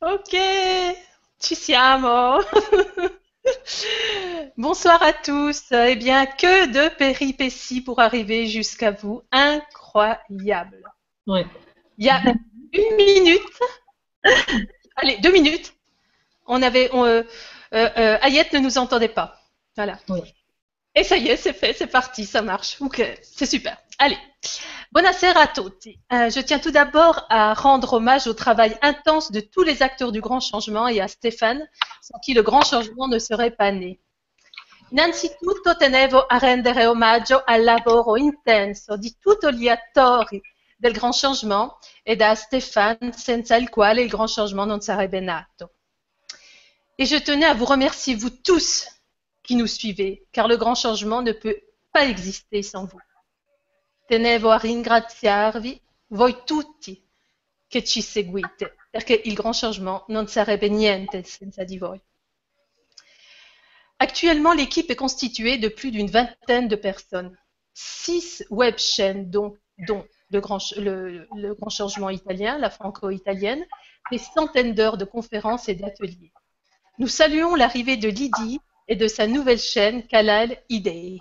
Ok, ci siamo. Bonsoir à tous. Eh bien, que de péripéties pour arriver jusqu'à vous. Incroyable. Ouais. Il y a une minute, allez, deux minutes, on avait, on, euh, euh, Ayette ne nous entendait pas. Voilà. Oui. Et ça y est, c'est fait, c'est parti, ça marche. Ok, c'est super. Allez. Buonasera a tutti. Euh, je tiens tout d'abord à rendre hommage au travail intense de tous les acteurs du grand changement et à Stéphane, sans qui le grand changement ne serait pas né. Innanzitutto tenevo a rendere omaggio al lavoro intenso di tutti gli attori del grand changement ed a Stéphane, senza il quale il grand changement non sarebbe nato. Et je tenais à vous remercier, vous tous qui nous suivez, car le grand changement ne peut pas exister sans vous. Tenevo a ringraziarvi, voi tutti che ci seguite, perché il grand changement non sarebbe niente senza di voi. Actuellement, l'équipe est constituée de plus d'une vingtaine de personnes. Six web chaînes, dont, le, grand, le, grand changement italien, la franco-italienne, des centaines d'heures de conférences et d'ateliers. Nous saluons l'arrivée de Lydie et de sa nouvelle chaîne Canal Idei.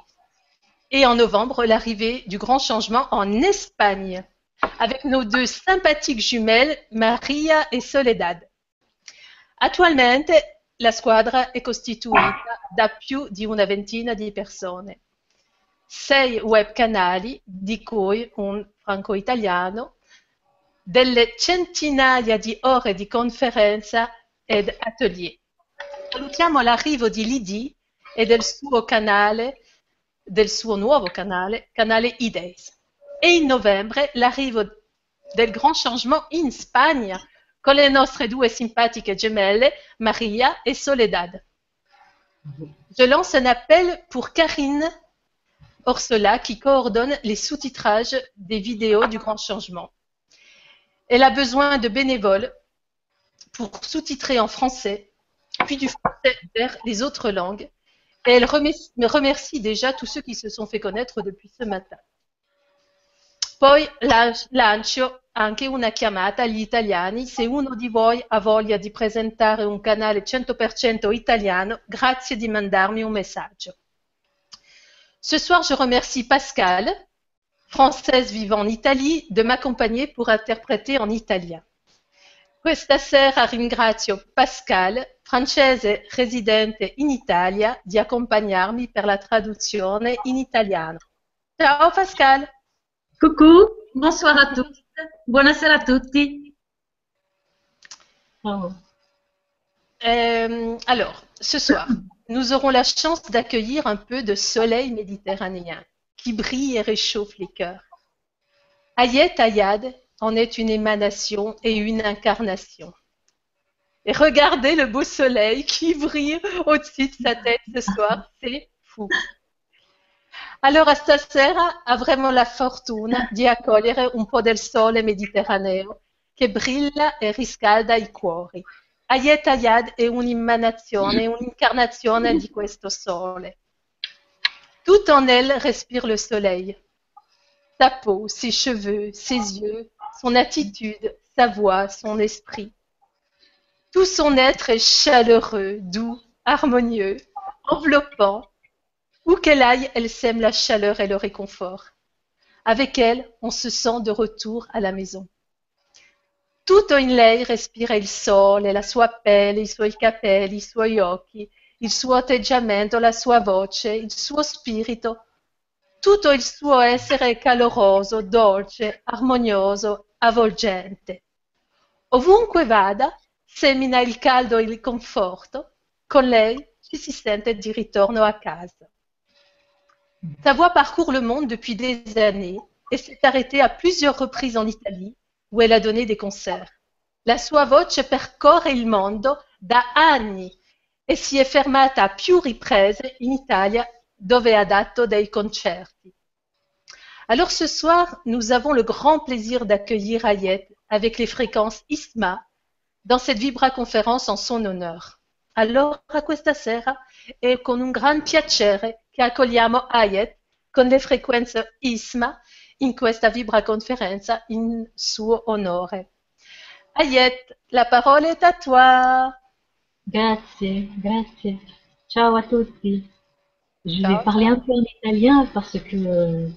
Et en novembre, l'arrivée du grand changement en Espagne, avec nos deux sympathiques jumelles, Maria et Soledad. Attualmente la squadra è costituita da più di una ventina di persone. Sei web canali, di cui un franco-italiano, delle centinaia di ore di conferenza ed atelier. Salutiamo l'arrivo di Lydie e del suo canale, del suo nuovo canale, canale Ideas. E in novembre l'arrivo del grand changement in Spagna con le nostre due simpatiche gemelle, Maria et Soledad. Je lance un appel pour Karine Orsola qui coordonne les sous-titrages des vidéos du grand changement. Elle a besoin de bénévoles pour sous-titrer en français, puis du français vers les autres langues. Et elle remercie, remercie déjà tous ceux qui se sont fait connaître depuis ce matin. Poi lancio anche una chiamata agli italiani. Se uno di voi ha voglia di presentare un canale 100% italiano, grazie di mandarmi un messaggio. Ce soir, je remercie Pascal, française vivant en Italie, de m'accompagner pour interpréter en italien. Questa sera ringrazio Pascal, francese residente in Italia, di accompagnarmi per la traduzione in italiano. Ciao Pascal! Coucou, bonsoir à tous. Buonasera a tutti. Oh. Euh, alors, ce soir, nous aurons la chance d'accueillir un peu de soleil méditerranéen qui brille et réchauffe les cœurs. Ayet Ayad en est une émanation et une incarnation. Et regardez le beau soleil qui brille au-dessus de sa tête ce soir, c'est fou. Allora stasera avremo la fortuna di un po' del sole mediterraneo che brilla e riscalda i cuori. Ayet Ayad è un'emanazione, un'incarnazione di questo sole. Tout en elle respire le soleil. Sa peau, ses cheveux, ses yeux, son attitude, sa voix, son esprit. Tout son être est chaleureux, doux, harmonieux, enveloppant. Où qu'elle aille, elle sème la chaleur et le réconfort. Avec elle, on se sent de retour à la maison. Tutto in lei respira il sole, la sua pelle, i suoi capelli, i suoi occhi, il suo atteggiamento, la sua voce, il suo spirito. Tutto il suo essere caloroso, dolce, armonioso, avvolgente. Ovunque vada, semina il caldo e il conforto. Con lei si sente di ritorno a casa. Sa voix parcourt le monde depuis des années et s'est arrêtée à plusieurs reprises en Italie, où elle a donné des concerts. La sua voce percorre il mondo da anni e si è fermata a più riprese in Italia, dove ha dato dei concerti. Alors ce soir, nous avons le grand plaisir d'accueillir Ayet avec les fréquences ISMA dans cette Vibra conférence en son honneur. Allora questa sera è con un gran piacere che accogliamo Ayet con le frequenze ISMA in questa Vibra conferenza in suo onore. Ayette, la parole est à toi. Grazie, grazie. Ciao a tutti. Je Ciao, vais parler un peu en italien parce que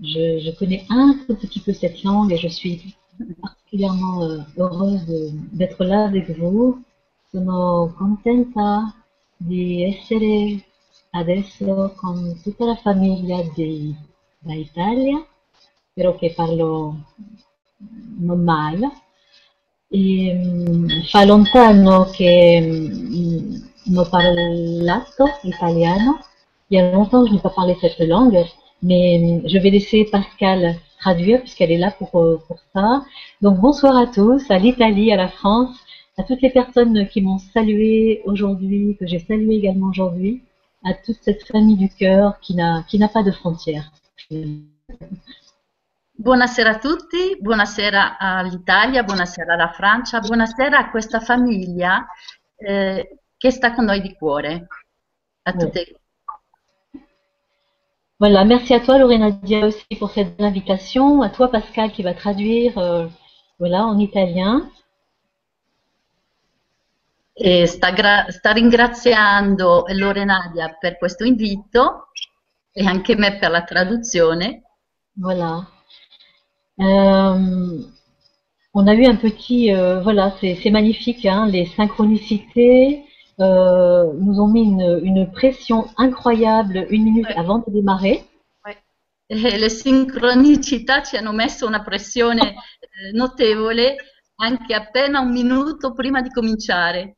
je, je connais un tout petit peu cette langue et je suis particulièrement euh, heureuse d'être là avec vous. Sono contenta di essere adesso con tutta la famiglia di, da Italia. Spero che parlo non male. E, mm, fa lontano che non ho parlato italiano. Il y a longtemps que je n'ai pas parlé cette langue, mais mm, je vais laisser Pascal traduire puisqu'elle est là pour, euh, pour ça. Donc bonsoir à tous, à l'Italie, à la France, à toutes les personnes qui m'ont salué aujourd'hui, que j'ai salué également aujourd'hui, à toute cette famille du cœur qui n'a qui n'a pas de frontières. Buonasera a tutti, buonasera all'Italia, buonasera alla Francia, buonasera a questa famiglia eh, che sta con noi di cuore. A tutte. Voilà, merci à toi Lorena Dia aussi pour cette invitation, à toi Pascal qui va traduire euh, voilà, en italien. E sta, sta ringraziando Lorenadia per questo invito e anche me per la traduzione. Voilà. Euh, on a eu un petit, euh, voilà, c'est c'est magnifique, hein, les synchronicités euh, nous ont mis une, une pression incroyable une minute Ouais. avant de démarrer. E le sincronicità ci hanno messo una pressione eh, notevole anche appena un minuto prima di cominciare.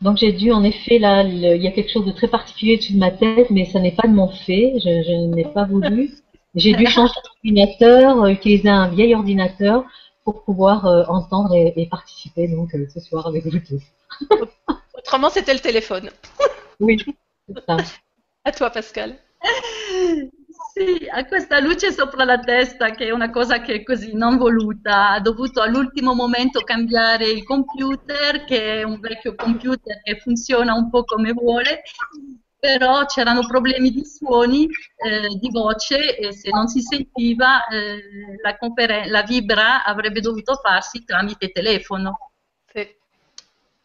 Donc j'ai dû, en effet, là, le- il y a quelque chose de très particulier au-dessus de ma tête, mais ça n'est pas de mon fait, je, je n'ai pas voulu. J'ai dû changer d'ordinateur, utiliser un vieil ordinateur pour pouvoir euh, entendre et, et participer donc euh, ce soir avec vous tous. Autrement, c'était le téléphone. Oui, ça. À toi, Pascal. Sì, ha questa luce sopra la testa che è una cosa che è così non voluta, ha dovuto all'ultimo momento cambiare il computer, che è un vecchio computer che funziona un po' come vuole, però c'erano problemi di suoni, eh, di voce e se non si sentiva eh, la, la vibra avrebbe dovuto farsi tramite telefono.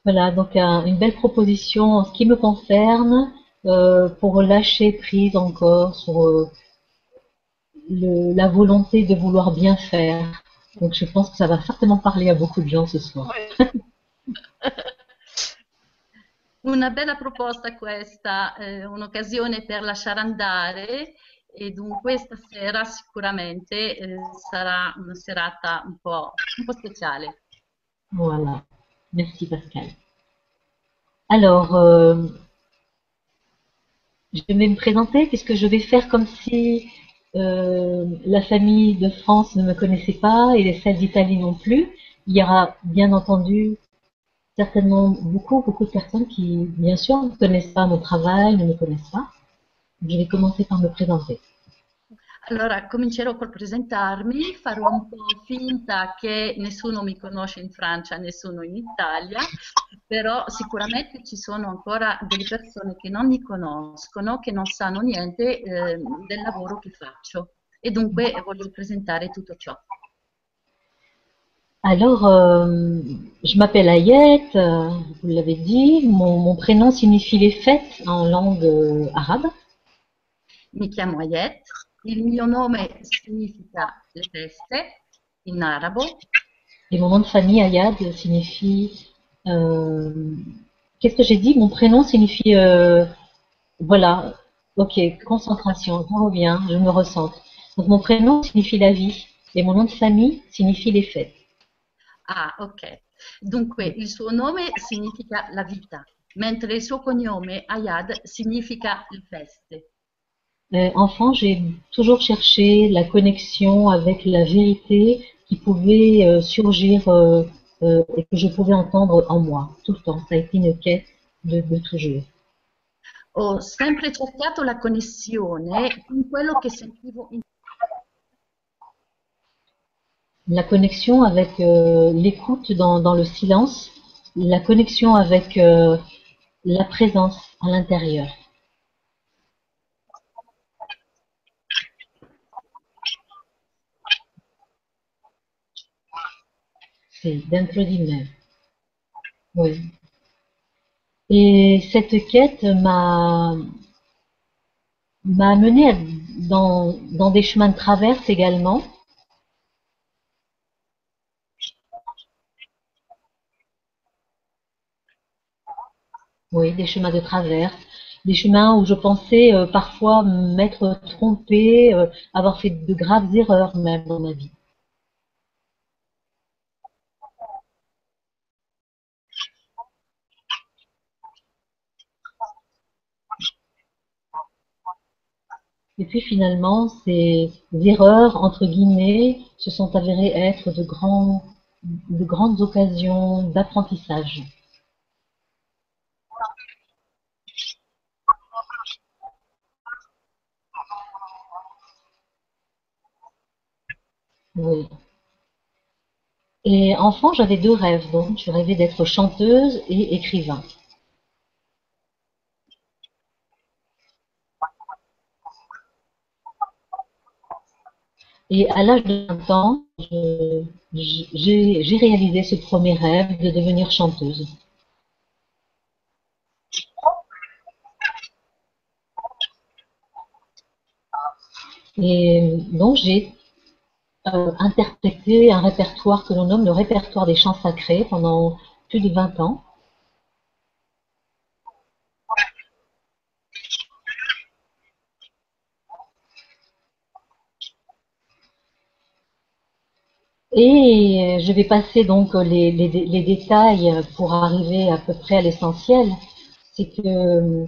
Voilà, donc un- une belle proposition en ce qui me concerne euh, pour lâcher prise encore sur euh, le- la volonté de vouloir bien faire. Donc je pense que ça va certainement parler à beaucoup de gens ce soir. Una bella proposta questa, eh, un'occasione per lasciare andare e dunque stasera sicuramente eh, sarà una serata un po', un po' speciale. Voilà, merci Pascal. Alors, euh, je vais me présenter puisque je vais faire comme si euh, la famille de France ne me connaissait pas et celle d'Italie non plus? Il y aura bien entendu certainement beaucoup, beaucoup de personnes qui, bien sûr, ne connaissent pas mon travail, ne me connaissent pas. Je vais commencer par me présenter. Allora comincerò col presentarmi, farò un po' finta che nessuno mi conosce in Francia, nessuno in Italia, però sicuramente ci sono ancora delle persone che non mi conoscono, che non sanno niente eh, del lavoro che faccio e dunque voglio presentare tutto ciò. Alors, euh, je m'appelle Ayette, euh, vous l'avez dit, mon, mon prénom signifie les fêtes en langue euh, arabe. Mi chiamo Ayet, il mio nome significa le feste in arabo Et mon nom de famille, Ayad, signifie... euh, Qu'est-ce que j'ai dit? Mon prénom signifie... euh, voilà, ok, concentration, je reviens, je me ressente. Donc mon prénom signifie la vie et mon nom de famille signifie les fêtes. Ah, ok. Dunque, il suo nome significa la vita, mentre il suo cognome, Ayad, significa le feste. Euh, enfant, j'ai toujours cherché la connexion avec la vérité qui pouvait euh, surgir euh, et que je pouvais entendre en moi, tout le temps. Ça a été une quête de, de toujours. Ho sempre cercato la connessione con quello che sentivo in La connexion avec euh, l'écoute dans, dans le silence, la connexion avec euh, la présence à l'intérieur. Me. Oui. Et cette quête m'a m'a amené dans, dans des chemins de traverse également. Oui, des chemins de traverse, des chemins où je pensais euh, parfois m'être trompée, euh, avoir fait de graves erreurs même dans ma vie. Et puis finalement, ces erreurs, entre guillemets, se sont avérées être de, grandes occasions d'apprentissage. Oui. Et enfant, j'avais deux rêves. Donc, je rêvais d'être chanteuse et écrivain. Et à l'âge de 20 ans, j'ai réalisé ce premier rêve de devenir chanteuse. Et donc j'ai euh, interprété un répertoire que l'on nomme le répertoire des chants sacrés pendant plus de 20 ans. Et je vais passer donc les, détails pour arriver à peu près à l'essentiel. C'est que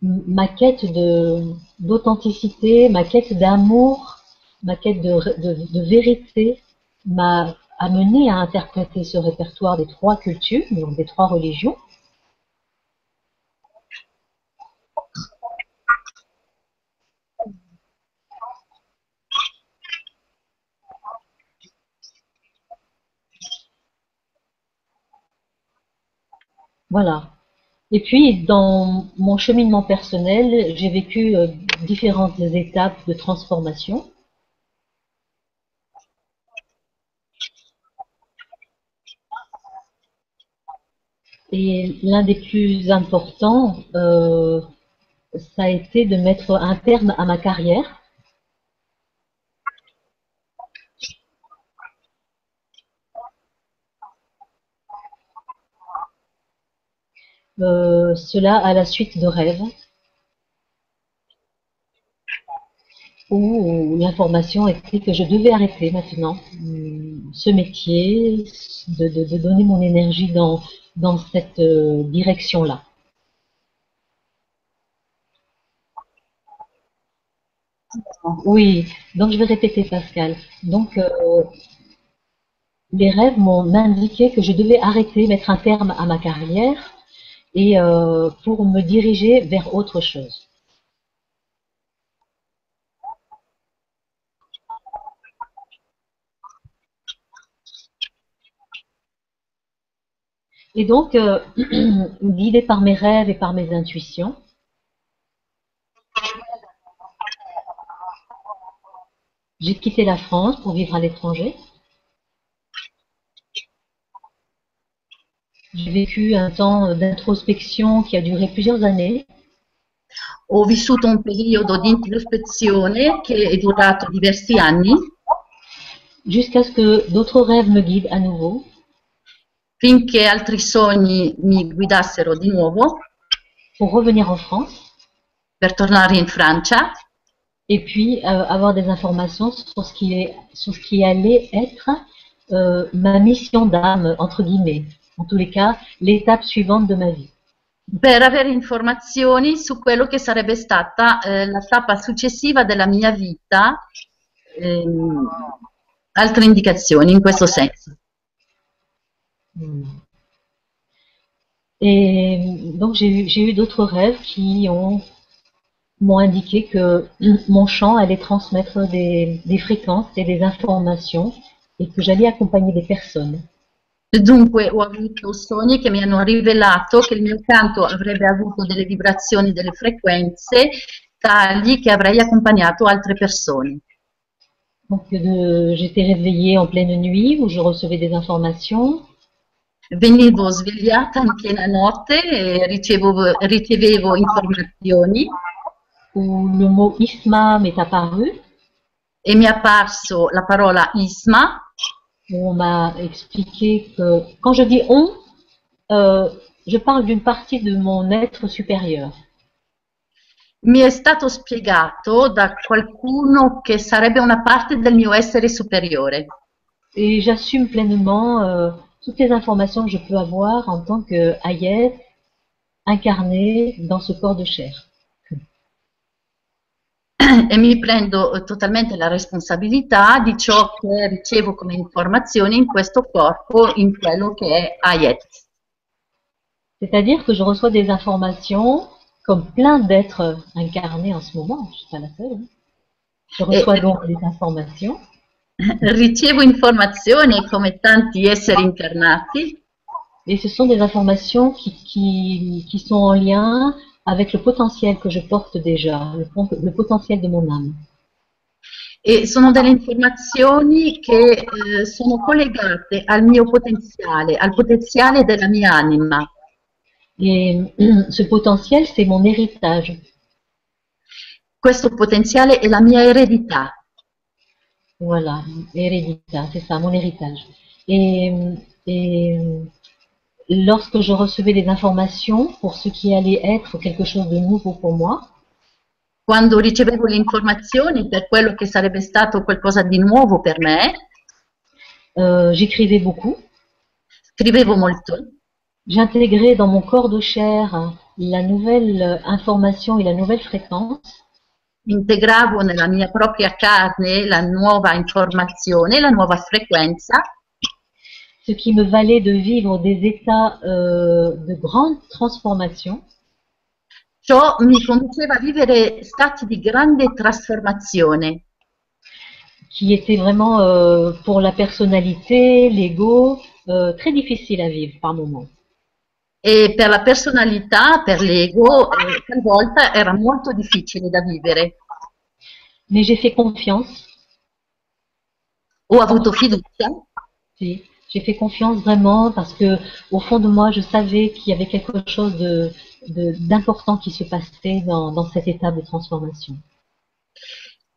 ma quête d'authenticité, ma quête d'amour, ma quête de, de vérité m'a amené à interpréter ce répertoire des trois cultures, donc des trois religions. Voilà. Et puis, dans mon cheminement personnel, j'ai vécu euh, différentes étapes de transformation. Et l'un des plus importants, euh, ça a été de mettre un terme à ma carrière. Cela à la suite de rêves où l'information était que je devais arrêter maintenant euh, ce métier, de, donner mon énergie dans, dans cette euh, direction-là. Oui, donc je vais répéter Pascal. Donc les rêves m'ont indiqué que je devais arrêter, mettre un terme à ma carrière et euh, pour me diriger vers autre chose. Et donc, euh, guidée par mes rêves et par mes intuitions, j'ai quitté la France pour vivre à l'étranger. J'ai vécu un temps d'introspection qui a duré plusieurs années. Ho vissuto un periodo di introspezione che è durato diversi anni. Jusqu'à ce que d'autres rêves me guident à nouveau. Finché altri sogni mi guidassero di nuovo. Pour revenir en France. Per tornare in Francia. Et puis euh, avoir des informations sur ce qui, est, sur ce qui allait être euh, ma mission d'âme, entre guillemets. In tous les cas, l'étape suivante de ma vie. Per avere informazioni su quello che sarebbe stata eh, la tappa successiva della mia vita, ehm, altre indicazioni in questo senso. Mm. Et donc j'ai eu, d'autres rêves qui m'ont indiqué que mon chant allait transmettre des, des fréquences et des informations et que j'allais accompagner des personnes. Dunque ho avuto sogni che mi hanno rivelato che il mio canto avrebbe avuto delle vibrazioni, delle frequenze tali che avrei accompagnato altre persone. Donc de- j'étais réveillée en pleine nuit où je recevais des informations. Venivo svegliata in piena notte e ricevevo, ricevevo informazioni où le mot isma m'est apparu, e mi è apparso la parola isma où on m'a expliqué que quand je dis on, euh, je parle d'une partie de mon être supérieur. mi è stato spiegato da qualcuno che sarebbe una parte del mio essere superiore Et j'assume pleinement euh, toutes les informations que je peux avoir en tant que Hayet incarnée dans ce corps de chair. e mi prendo eh, totalmente la responsabilità di ciò che ricevo come informazioni in questo corpo, in quello che è Ayet. C'est-à-dire que je reçois des informations comme plein d'êtres incarnés en ce moment. Je suis pas la seule. hein. Je reçois Et- donc des informations Ricevo informazioni come tanti esseri incarnati et ce sont des informations qui, qui, qui sont en lien avec le potentiel que je porte déjà, le, potentiel de mon âme. e sono delle informazioni che eh, sono collegate al mio potenziale, al potenziale della mia anima. Et ce potentiel, c'est mon héritage. Questo potenziale è la mia eredità. Voilà, héréditaire, c'est ça, mon héritage. Et, et lorsque je recevais des informations pour ce qui allait être quelque chose de nouveau pour moi, Quando ricevevo le informazioni per quello che sarebbe stato qualcosa di nuovo per me, euh, j'écrivais beaucoup. scrivevo molto, J'intégrais dans mon corps de chair la nouvelle information et la nouvelle fréquence. integravo nella mia propria carne la nuova informazione, la nuova frequenza, ce qui me valait de vivre des états euh, de grande transformation ciò mi conduceva a vivere stati di grande trasformazione, qui étaient vraiment euh, pour la personnalité, l'ego, euh, très difficile à vivre par moments. e per la personalità, per l'ego, eh, talvolta era molto difficile da vivere. Mais j'ai fait confiance, Ho avuto fiducia, si, j'ai fait confiance vraiment parce que au fond de moi, je savais qu'il y avait quelque chose de de- d'important qui se passait dans, dans cette étape de transformation.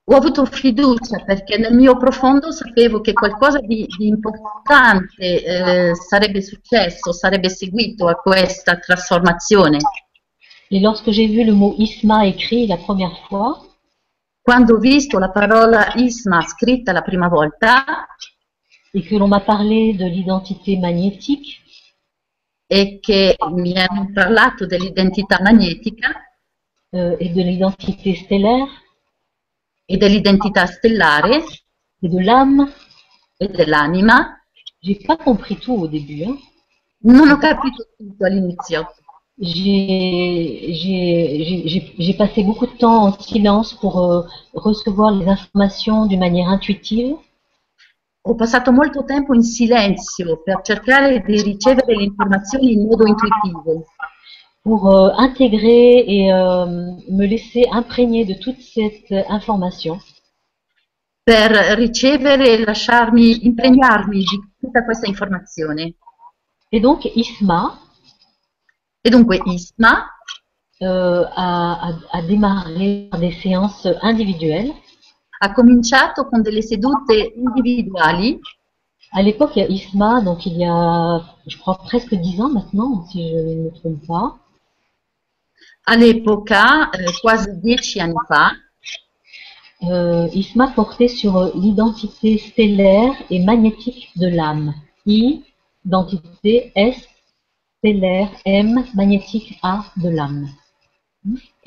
ho avuto fiducia perché nel mio profondo sapevo che qualcosa di, di importante eh, sarebbe successo, sarebbe seguito a questa trasformazione. Et lorsque j'ai vu le mot Isma écrit la première fois, Quando ho visto la parola Isma scritta la prima volta et que l'on m'a parlé de l'identité magnétique, e che mi hanno parlato dell'identità magnetica euh, et de l'identité stellaire e dell'identità stellare et de l'âme, e dell'anima, j'ai pas compris tout au début. hein. non ho capito tutto all'inizio. J'ai passé beaucoup de temps en silence pour euh, recevoir les informations d'une manière intuitive Ho passato molto tempo in silenzio per cercare di ricevere le informazioni in modo intuitivo, pour euh, intégrer et euh, me laisser imprégner de toute cette euh, information. per ricevere e lasciarmi impregnarmi di tutta questa informazione. Et donc Isma E dunque Isma euh, a, a- a démarré des séances individuelles. Ha cominciato con delle sedute individuali. À l'époque, il y a Isma, donc il y a, je crois, presque dix ans maintenant, si je ne me trompe pas. All'epoca, eh, quasi dieci anni fa, Euh, Isma portait sur euh, l'identité stellaire et magnétique de l'âme. I, identité, S, stellaire, M, magnétique A de l'âme.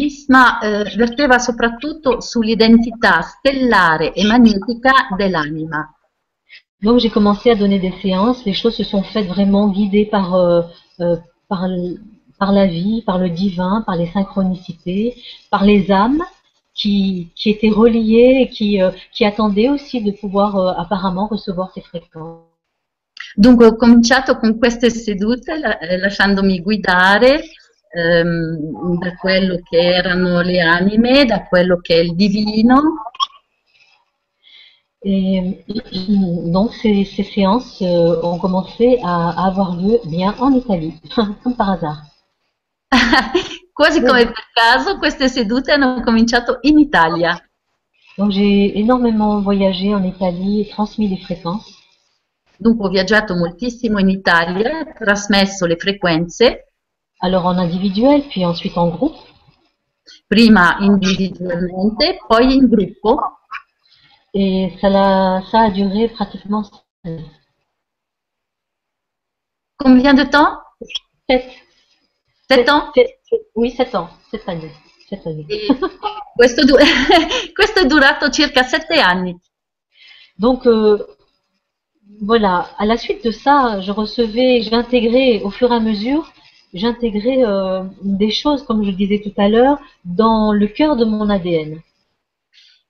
Isma eh, verteva soprattutto sull'identità stellare e magnetica dell'anima. Donc j'ai commencé à donner des séances, les choses se sont faites vraiment guidées par, euh, euh, par, la vie, par le divin, par les synchronicités, par les âmes qui, qui étaient reliées et qui, euh, qui attendaient aussi de pouvoir apparemment recevoir ces fréquences. Dunque ho cominciato con queste sedute la- eh, lasciandomi guidare ehm, da quello che erano le anime, da quello che è il divino Et donc ces, ces séances euh, ont commencé à, avoir lieu bien en Italie, comme par hasard. Quasi come per caso, queste sedute hanno cominciato in Italia. Donc j'ai énormément voyagé en Italie et transmis les fréquences. Dunque ho viaggiato moltissimo in Italia, trasmesso le frequenze. Alors en individuel, puis ensuite en groupe? Prima individualmente, poi in gruppo. Et ça a, ça a duré pratiquement Combien de temps? Sept. Sept ans? Oui, sept ans. Sept années. Sept années. questo, questo, è durato circa sette anni. Donc, euh, voilà, à la suite de ça, je recevais, j'intégrais au fur et à mesure, j'intégrais euh, des choses, comme je le disais tout à l'heure, dans le cœur de mon ADN.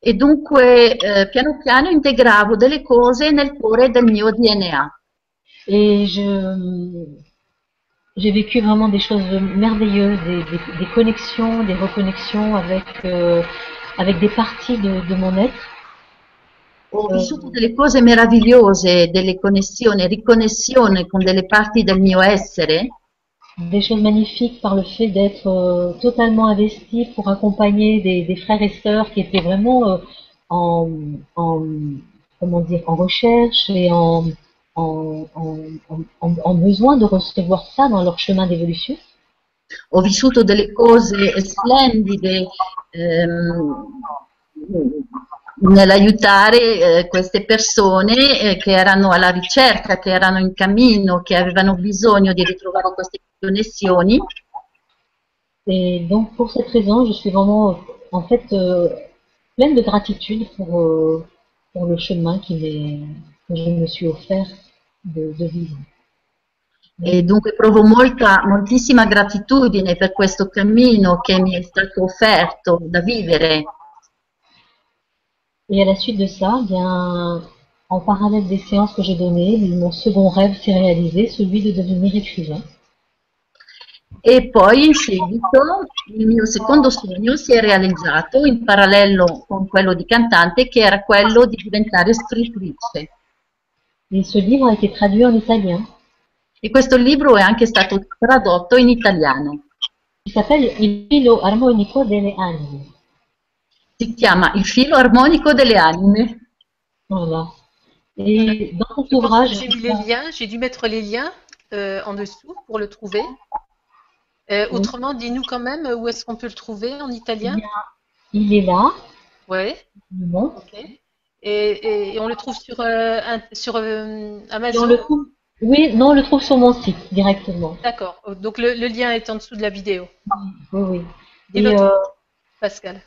Et dunque, eh, piano piano integravo delle cose nel cuore del mio DNA. Et je, j'ai vécu vraiment des choses merveilleuses, des, des, des connexions, des reconnexions avec, euh, avec des parties de, de mon être. Ho vissuto delle cose meravigliose, delle connessioni, riconnessioni con delle parti del mio essere. Des choses magnifiques par le fait d'être euh, totalement investi pour accompagner des, frères et sœurs qui étaient vraiment euh, en, en, comment dire, en recherche et en, en, besoin de recevoir ça dans leur chemin d'évolution. Ho vissuto delle cose splendide ehm, nell'aiutare eh, queste persone eh, che erano alla ricerca, che erano in cammino, che avevano bisogno di ritrovare queste connessioni. Et donc pour cette raison, je suis vraiment en fait euh, pleine de gratitude pour, euh, pour le chemin qui que je me suis offert de, de vivre. E dunque provo molta, moltissima gratitudine per questo cammino che mi è stato offerto da vivere. Et à la suite de ça, bien, en parallèle des séances que j'ai données, mon second rêve s'est réalisé, celui de devenir écrivain. E poi in seguito il mio secondo sogno si è realizzato in parallelo con quello di cantante, che era quello di diventare scrittrice. Et ce livre a été traduit en italien. E questo libro è anche stato tradotto in italiano. Il s'appelle Il filo armonico delle anime. Si chiama Il filo armonico delle anime. Voilà. Et dans cet ouvrage. J'ai mis les liens, j'ai dû mettre les liens euh, en dessous pour le trouver. Euh, Autrement, dis-nous quand même où est-ce qu'on peut le trouver en italien? Il est là. Oui. Bon. Okay. Et, et, on le trouve sur, euh, sur euh, Amazon? le trouve... Oui, non, on le trouve sur mon site directement. D'accord. Donc le, le, lien est en dessous de la vidéo. Oui, oui. Et, euh... Pascal?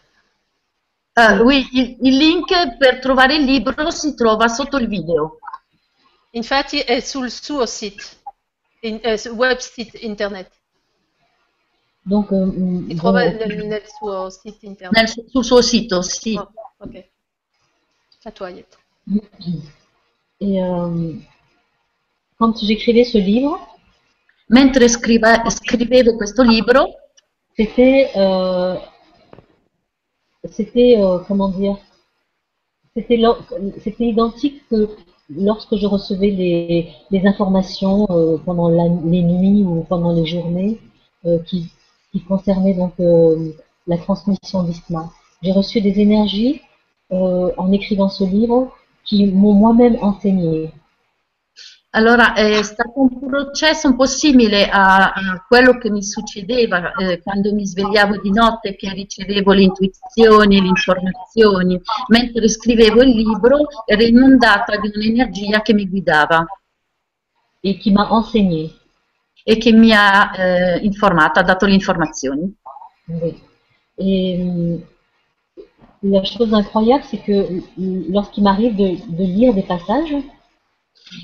Uh, oui, il, il, link per trovare il libro si trova sotto il video. Infatti è sul suo sito, in, eh, web site internet. Donc, si trova nel, nel, suo sito internet. Nel, sul suo sito, sì. Oh, ok. À toi, Yet. Et euh, quand j'écrivais ce livre, mentre scriva, scrivevo questo libro, c'était, euh, c'était, euh, comment dire, c'était, c'était identique que lorsque je recevais les, les informations euh, pendant la, les nuits ou pendant les journées euh, qui, qui concernaient donc euh, la transmission d'Isma. J'ai reçu des énergies euh, en écrivant ce livre qui m'ont moi-même enseigné. Allora è stato un processo un po' simile a, a quello che mi succedeva eh, quando mi svegliavo di notte e che ricevevo le intuizioni, le informazioni. Mentre scrivevo il libro ero inondata di un'energia che mi guidava. E che mi ha insegné. E che mi ha eh, informata, ha dato le informazioni. Oui. E, la chose incroyable, c'est que lorsqu'il m'arrive de, de, lire des passages,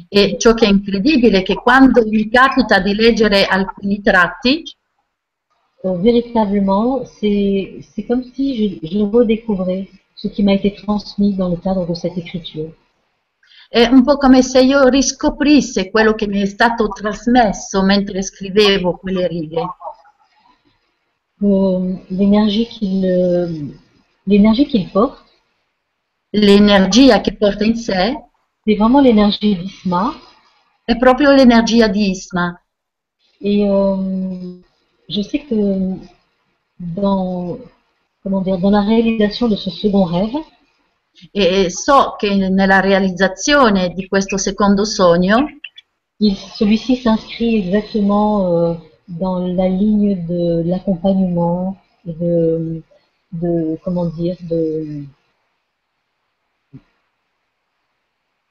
e ciò che è incredibile è che quando mi capita di leggere alcuni tratti, euh, véritablement, c'est comme si je, je redécouvrais ce qui m'a été transmis dans le cadre de cette écriture. È un po' come se io riscoprisse quello che mi è stato trasmesso mentre scrivevo quelle righe. Euh, L'énergie qu'il porte. l'energia che porta in sé c'est vraiment l'énergie d'Isma. è proprio l'energia di Isma. Et euh, je sais que dans, comment dire, dans la réalisation de ce second rêve, E so che nella realizzazione di questo secondo sogno celui-ci s'inscrit exactement euh, dans la ligne de l'accompagnement et de, comment dire, de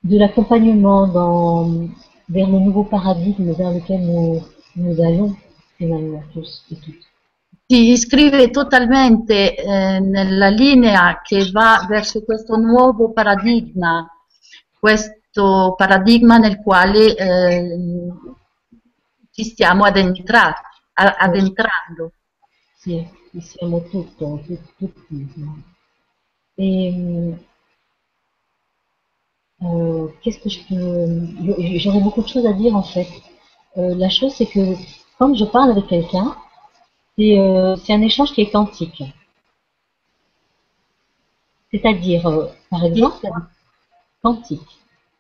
l'accompagnement dans, vers le nouveau paradigme vers lequel nous, nous allons finalement tous et toutes. Si iscrive totalmente eh, nella linea che va verso questo nuovo paradigma, questo paradigma nel quale eh, ci stiamo addentra- a- addentrando. Sì, ci siamo tutto, tu- tutti. Et euh, qu'est-ce que peux... J'aurais beaucoup de choses à dire en fait. Euh, la chose c'est que quand je parle avec quelqu'un, c'est euh, c'est un échange qui est quantique. C'est-à-dire, euh, par exemple, quantique.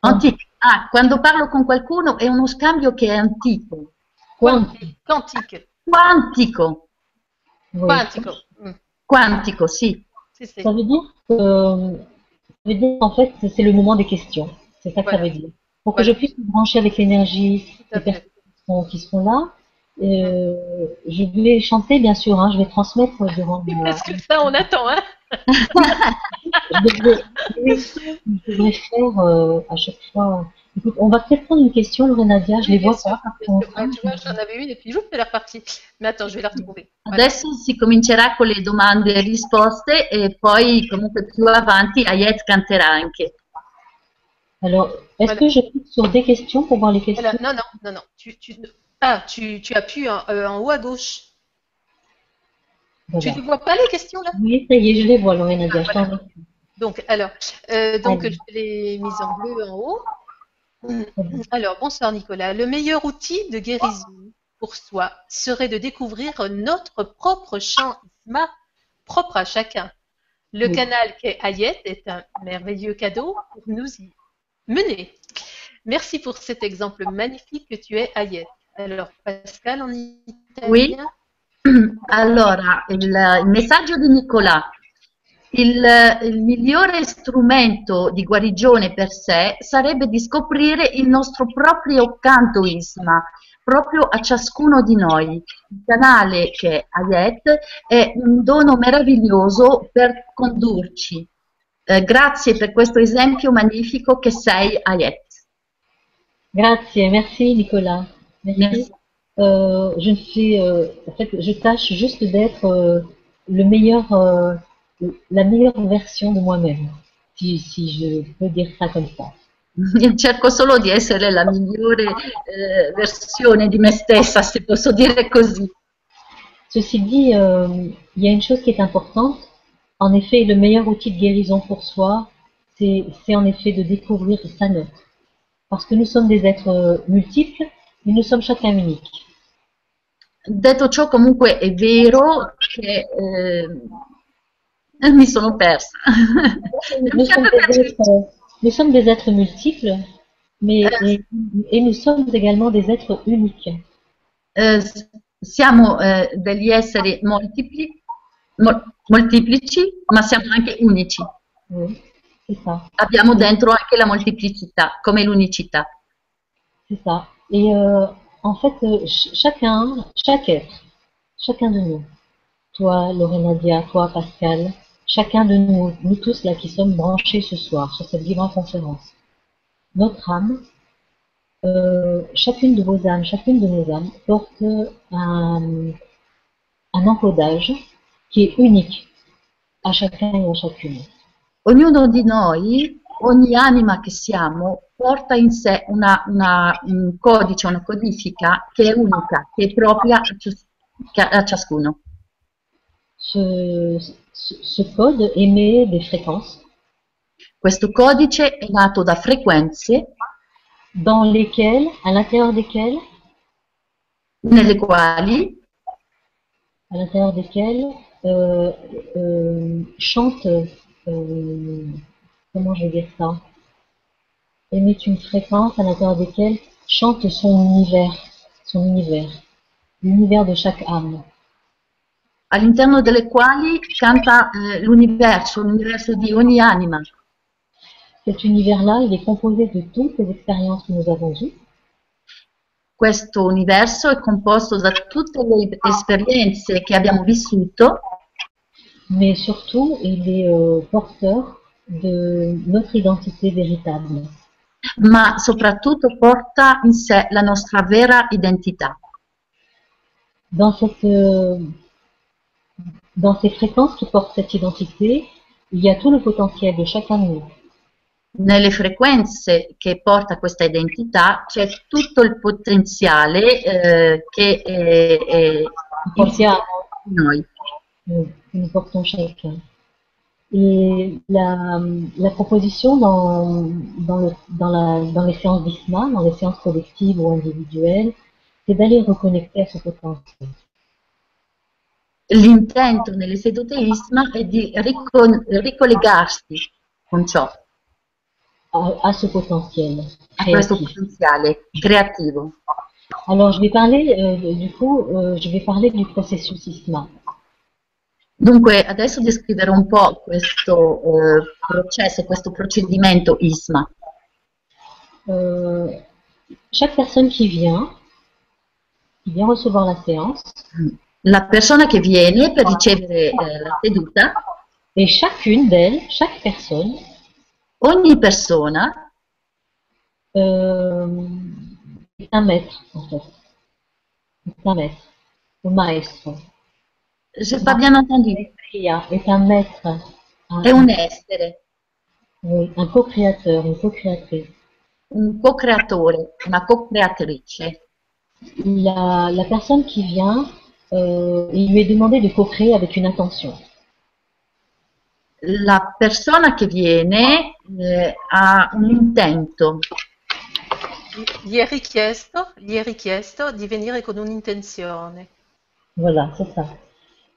Antico. Ah, quando parlo con qualcuno è uno scambio che è antico, Quantique. Quantique. quantico, oui. Quantico. Mm. quantico, sì. Si, si. Ça veut dire que, euh, ça veut dire en fait c'est le moment des questions. C'est ça que ça veut dire. Pour que Voilà. je puisse me brancher avec l'énergie des personnes qui seront là, euh, je vais chanter bien sûr, hein, je vais transmettre durant la- Parce que ça, on attend, hein je devrais, oui, je devrais faire euh, à chaque fois. Écoute, on va peut-être prendre une question, Lorenadia, je les vois pas. tu vois, j'en avais une et puis elle est repartie. Mais attends, je vais la retrouver. Voilà. Adesso si comincerà con le domande e risposte e poi comunque più avanti Ayet canterà anche. Alors, est-ce Voilà. que je clique sur des questions pour voir les questions? Voilà. Non, non, non, non. Tu, tu, ah, tu, tu appuies en, euh, en haut à gauche. Voilà. Tu ne vois pas les questions là? Oui, ça y est, je les vois, Voilà. remercie. Donc, alors, euh, donc Allez. je l'ai mise en bleu en haut. Allez. Alors, bonsoir Nicolas. Le meilleur outil de guérison pour soi serait de découvrir notre propre champ ISMA propre à chacun. Le Oui. canal qu'est Hayet est un merveilleux cadeau pour nous y mener. Merci pour cet exemple magnifique que tu es Hayet. Alors, Pascal en italien. Allora, il, il messaggio di Nicolà. Il, il migliore strumento di guarigione per sé sarebbe di scoprire il nostro proprio canto Isma, proprio a ciascuno di noi. Il canale che è Ayet è un dono meraviglioso per condurci. Eh, grazie per questo esempio magnifico che sei Ayet. Grazie, merci Nicolas. Merci. Euh, je ne fais, euh, en fait, je tâche juste d'être euh, le meilleur, euh, la meilleure version de moi-même, si, si je peux dire ça comme ça. Cerco solo di essere la migliore eh, versione di me stessa, se posso dire così. Ceci dit, il y a une chose qui est importante. En effet, le meilleur outil de guérison pour soi, c'est en effet de découvrir sa note. Parce que nous sommes des êtres multiples, mais nous sommes chacun uniques. Detto ciò, comunque è vero che eh, mi sono persa. Nous sommes êtres, nous sommes des êtres multiples, mais et, et nous sommes également des êtres uniques. Eh, siamo eh, degli esseri multipli, mo- molteplici, ma siamo anche unici. Oui, Abbiamo dentro anche la molteplicità, come l'unicità. c'est ça. Et euh, en fait, euh, ch- chacun, chaque être, chacun de nous, toi, Lorenadia, toi, Pascal, chacun de nous, nous tous là qui sommes branchés ce soir sur cette vivante conférence, notre âme, euh, chacune de vos âmes, chacune de nos âmes porte un, un encodage qui est unique à chacun et à chacune. Ognuno di noi, ogni anima che siamo, porta in sé una- una- un codice, una codifica che è unica, che è propria a, cias- a ciascuno. Ce, ce, code émet des fréquences Questo codice è nato da frequenze dans lesquelles, à l'intérieur desquelles, nelle quali à l'intérieur desquelles euh, euh, chantent, euh, comment je vais dire ça Émettent une fréquence à l'intérieur desquelles chante son univers, son univers, l'univers de chaque âme. all'interno delle quali canta eh, l'universo, l'universo di ogni anima. Cet univers-là, il est composé de toutes les expériences que nous avons eues, Questo universo è composto da tutte le esperienze che abbiamo vissuto, mais surtout, il est euh, porteur de notre identité véritable. ma soprattutto porta in sé la nostra vera identità. Dans, cette, dans ces fréquences qui portent cette identité, il y a tout le potentiel de chacun de nous. Nelle frequenze che porta questa identità c'è tutto il potenziale eh, che è, è Portiamo, noi. nous portons chacun. Et la, la proposition dans, dans, le, dans, la, dans les séances d'ISMA, dans les séances collectives ou individuelles, c'est d'aller reconnecter à ce potentiel. L'intento nelle sedute ISMA è di ricon- ricollegarsi con ciò, à, à ce potentiel a questo créatif. potenziale creativo. Alors, je vais parler, euh, du coup, euh, je vais parler du processus ISMA. Dunque, adesso descriverò un po' questo eh, processo, questo procedimento ISMA. Euh, chaque personne qui vient, qui vient recevoir la séance, La persona che viene per ricevere eh, la seduta, et chacune d'elles, chaque personne, ogni persona euh, un maître, en fait. Un maître, un maestro. Je n'ai pas bien entendu. Est un maître, un, È un essere, oui, un co-créateur, une co-créatrice. un co-creatore, una co-creatrice. La, la personne qui vient, euh, il lui est demandé de co-créer avec une intention. La persona che viene eh, ha un intento, Gli è richiesto, gli è richiesto di venire con un'intenzione. Voilà, c'est ça.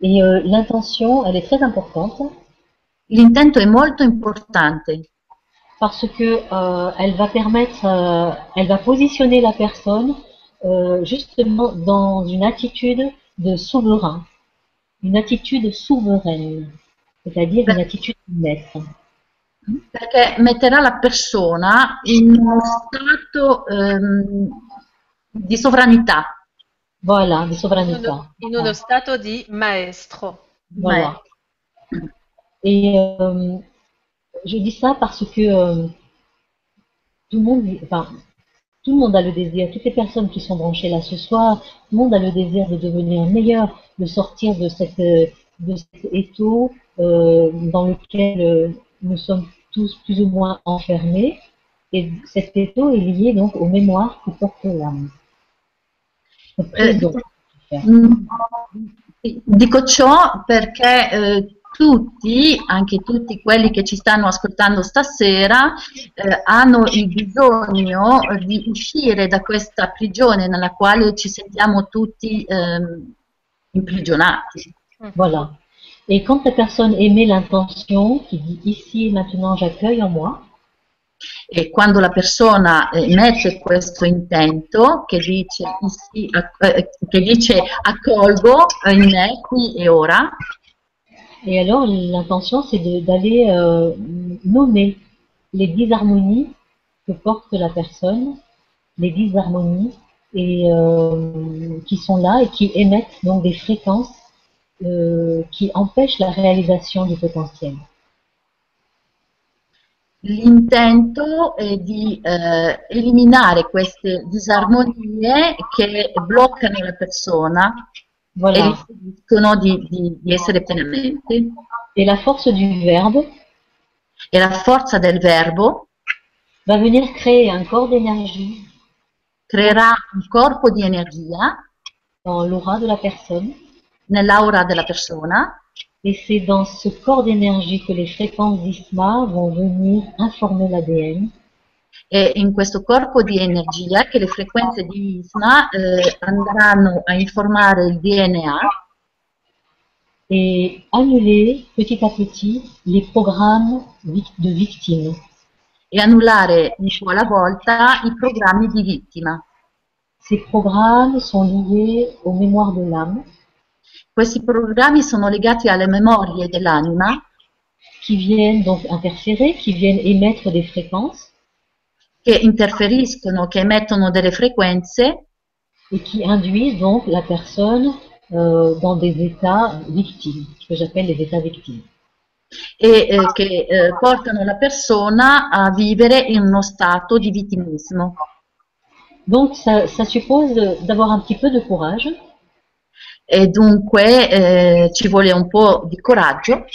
Et euh, l'intention, elle est très importante l'intento è molto importante parce que euh, elle va permettre, euh, elle va positionner la personne justement dans une attitude de souverain, une attitude souveraine, c'est-à-dire une attitude de maître. perché metterà la persona in uno stato ehm, di sovranità. Voilà, In souveraineté. uno, in uno stato di maestro. Voilà. Et euh, je dis ça parce que euh, tout le monde, enfin, tout le monde a le désir, toutes les personnes qui sont branchées là ce soir, tout le monde a le désir de devenir meilleur, de sortir de cette euh, de cet étau euh, dans lequel euh, nous sommes tous plus ou moins enfermés. Et cet étau est lié donc aux mémoires que porte l'âme. Prisons. Mm, Dico ciò perché eh, tutti, anche tutti quelli che ci stanno ascoltando stasera, eh, hanno il bisogno di uscire da questa prigione nella quale ci sentiamo tutti ehm, imprigionati. Voilà. Et quand la personne émet l'intention, qui dit ici et maintenant j'accueille en moi, E quando la persona eh, mette questo intento che dice, eh, accolgo eh, in qui e ora, et alors l'intention c'est d'aller euh, nommer les disharmonies que porte la personne, les disharmonies et, euh, qui sont là et qui émettent donc des fréquences euh, qui empêchent la réalisation du potentiel. L'intento è di eh, eliminare queste disarmonie che bloccano la persona e Voilà. impediscono di, di- di essere pienamente. Et la force du verbe E la forza del verbo? Va venir créer un corps d'énergie. Creerà un corpo di energia dans l'aura de la personne. nell'aura della persona Et c'est dans ce corps d'énergie que les fréquences d'ISMA vont venir informer l'ADN e in questo corpo di energia che le frequenze di ISMA eh, andranno a informare il DNA et annuler petit à petit les programmes de victimes. E annullare un po' alla volta i programmi di vittima. Ces programmes sont liés aux mémoires de l'âme. Questi programmi sono legati alle memorie dell'anima. Qui viennent donc interférer, qui viennent émettre des fréquences. Che interferiscono, che emettono delle frequenze. Et qui induisent donc la personne euh, dans des états victimes, que j'appelle les états victimes. E eh, che eh, portano la persona a vivere in uno stato di vittimismo. Donc ça, ça suppose d'avoir un petit peu de courage. E dunque eh, ci vuole un po' di coraggio.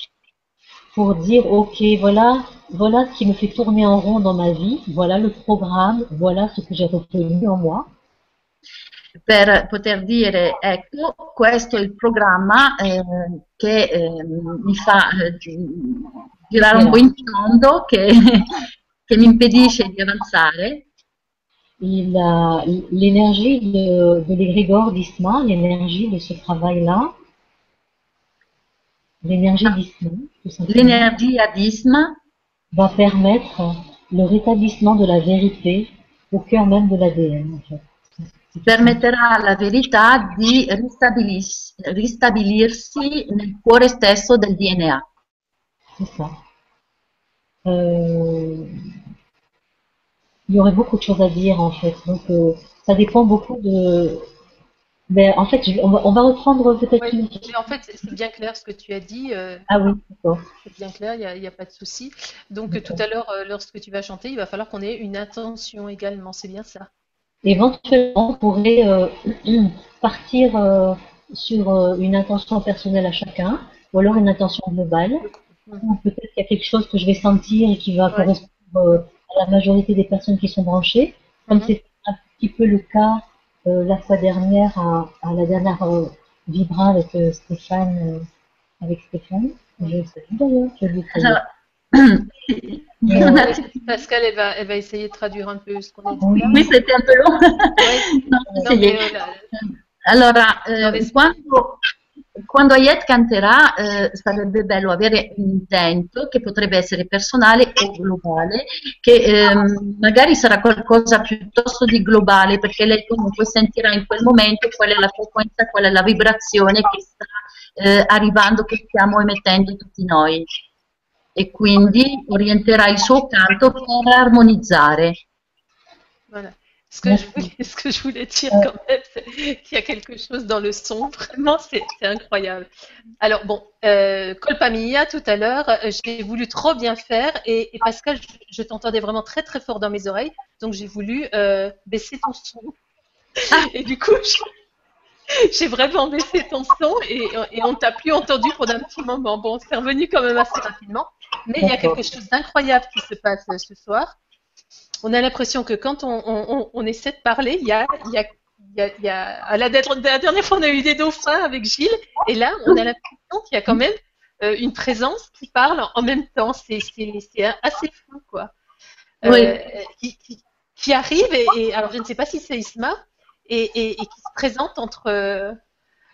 Pour dire ok voilà voilà ce qui me fait tourner en rond dans ma vie, voilà le programme, voilà ce que j'ai retenu en moi per poter dire ecco questo è il programma eh, che eh, mi fa eh, girare un po' in tondo, che, che mi impedisce di avanzare. L'énergie de, de d'Isma, l'énergie de ce travail-là, l'énergie ah. d'Isma, l'énergie d'Isma va permettre le rétablissement de la vérité au cœur même de l'ADN en fait permetterà alla verità di ristabilirsi nel cuore stesso del DNA. C'est ça. Euh, il y aurait beaucoup de choses à dire en fait. Donc euh, ça dépend beaucoup de. Mais en fait, on va, on va reprendre peut-être une. Mais en fait, c'est bien clair ce que tu as dit. Euh, ah oui, d'accord. C'est bien clair, il n'y a, a, pas de souci. Donc tout à l'heure, euh, lorsque tu vas chanter, il va falloir qu'on ait une intention également. C'est bien ça. Éventuellement, on pourrait euh, partir euh, sur euh, une intention personnelle à chacun, ou alors une intention globale. Ou peut-être qu'il y a quelque chose que je vais sentir et qui va correspondre la majorité des personnes qui sont branchées, comme mhm. c'est un petit peu le cas la fois dernière à, la dernière Vibra avec Stéphane, avec Stéphane. Je sais d'ailleurs, je lui Pascal, elle va, elle va essayer de traduire un peu ce qu'on a dit. Oui, c'était un peu long. no, allora, eh, quando, quando Ayet canterà eh, sarebbe bello avere un intento che potrebbe essere personale o globale, che eh, magari sarà qualcosa piuttosto di globale, perché lei comunque sentirà in quel momento qual è la frequenza, qual è la vibrazione che sta eh, arrivando, che stiamo emettendo tutti noi e quindi orienterà il suo canto per armonizzare. Voilà. Ce que, je voulais, ce que je voulais dire quand même, c'est qu'il y a quelque chose dans le son, vraiment, c'est incroyable. Alors bon, euh, Colpa Mia, tout à l'heure, euh, j'ai voulu trop bien faire et, et Pascal, je, je t'entendais vraiment très très fort dans mes oreilles, donc j'ai voulu euh, baisser ton son. Ah. Et du coup, J'ai vraiment baissé ton son et, on t'a plus entendu pendant un petit moment. Bon, c'est revenu quand même assez rapidement. Mais il y a quelque chose d'incroyable qui se passe euh, ce soir. On a l'impression que quand on, essaie de parler, il y a, il la, dernière fois, on a eu des dauphins avec Gilles, et là, on a l'impression qu'il y a quand même euh, une présence qui parle en même temps. C'est assez fou, quoi. Euh, qui, arrive, et, alors je ne sais pas si c'est Isma, et, qui se présente entre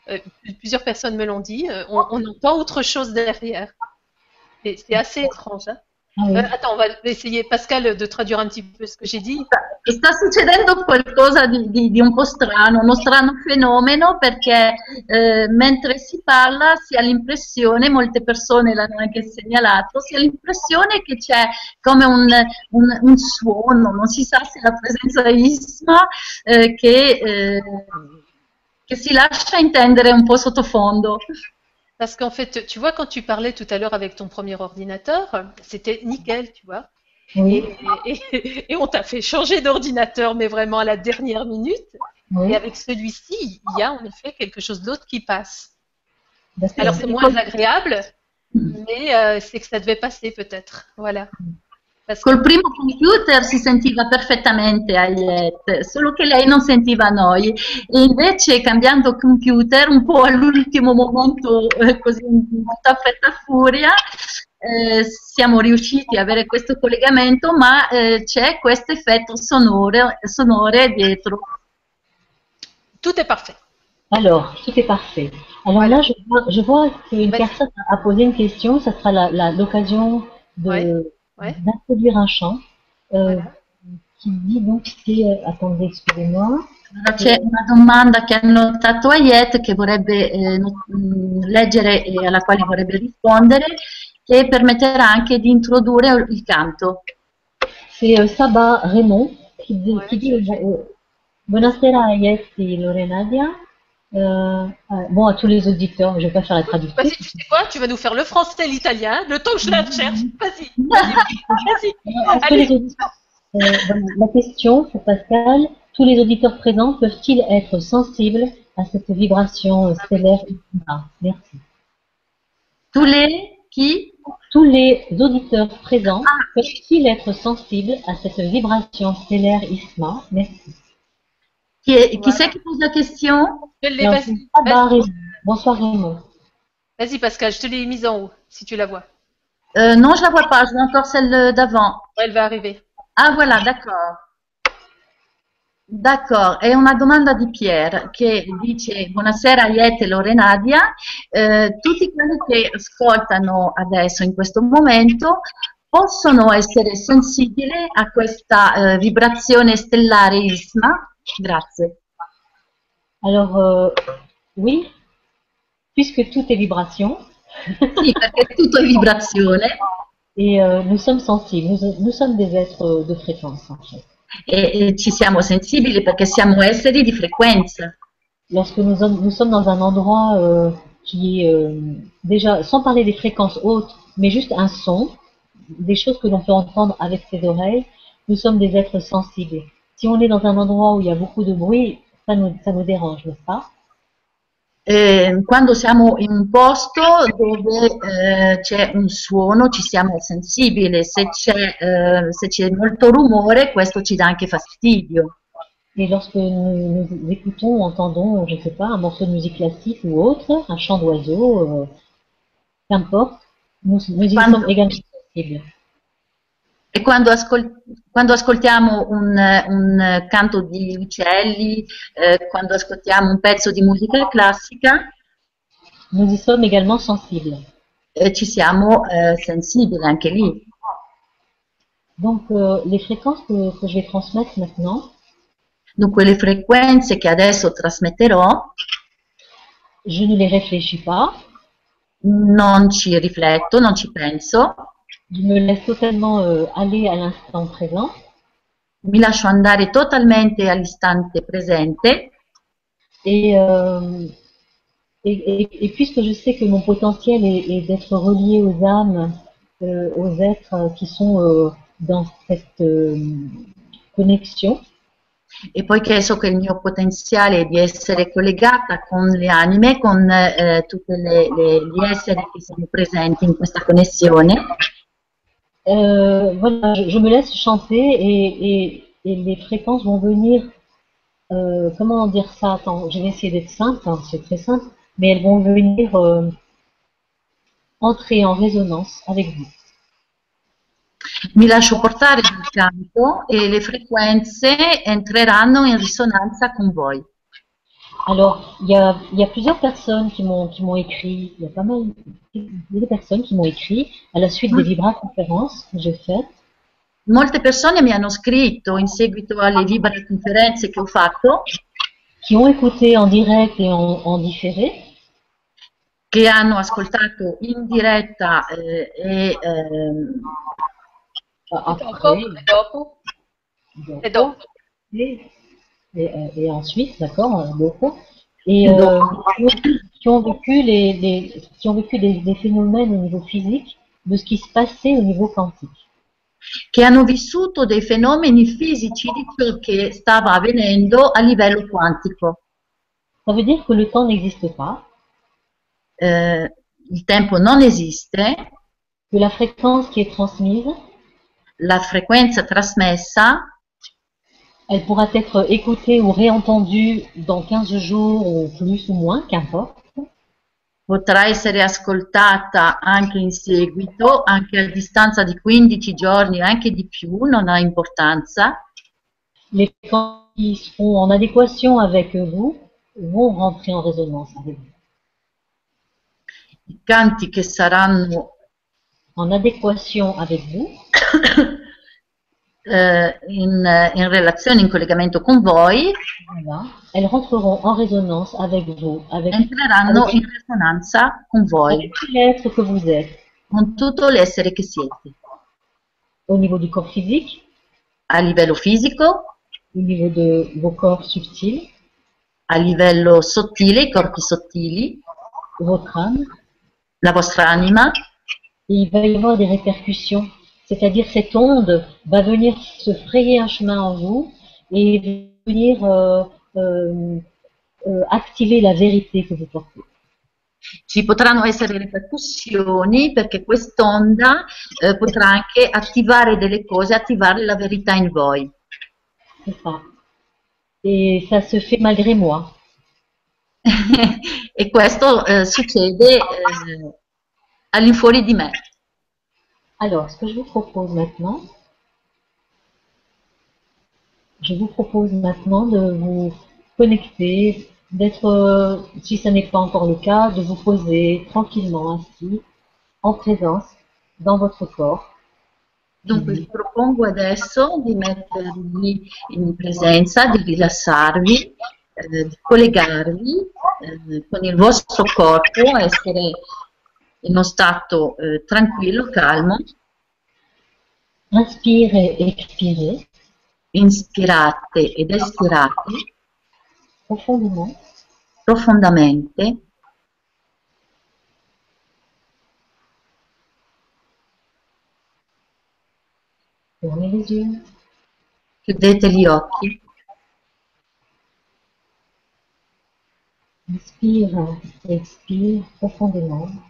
euh, plusieurs personnes me l'ont dit, euh, on, entend autre chose derrière. C'est assez étrange. Hein. Ah attends, on va essayer, Pascal, de traduire un petit peu ce que j'ai dit. Sta succedendo qualcosa di, di, di, un po' strano, uno strano fenomeno perché eh, mentre si parla si ha l'impressione, molte persone l'hanno anche segnalato, si ha l'impressione che c'è come un, un, un, suono, non si sa se la presenza isma eh, che, eh, che si lascia intendere un po' sottofondo. Parce qu'en fait, tu vois, quand tu parlais tout à l'heure avec ton premier ordinateur, c'était nickel, tu vois. Et, on t'a fait changer d'ordinateur, mais vraiment à la dernière minute. Et avec celui-ci, il y a en effet quelque chose d'autre qui passe. Alors c'est moins agréable, mais euh, c'est que ça devait passer peut-être. Voilà. Col primo computer si sentiva perfettamente Ayet, solo che lei non sentiva noi. E invece cambiando computer un po' all'ultimo momento, eh, così in tutta fretta e furia, eh, siamo riusciti a avere questo collegamento, ma eh, c'è questo effetto sonore, sonore dietro. Tutto è perfetto. Alors, tout est parfait. Alors là, je vois, je vois qu'une personne a posé une question. Ça sera l'occasion de Ouais, ouais. d'introduire un chant euh, Voilà. qui dit donc c'est euh, attendez, excusez-moi. Allora, C'è una domanda che ha notato Ayet che vorrebbe eh, mh, leggere e alla quale vorrebbe rispondere, che permetterà anche di introdurre il canto. C'est euh, Saba Raymond qui dit, Ouais, qui dit euh, Buonasera Ayet et Lorenadia. Euh, bon, à tous les auditeurs, je vais pas faire la traduction. Vas-y, tu sais quoi? Tu vas nous faire le français et l'italien, le temps que je la cherche. Vas-y, vas-y, auditeurs- euh, voilà, la question pour Pascal, tous les auditeurs présents peuvent-ils être sensibles à cette vibration stellaire Ah, Merci. Tu les chi? Tous les auditeurs présents peuvent-ils être sensibles à cette vibration stellaire ISMA Merci. È- chi Voilà. c'est qui pose la question? Je l'ai, ensuite, Saba Vas-y, Raymond. Bonsoir Raymond. Vas-y, Pascal, je te l'ai mise en haut, si tu la vois. Euh, non, je la vois pas, je vois encore celle d'avant. Elle va arriver. Ah voilà, d'accord. D'accordo, è una domanda di Pierre che dice Buonasera Iete e Lorenadia, eh, tutti quelli che ascoltano adesso in questo momento possono essere sensibili a questa eh, vibrazione stellare ISMA? Grazie. Alors, euh, oui, puisque tout est vibration, Sì, perché tutto è vibrazione et euh, nous sommes sensibles, nous, nous sommes des êtres de fréquence en fait. e, e ci siamo sensibili perché siamo esseri di frequenza. Lorsque nous, sommes- nous sommes dans un endroit euh, qui est déjà, sans parler des fréquences hautes, mais juste un son, des choses que l'on peut entendre avec ses oreilles, nous sommes des êtres sensibles. Si on est dans un endroit où il y a beaucoup de bruit, ça nous, ça nous dérange, n'est-ce pas? Eh, quando siamo in un posto dove eh, c'è un suono ci siamo sensibili, se c'è, eh, se c'è molto rumore questo ci dà anche fastidio. Et lorsque nous, nous écoutons ou entendons, je ne sais pas, un morceau de musique classique ou autre, un chant d'oiseau, euh, qu'importe, nous, nous y sommes également sensibles. E quando, ascol- quando ascoltiamo un, un canto di uccelli, eh, quando ascoltiamo un pezzo di musica classica, Nous y sommes également sensibles. eh, ci siamo eh, sensibili anche lì. Donc, euh, les fréquences que, que je vais transmettre maintenant, Dunque le frequenze che adesso trasmetterò je ne les réfléchis pas, non ci rifletto, non ci penso, je me laisse totalement euh, aller à l'instant présent. Mi lascio andare totalmente all'istante presente. Et, euh, et, et- et puisque je sais que mon potentiel est, est d'être relié aux âmes, euh, aux êtres qui sont euh, dans cette euh, connexion, e poiché so che il mio potenziale è di essere collegata con le anime, con eh, tutti gli esseri che sono presenti in questa connessione, euh, voilà, je, je me laisse chanter et, et, et les fréquences vont venir, euh, comment dire ça? Attends, je vais essayer d'être simple, hein, c'est très simple, mais elles vont venir euh, entrer en résonance avec vous. mi lascio portare dal canto e le frequenze entreranno in risonanza con voi. Alors, il y a, il y a plusieurs personnes qui m'ont qui m'ont écrit, il y a pas mal il y a des personnes qui m'ont écrit à la suite des vibra-conférences que j'ai faites. Molte persone mi hanno scritto in seguito alle libere conferenze che ho fatto, qui ont écouté en direct et en, en différé, che hanno ascoltato in diretta eh, e ehm, E dopo? après, E dopo? donc, E dopo? Et, et, et ensuite, d'accord, euh, beaucoup, et euh, qui, ont, vécu les, les qui ont vécu des, des phénomènes au niveau physique de ce qui se passait au niveau quantique. che hanno vissuto dei fenomeni fisici di ciò che stava avvenendo a livello quantico. Ça veut dire que le temps n'existe pas, Eh, il tempo non esiste, que la fréquence qui est transmise, la frequenza trasmessa elle pourra être écoutée ou réentendue dans 15 jours ou plus ou moins, qu'importe. potrà essere ascoltata anche in seguito, anche a distanza di 15 giorni, anche di più, non ha importanza. Les fréquences qui seront en adéquation avec vous vont rentrer en résonance avec vous, I canti che saranno en adéquation avec vous, eh, in, in relazione, in collegamento con voi, voilà, elles rentreront en résonance avec vous, avec, entreranno in risonanza con voi, avec que vous êtes, con tutto l'essere che siete, au niveau du corps physique, a livello fisico, au niveau de vos corps subtils, a livello sottile, i corpi sottili, votre âme, la vostra anima, il va y avoir des répercussions. C'est-à-dire cette onde va venir se frayer un chemin en vous et venir euh, euh, euh, activer la vérité que vous portez. ci potranno essere ripercussioni perché quest'onda eh, potrà anche attivare delle cose, attivare la verità in voi. Ça. Et ça se fait malgré moi. e questo eh, succede eh, all'infuori di me. Alors, ce que je vous propose maintenant, je vous propose maintenant de vous connecter, d'être, euh, si ce n'est pas encore le cas, de vous poser tranquillement assis, en présence, dans votre corps. Dunque vi propongo adesso di mettervi in presenza, di rilassarvi, eh, di collegarvi eh, con il vostro corpo, essere in uno stato eh, tranquillo, calmo, Inspirez et expirez inspirate ed espirate profondamente. Yeux. chiudete gli occhi, Inspire expire profondément.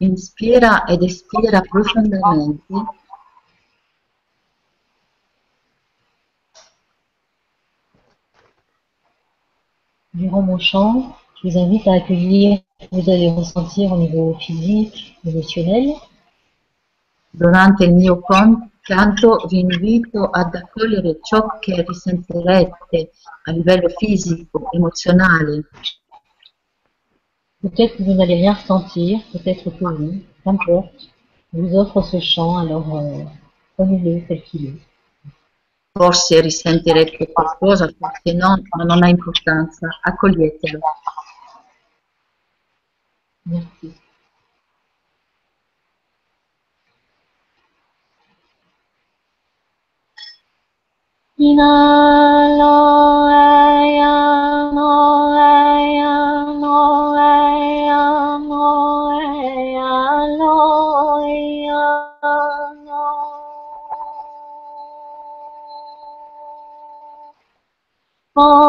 Inspira ed espira profondamente Durant mon chant, je vous invite à accueillir ce que vous allez ressentir au niveau physique, émotionnel. Durante il mio canto vi invito ad accogliere ciò che risentirete a livello fisico, emozionale. Peut-être que vous n'allez rien ressentir, peut-être que oui, qu'importe. Je vous offre ce chant, alors euh, prenez-le tel qu'il est. Forse risentirete qualcosa, forse no, ma non ha importanza, accoglietelo. Merci. Inhalo, tiempo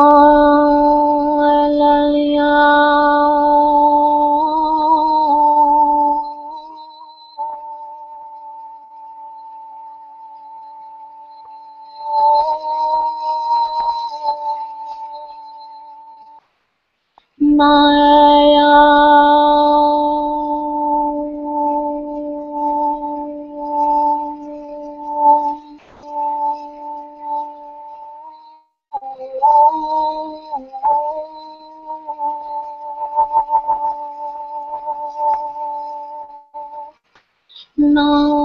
No.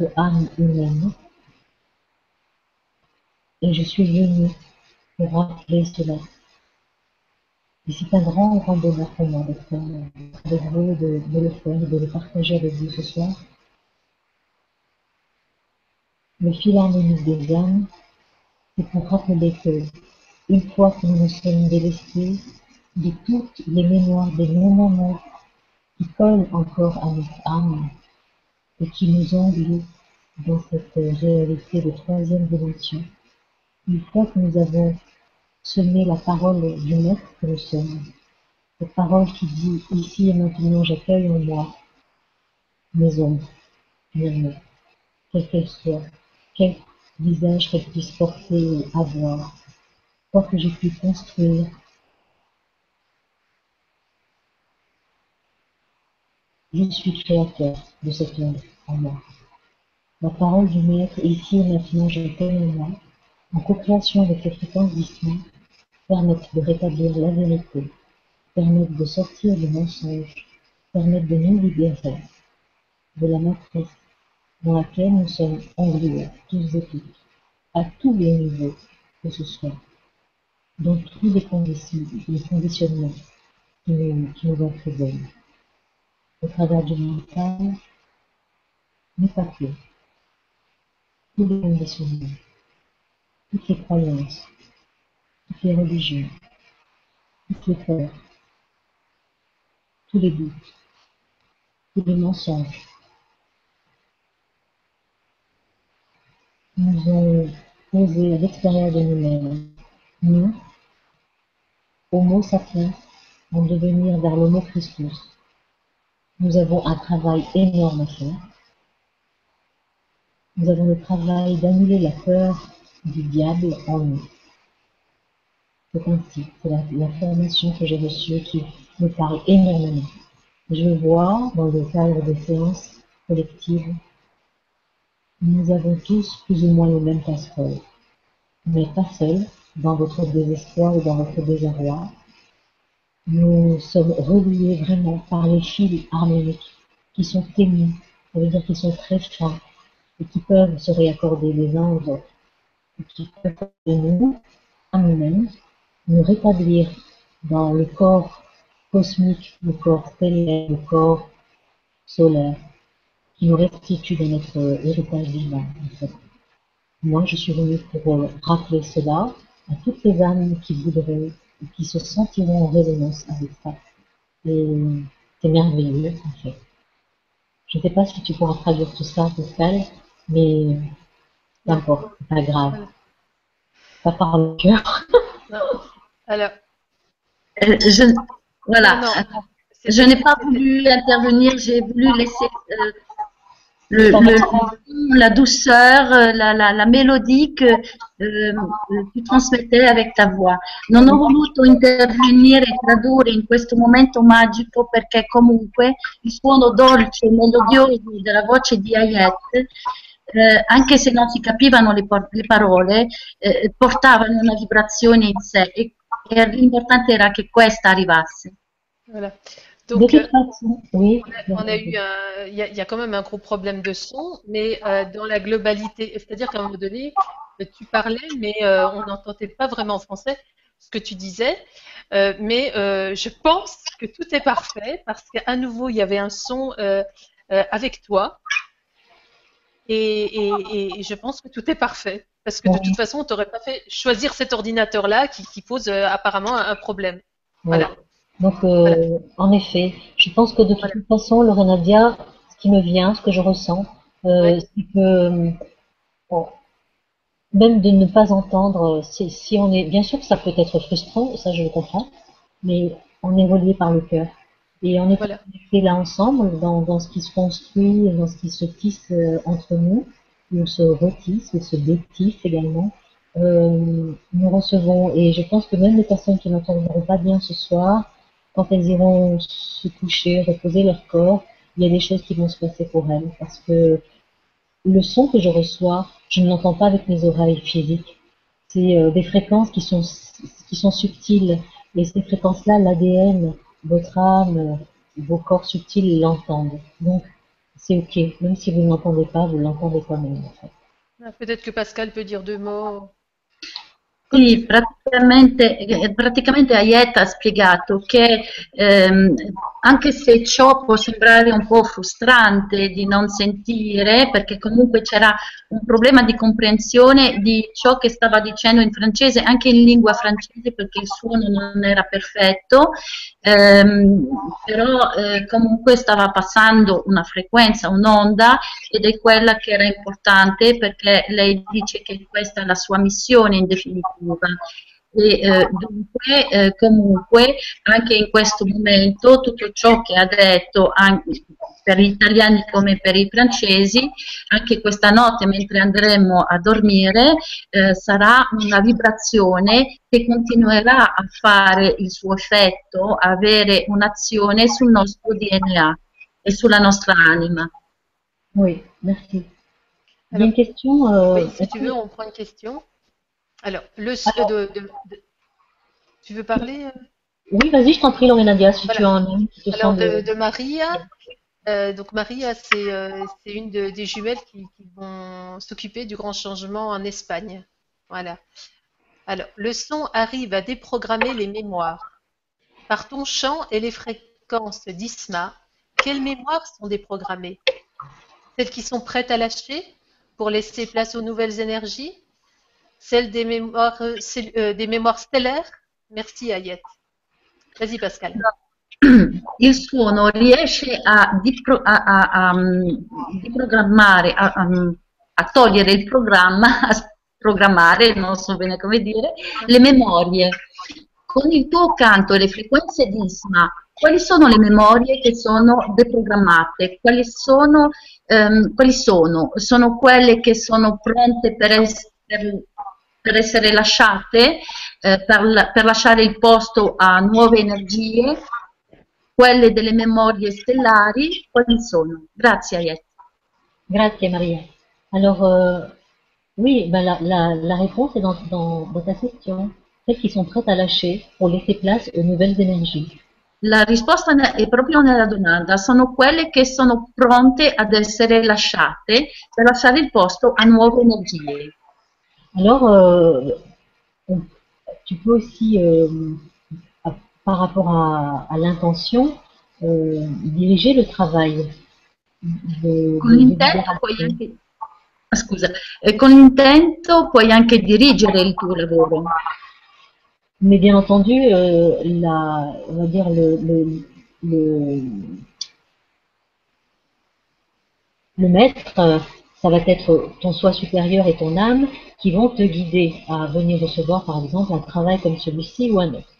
Tant qu'âme humaine. Et je suis venue pour rappeler cela. Et c'est un grand, grand bonheur pour moi d'être avec vous, de, de le faire, de le partager avec vous ce soir. Le fil harmonique des âmes, c'est pour rappeler que, une fois que nous nous sommes délestés de toutes les mémoires des non-amours qui collent encore à notre âme et qui nous engluent dans cette réalité de troisième dimension, une fois que nous avons semé la parole du maître que nous sommes, cette parole qui dit ici et maintenant j'accueille en moi mes ombres, mes mots, quelles qu'elles soient, quel visage qu'elle puisse porter ou avoir, quoi que j'ai pu construire. Je suis créateur de cette ombre en moi. La parole du Maître, ici et maintenant, je en moi, en co-création avec les fréquences d'Isma, permettent de rétablir la vérité, permettent de sortir du mensonge, permettent de nous libérer de la matrice dans laquelle nous sommes englués, tous et toutes, à tous les niveaux que ce soit, dans tous les, les conditionnements qui nous, qui au travers du mental, mais pas que, tous les conditionnements, toutes les croyances, toutes les religions, toutes les peurs, tous les doutes, tous les mensonges, nous ont posé à l'extérieur de nous-mêmes. Nous, Homo sapiens, en devenir vers l'Homo Christus. Nous avons un travail énorme à faire. Nous avons le travail d'annuler la peur du diable en nous. C'est ainsi, c'est la, formation que j'ai reçue qui me parle énormément. Je vois dans le cadre des séances collectives nous avons tous plus ou moins les mêmes casseroles. Vous n'êtes pas seul dans votre désespoir ou dans votre désarroi. Nous sommes reliés vraiment par les fils harmoniques qui sont ténus, ça veut dire qu'ils sont très fins et qui peuvent se réaccorder les uns aux autres, et qui peuvent nous, à nous-mêmes, nous rétablir dans le corps cosmique, le corps stellaire, le corps solaire, qui nous restitue de notre héritage divin. Moi, je suis venue pour rappeler cela à toutes les âmes qui voudraient, qui se sentiront en résonance avec ça. Et c'est merveilleux, en fait. Je ne sais pas si tu pourras traduire tout ça, Pascal, mais n'importe, c'est pas grave. Ça part le cœur. Alors, euh, je, voilà. je n'ai pas voulu intervenir, j'ai voulu laisser euh, le, la douceur, euh, la, la, la mélodie que eh, tu trasmettais avec ta voix. Non ho voluto intervenire e tradurre in questo momento magico perché comunque il suono dolce e melodioso della voce di Ayet eh, anche se non si capivano le, le parole, eh, portavano una vibrazione in sé e, e l'importante era che questa arrivasse. Voilà. Donc, euh, oui. on a, on a eu un, il y a, il y a quand même un gros problème de son, mais euh, dans la globalité, c'est-à-dire qu'à un moment donné, euh, tu parlais, mais euh, on n'entendait pas vraiment en français ce que tu disais. Mais je pense que tout est parfait parce qu'à nouveau, il y avait un son avec toi. Et, et- et je pense que tout est parfait. Parce que de Oui. toute façon, on t'aurait pas fait choisir cet ordinateur-là qui, qui pose apparemment un, problème. Voilà. Donc, euh, en effet, je pense que de toute Voilà. façon, Lorenadia, ce qui me vient, ce que je ressens, euh, Ouais. c'est que euh, bon, même de ne pas entendre, si, si on est, bien sûr que ça peut être frustrant, ça je le comprends, mais on est relié par le cœur. Et on est Voilà. là ensemble, dans, dans ce qui se construit, dans ce qui se tisse euh, entre nous, ou se retisse, ou se détisse également. Euh, nous recevons, et je pense que même les personnes qui n'entendront pas bien ce soir, quand elles iront se coucher, reposer leur corps, il y a des choses qui vont se passer pour elles. Parce que le son que je reçois, je ne l'entends pas avec mes oreilles physiques. C'est euh, des fréquences qui sont, qui sont subtiles. Et ces fréquences-là, l'ADN, votre âme, vos corps subtils l'entendent. Donc, c'est OK. Même si vous ne l'entendez pas, vous l'entendez quand même. Ah, Peut-être que Pascal peut dire deux mots. Sì, praticamente, eh, praticamente Ayet ha spiegato che ehm, anche se ciò può sembrare un po' frustrante di non sentire, perché comunque c'era un problema di comprensione di ciò che stava dicendo in francese, anche in lingua francese, perché il suono non era perfetto, ehm, però eh, comunque stava passando una frequenza, un'onda, ed è quella che era importante perché lei dice che questa è la sua missione in definitiva. E eh, dunque, eh, comunque, anche in questo momento, tutto ciò che ha detto anche per gli italiani come per i francesi, anche questa notte mentre andremo a dormire, eh, sarà una vibrazione che continuerà a fare il suo effetto, a avere un'azione sul nostro DNA e sulla nostra anima. Oui, merci. Alors, une question. euh, Oui, si tu veux, on prend une question. Alors, le Alors- de, de- de- tu veux parler euh? Oui, vas-y, je t'en prie, Lorenadia, si Voilà. tu en as Alors, de, semble. de Maria. euh, donc, Maria, c'est euh, une de- des jumelles qui, qui vont s'occuper du grand changement en Espagne. Voilà. Alors, le son arrive à déprogrammer les mémoires. Par ton chant et les fréquences d'Isma, quelles mémoires sont déprogrammées? Celles qui sont prêtes à lâcher pour laisser place aux nouvelles énergies? Celles des mémoires, euh, des mémoires stellaires? Merci, Ayette. Vas-y, Pascal. il suono riesce a, dipro- a- a- a, mm, diprogrammare, a- a togliere il programma, a programmare, non so bene come dire, le memorie. Con il tuo canto e le frequenze di ISMA, quali sono le memorie che sono deprogrammate? Quali sono, ehm, quali sono? Sono quelle che sono pronte per essere, per essere lasciate, eh, per, per lasciare il posto a nuove energie? quelle delle memorie stellari, quali sono? Grazie Ayet. Grazie, Maria. Alors, euh, oui, ben la, la, la réponse est dans, dans, dans ta question. Celles qui sont prêtes à lâcher pour laisser place aux nouvelles énergies. La risposta è proprio nella domanda, sono quelle che sono pronte ad essere lasciate per lasciare il posto a nuove energie. Alors, euh, on- tu peux aussi, euh, à- par rapport à, à l'intention, euh, diriger le travail. de- Con l'intento puoi anche, ah, scusa, eh, con l'intento puoi anche dirigere il tuo lavoro. Mais bien entendu, euh, la, on va dire le, le, le, le maître, ça va être ton soi supérieur et ton âme qui vont te guider à venir recevoir, par exemple, un travail comme celui-ci ou un autre.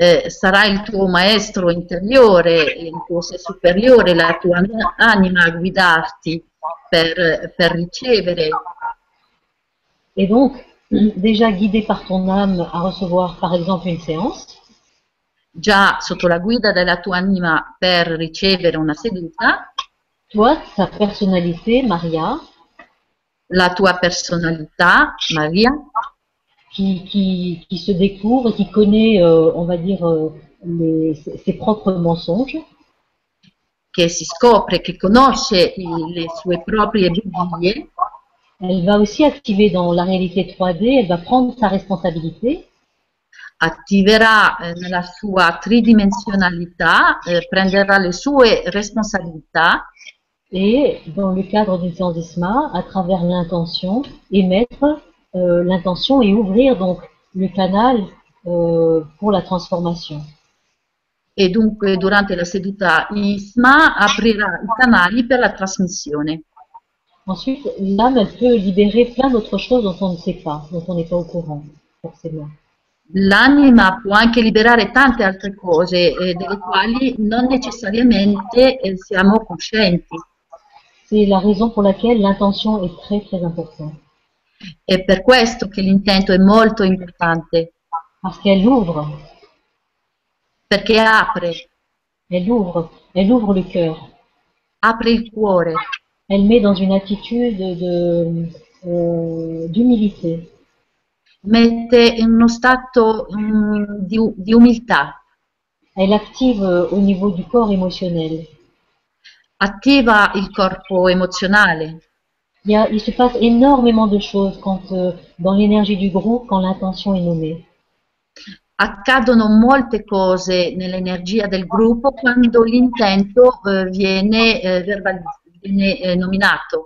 Eh, sarà il tuo maestro interiore, il tuo sé superiore, la tua anima a guidarti per, per ricevere. Et donc, déjà guidé par ton âme à recevoir, par exemple, une séance, già sotto la guida della tua anima per ricevere una seduta, toi, ta personnalité, Maria, la tua personalità, Maria, qui, qui, qui se découvre, qui connaît, euh, on va dire, euh, les- ses propres mensonges, che si scopre, che conosce le sue proprie bugie, elle va aussi activer dans la réalité 3D, elle va prendre sa responsabilité. Attiverà eh, nella sua tridimensionalità, eh, prenderà le sue responsabilità et dans le cadre d'une séance d'ISMA, à travers l'intention, émettre euh, l'intention et ouvrir donc le canal euh, pour la transformation. e dunque durante la seduta ISMA aprirà i canali per la trasmissione. Ensuite, l'âme, elle peut libérer plein d'autres choses dont on ne sait pas, dont on n'est pas au courant, forcément. L'anima può anche liberare tante altre cose eh, delle quali non necessariamente eh, siamo coscienti. C'est la raison pour laquelle l'intention est très très importante. È per questo che l'intento è molto importante, Parce qu'elle ouvre, perché apre, elle ouvre, elle ouvre le cœur. apre il cuore, Elle met dans une attitude de, euh, d'humilité. mette in uno stato di, u- di umiltà, Elle active euh, au niveau du corps émotionnel. Attiva il corpo emozionale. A- il se passe énormément de choses quand, euh, dans l'énergie du groupe quand l'intention est nommée. Accadono molte cose nell'energia del gruppo quando l'intento eh, viene, eh, verbal- viene, eh, nominato,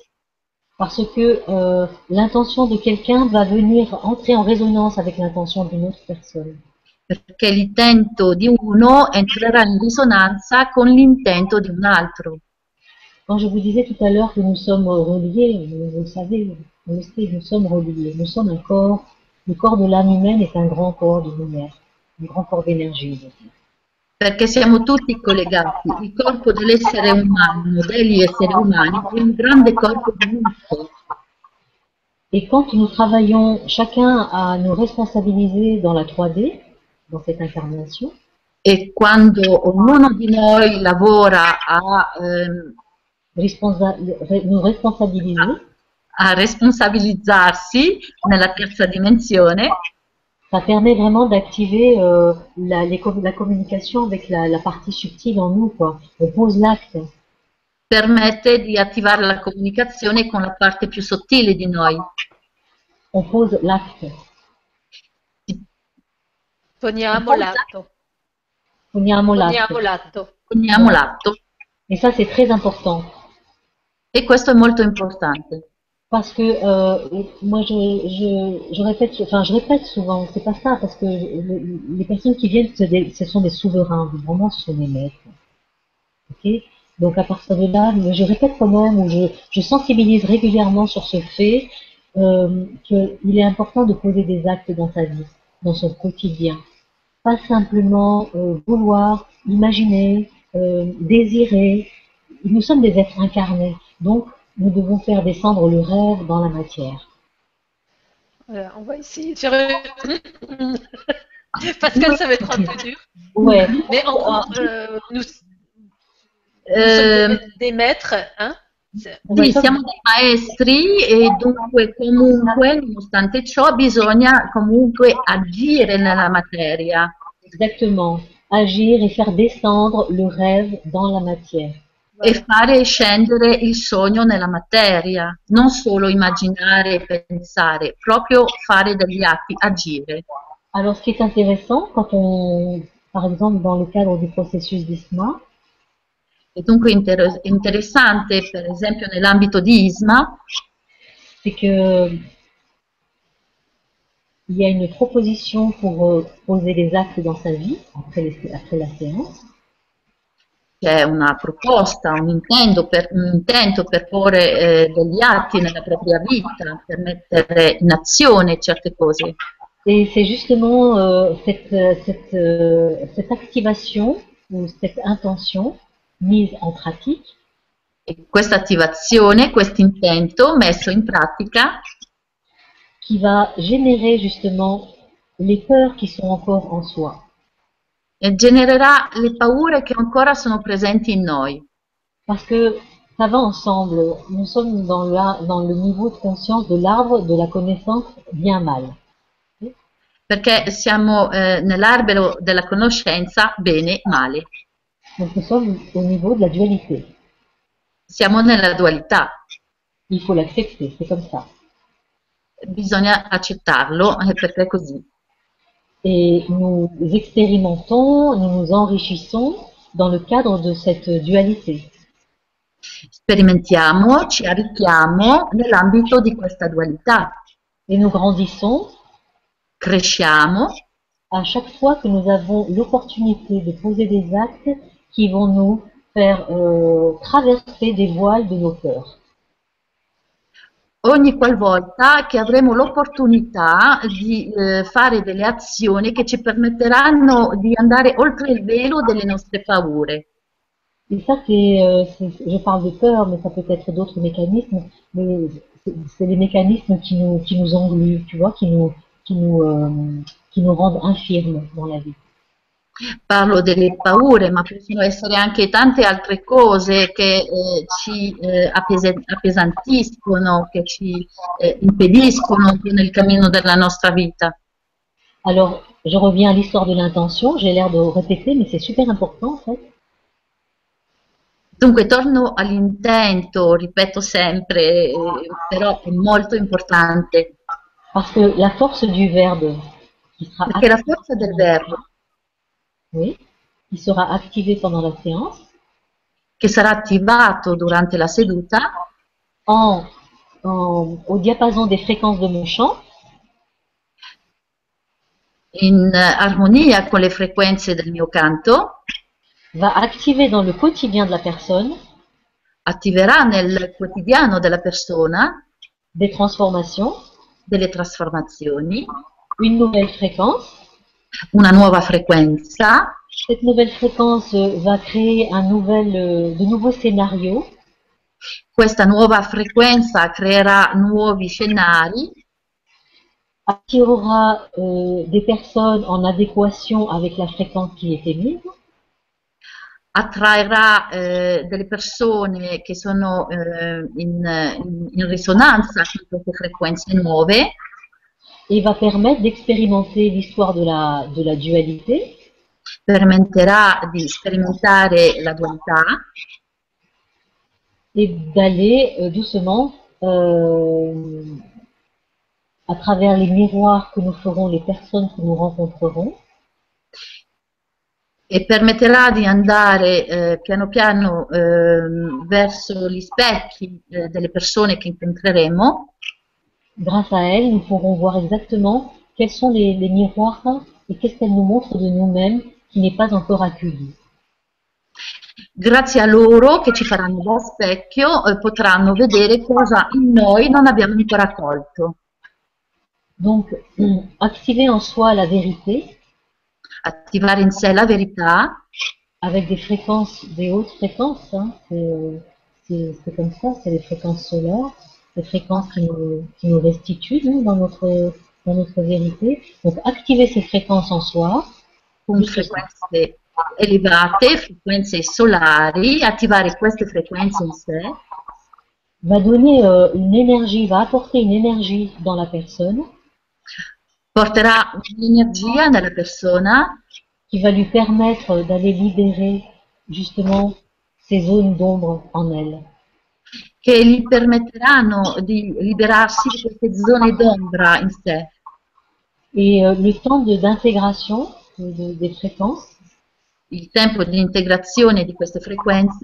Parce que euh, l'intention de quelqu'un va venir entrer en résonance avec l'intention d'une autre personne. perché l'intento di uno entrerà in risonanza con l'intento di un altro. Quand je vous disais tout à l'heure que nous sommes reliés, vous le savez, vous le savez, nous sommes reliés. Nous sommes un corps. Le corps de l'âme humaine est un grand corps de lumière, un grand corps d'énergie. Perché siamo tutti collegati. Il corpo dell'essere umano, degli esseri umani, è un grande corpo di luce. Et quand nous travaillons chacun à nous responsabiliser dans la 3D, dans cette incarnation, E quando ognuno di noi lavora a, ehm, responsa- re- nous responsabiliser, a responsabilizzarsi nella terza dimensione, ça permet vraiment d'activer euh, la, communication avec la, la partie subtile en nous. Quoi. On pose l'acte. permette di attivare la comunicazione con la parte più sottile di noi. On pose l'acte. Poniamo l'atto. Poniamo l'atto. Poniamo l'atto. Poniamo l'atto. Et ça, c'est très important. E questo è molto importante. Parce que euh, moi, je, je, je répète, enfin, je répète souvent, c'est pas ça, parce que le- les personnes qui viennent, ce sont des souverains, vraiment, ce sont des maîtres. Ok? Donc à partir de là, je répète quand même, ou je, je sensibilise régulièrement sur ce fait euh, qu'il est important de poser des actes dans sa vie, dans son quotidien. Pas simplement euh, vouloir, imaginer, euh, désirer. Nous sommes des êtres incarnés, donc nous devons faire descendre le rêve dans la matière. Voilà, on va essayer de faire. Pascal, ça va être un peu dur. Ouais, Mais en gros, euh, nous, nous sommes des, des maîtres, hein on sì, siamo dei maestri e dunque comunque, nonostante ciò, bisogna comunque agire nella materia. exactement agir et faire descendre le rêve dans la matière. E fare scendere il sogno nella materia, non solo immaginare e pensare, proprio fare degli atti, agire. Alors, ce qui est intéressant, quand on, par exemple, dans le cadre du processus d'ISMA, E dunque inter- interessante, per esempio, nell'ambito di ISMA, c'est que il y a une proposition pour euh, poser des actes dans sa vie après, les- après la séance. C'è una proposta, un intento per, un intento per porre eh, degli atti nella propria vita, per mettere in azione certe cose. Et c'est justement euh, cette, cette, euh, cette activation ou cette intention mise en pratique E questa attivazione, questo intento messo in pratica qui va générer justement les peurs qui sont encore en soi. Eh, genererà le paure che ancora sono presenti in noi. Parce que ça va ensemble. Nous sommes dans, la, dans le niveau de conscience de l'arbre de la connaissance bien mal. perché siamo eh, nell'albero della conoscenza bene, male. Donc nous sommes au niveau de la dualité. Siamo nella dualità, Il faut l'accepter, c'est comme ça. bisogna accettarlo eh, perché è così. Et nous expérimentons, nous nous enrichissons dans le cadre de cette dualité. Sperimentiamo, ci arricchiamo nell'ambito di questa dualità, Et nous grandissons cresciamo à chaque fois que nous avons l'opportunité de poser des actes qui vont nous faire euh, traverser des voiles de nos peurs. Ogni qualvolta che avremo l'opportunità di eh, fare delle azioni che ci permetteranno di andare oltre il velo delle nostre paure. Et ça, c'est, je parle de peur, mais ça peut être d'autres mécanismes, mais c'est les mécanismes qui nous, qui nous engluent, tu vois, qui nous, qui nous, euh, qui nous rendent infirmes dans la vie. Parlo delle paure, ma possono essere anche tante altre cose che eh, ci eh, appese- appesantiscono, che ci eh, impediscono nel cammino della nostra vita. Alors, je reviens à l'histoire de l'intention, j'ai l'air de répéter, mais c'est super important en fait. Dunque, torno all'intento, ripeto sempre, però è molto importante, Parce que la force du verbe perché la forza del verbo, oui, qui sera activé pendant la séance, che sarà attivato durante la seduta, en, en- au diapason des fréquences de mon chant, in armonia con le frequenze del mio canto, va activer dans le quotidien de la personne. Attiverà nel quotidiano della persona. Des transformations, delle trasformazioni, une nouvelle fréquence. Una nuova frequenza, Cette nouvelle fréquence va créer un nouvel, euh, de nouveaux scénarios. Questa nuova frequenza creerà nuovi scenari, attirera euh, des personnes en adéquation avec la fréquence qui est émise. Attraerà eh, delle persone che sono eh, in, in- in risonanza con queste frequenze nuove et va permettre d'expérimenter l'histoire de la, de la dualité. Permetterà di sperimentare la dualità. Et d'aller euh, doucement euh, à travers les miroirs que nous feront les personnes que nous rencontrerons. E permetterà di andare eh, piano piano ehm, verso gli specchi eh, delle persone che incontreremo grâce à elles, nous pourrons voir exactement quels sont les, les miroirs et qu'est-ce qu'elles nous montrent de nous-mêmes qui n'est pas encore accueilli. grazie a loro che ci faranno da specchio eh, potranno vedere cosa in noi non abbiamo ancora colto. Donc, activer en soi la vérité Attivare in sé la verità avec des fréquences, des hautes fréquences, hein, c'est comme ça, c'est les fréquences solaires, les fréquences qui nous, qui nous restituent nous, dans, notre, dans notre vérité. Donc, activer ces fréquences en soi, con frequenze elevate, frequenze solari, attivare queste frequenze in sé va donner euh, une énergie, va apporter une énergie dans la personne porterà un'energia nella persona qui va lui permettre d'aller libérer justement ces zones d'ombre en elle. Che gli permetteranno di liberarsi di queste zone d'ombra in sé. Et euh, le temps d'intégration de- de- des fréquences Il tempo di integrazione di queste frequenze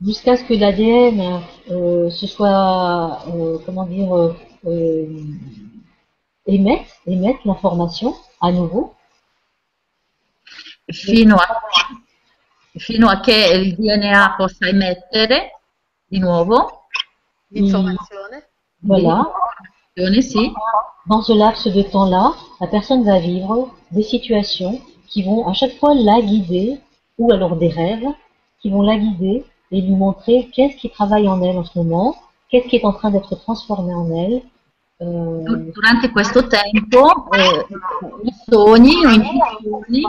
jusqu'à ce que l'ADN euh, se soit, euh, comment dire, émette, émette l'information à nouveau. fino a, fino a che il DNA possa emettere di nuovo, L'informazione. Voilà. Dans ce laps de temps-là, la personne va vivre des situations qui vont à chaque fois la guider, ou alors des rêves, qui vont la guider et lui montrer qu'est-ce qui travaille en elle en ce moment, qu'est-ce qui est en train d'être transformé en elle. Euh, Du- durante questo tempo eh, i sogni o intuizioni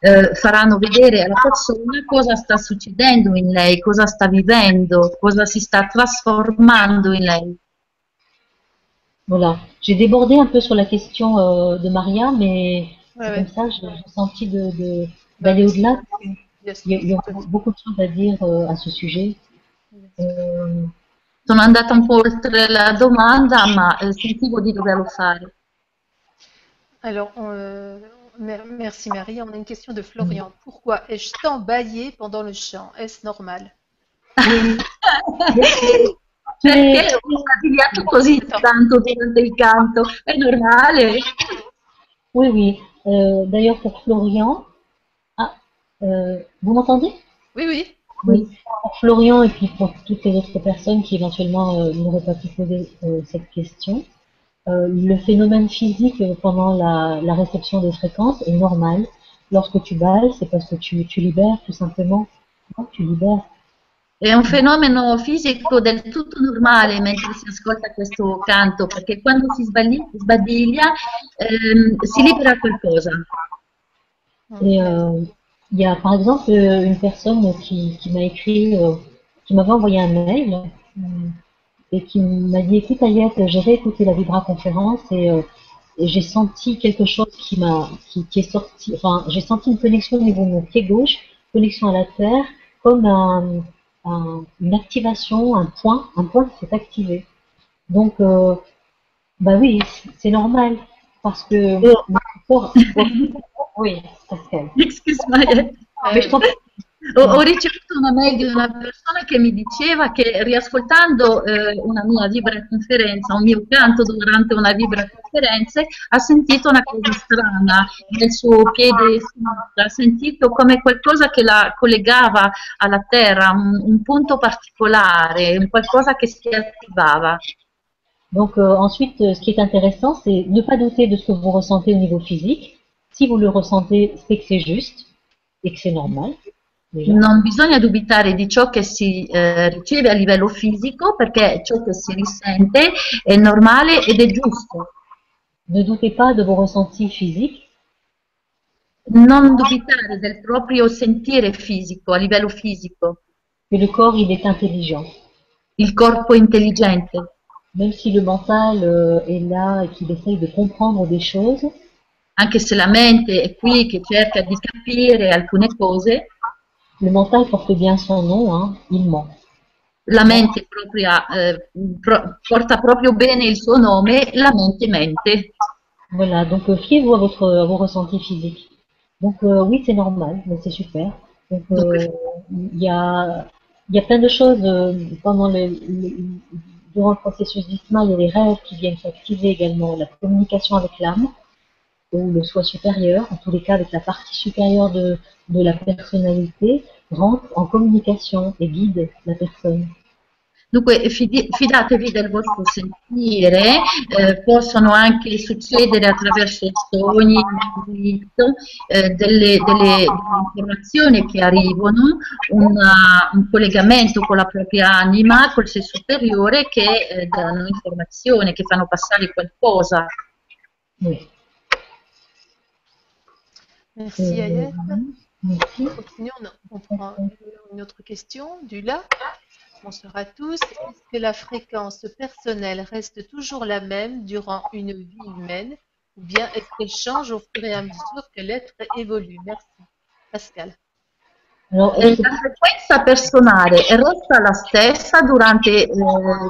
eh, faranno vedere alla persona cosa sta succedendo in lei, cosa sta vivendo, cosa si sta trasformando in lei. Voilà. J'ai débordé un peu sur la question euh, de Maria, mais c'est comme ça, j'ai senti de, de, d'aller au-delà. Il y, a, beaucoup de choses à dire euh, à ce sujet. Sono andata un po' oltre la domanda, ma eh, sentivo di doverlo fare. Alors, euh, merci Marie. On a une question de Florian. Pourquoi ai-je tant baillé pendant le chant? Est-ce normal? Perché ho così tanto durante il canto? È normale? Oui, oui. Euh, D'ailleurs, pour Florian, ah, euh, vous m'entendez? Oui, oui. Oui, pour Florian et puis pour toutes les autres personnes qui éventuellement euh, n'auraient pas pu poser euh, cette question, euh, le phénomène physique pendant la, la, réception des fréquences est normal. Lorsque tu balles, c'est parce que tu, tu libères tout simplement. Non, tu libères. È un fenomeno fisico del tutto normale mentre si ascolta questo canto, perché quando si sbadiglia ehm, si libera qualcosa. Et, Il y a par exemple euh, une personne qui, qui m'a écrit, euh, qui m'avait envoyé un mail euh, et qui m'a dit écoute Ayette, j'ai réécouté la Vibra conférence et, et j'ai senti quelque chose qui m'a qui, qui, est sorti, enfin j'ai senti une connexion au niveau de mon pied gauche, connexion à la terre, comme un, un, une activation, un point, un point qui s'est activé. Donc bah oui, c'est normal parce que Oui, Pascal. Excuse-moi. Ho, ho, ricevuto una mail di una persona che mi diceva che riascoltando eh, una mia vibra conferenza, un mio canto durante una vibra conferenza, ha sentito una cosa strana nel suo piede sinistro, ha sentito come qualcosa che la collegava alla terra, un, un punto particolare, qualcosa che si attivava. Donc euh, ensuite, ce qui est intéressant, c'est ne pas douter de ce que vous ressentez au niveau physique. Si vous le ressentez, c'est que c'est juste et que c'est normal. Déjà. Non bisogna dubitare di ciò che si eh, riceve a livello fisico perché ciò che si risente è normale ed è giusto. Ne doutez pas de vos ressentis physiques. Non dubitare del proprio sentire fisico, a livello fisico. Que le corps, il est intelligent. Il corpo è intelligente. Même si le mental euh, est là et qu'il essaye de comprendre des choses, anche se la mente è qui che cerca di capire alcune cose. Le mental porte bien son nom, hein, il ment. La mente propria, eh, pro, porta proprio bene il suo nome, la mente mente. Voilà, donc euh, fiez-vous à, votre, à vos ressentis physiques. Donc euh, oui, c'est normal, mais c'est super. Donc euh, il y, a, y a plein de choses euh, pendant le, le, durant le processus d'ISMA, il y a les rêves qui viennent s'activer également, la communication avec l'âme ou le soi supérieur, en tous les cas avec la partie supérieure de, de la personnalité, rentre en communication e guide la persona. Dunque fidatevi del vostro sentire, eh, possono anche succedere attraverso sogni, eh, delle, delle, informazioni che arrivano, una, un collegamento con la propria anima, col sé superiore che eh, danno informazioni, che fanno passare qualcosa. Sì. Merci Ayette. Continuons, on prend une autre question du là. Bonsoir à tous. Est-ce que la fréquence personnelle reste toujours la même durant une vie humaine ou bien est-ce qu'elle change au fur et à mesure que l'être évolue? Merci. Pascal. La frequenza personale resta la stessa durante eh,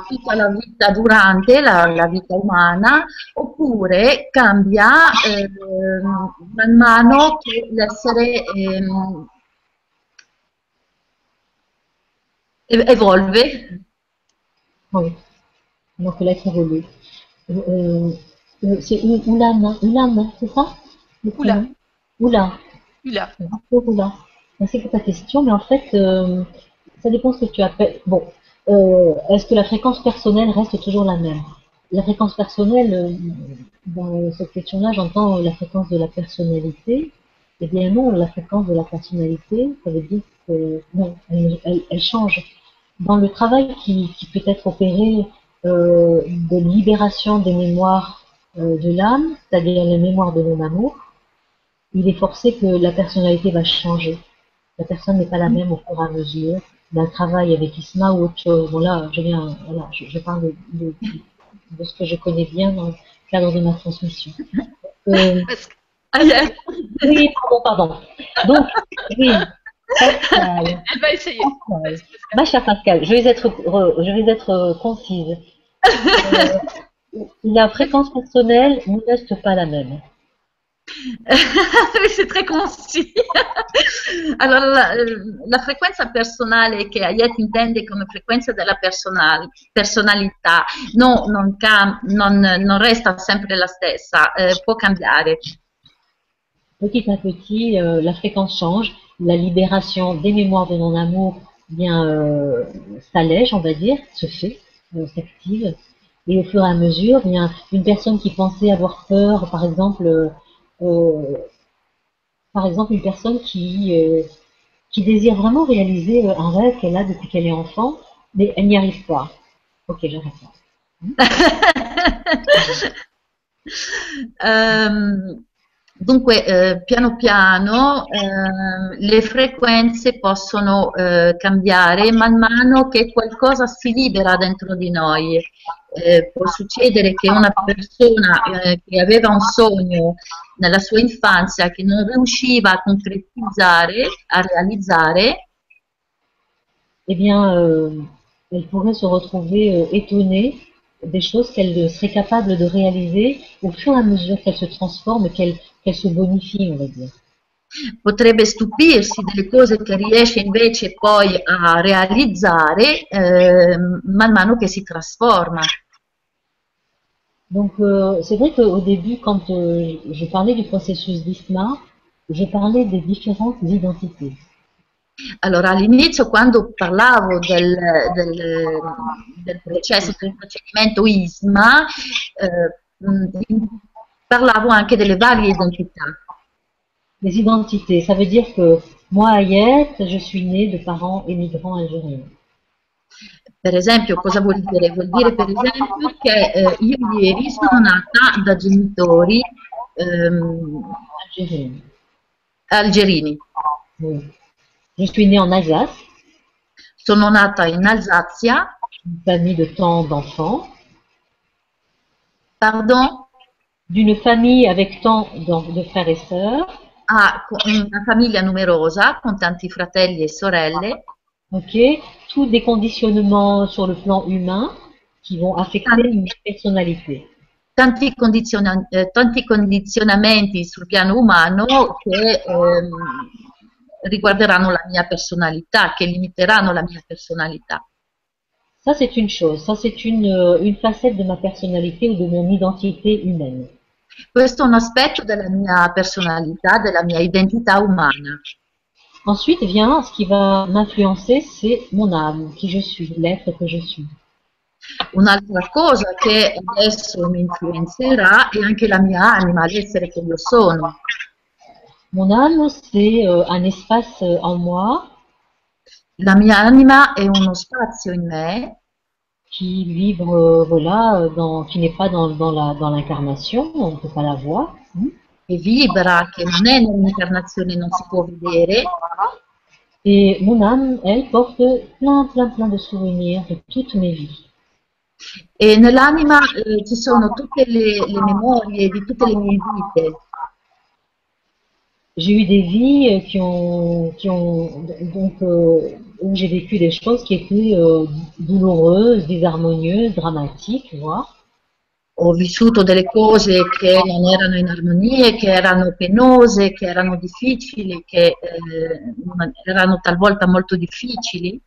tutta la vita, durante la, la vita umana, oppure cambia eh, man mano che l'essere eh, evolve. Oui, donc l'être évolue. Euh, c'est Ulan, Ulan, c'est ça Oula. Oula. Oula. Oula. Merci pour ta question, mais en fait, euh, ça dépend ce que tu appelles. Bon, euh, est-ce que la fréquence personnelle reste toujours la même? La fréquence personnelle, euh, dans cette question-là, j'entends la fréquence de la personnalité. Eh bien non, la fréquence de la personnalité, ça veut dire que non, elle, change. Dans le travail qui, peut être opéré de libération des mémoires de l'âme, c'est-à-dire les mémoires de non-amour, il est forcé que la personnalité va changer la personne n'est pas la même au fur et à mesure d'un travail avec Isma ou autre chose. Bon là, je viens, voilà, je, je parle de, de, de ce que je connais bien dans le cadre de ma transmission. Euh, Parce que- Ayette, oui, pardon, pardon. Donc, oui, Pascal, Elle va essayer. Pascal. Ma chère Pascal, je vais être, re- je vais être concise. Euh, la fréquence personnelle ne reste pas la même. C'est très concis. Allora, la, la frequenza personale che Ayet intende come frequenza della personal- personalità no, non, non- non resta sempre la stessa, eh, può cambiare. Petit à petit, euh, la fréquence change, la libération des mémoires de non-amour euh, s'allège, on va dire, se fait, euh, s'active. Et au fur et à mesure, une personne qui pensait avoir peur, par exemple, euh, par exemple une personne qui euh, qui désire vraiment réaliser euh, un rêve qu'elle a depuis qu'elle est enfant, mais elle n'y arrive pas. Ok, j'arrête là. Ehm, dunque, eh, piano piano ehm, le frequenze possono eh, cambiare man mano che qualcosa si libera dentro di noi. Eh, può succedere che una persona eh, che aveva un sogno nella sua infanzia che non riusciva a concretizzare, a realizzare, eh bien, euh, elle pourrait se retrouver euh, étonnée des choses qu'elle serait capable de réaliser au fur et à mesure qu'elle se transforme, qu'elle bonifie, on va dire. potrebbe stupirsi delle cose che riesce invece poi a realizzare eh, man mano che si trasforma. Donc, euh, c'est vrai qu'au début, quand euh, je parlais du processus d'ISMA, je parlais des différentes identités. Allora, all'inizio quando parlavo del, del- del processo, del procedimento ISMA, eh, mh, parlavo anche delle varie identità. Les identités, ça veut dire que moi, Ayette, je suis née de parents émigrants algériens. Per esempio, cosa vuol dire? Vuol dire per esempio che eh, io ieri sono nata da genitori ehm, algerini. Oui. Je suis née en Alsace, Sono nata in Alsazia, une famille de tant d'enfants, pardon, d'une famille avec tant de frères et sœurs. co- una famiglia numerosa con tanti fratelli e sorelle, Ok, tous des conditionnements sur le plan humain qui vont affecter une personnalité. tanti, condiziona- eh, tanti condizionamenti sul piano umano che ehm, riguarderanno la mia personalità, che limiteranno la mia personalità. Ça, c'est une chose. Ça, c'est une, euh, une facette de ma personnalité ou de mon identité humaine. Questo è un aspetto della mia personalità, della mia identità umana. Ensuite vient ce qui va m'influencer, c'est mon âme, qui je suis, l'être que je suis. Un'altra cosa che adesso mi influenzerà è anche la mia anima, l'essere che io sono. Mon âme, c'est euh, un espace euh, en moi La mia anima è uno spazio in me qui vibre, euh, voilà, euh, dans, qui n'est pas dans, dans la, dans l'incarnation, on ne peut pas la voir. hein. che vibra, che non è nell'incarnazione, non si può vedere, Et mon âme, elle porte plein, plein, plein de souvenirs de toutes mes vies. e nell'anima eh, ci sono tutte le, le memorie di tutte le mie vite. J'ai eu des vies euh, qui ont, qui ont donc euh, où j'ai vécu des choses qui étaient euh, douloureuses, désharmonieuses, dramatiques, voire. Ho vissuto delle cose che non erano in armonia, che erano penose, che erano difficili, che eh, erano talvolta molto difficili.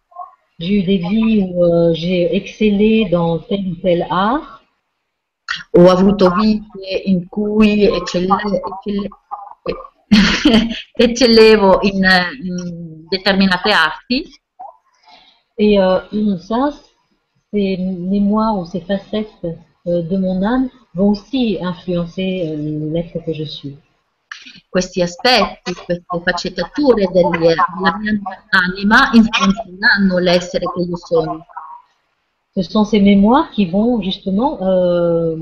J'ai eu des vies où euh, j'ai excellé dans tel ou tel art. Ho avuto vite in cui eccelle- eccelle- eccellevo in, in determinate arti Et euh, ça, ces mémoires ou ces facettes euh, de mon âme vont aussi influencer euh, l'être que je suis. questi aspetti, queste sfaccettature del- della mia anima influenzeranno l'essere che io sono. Ce sont ces mémoires qui vont justement euh,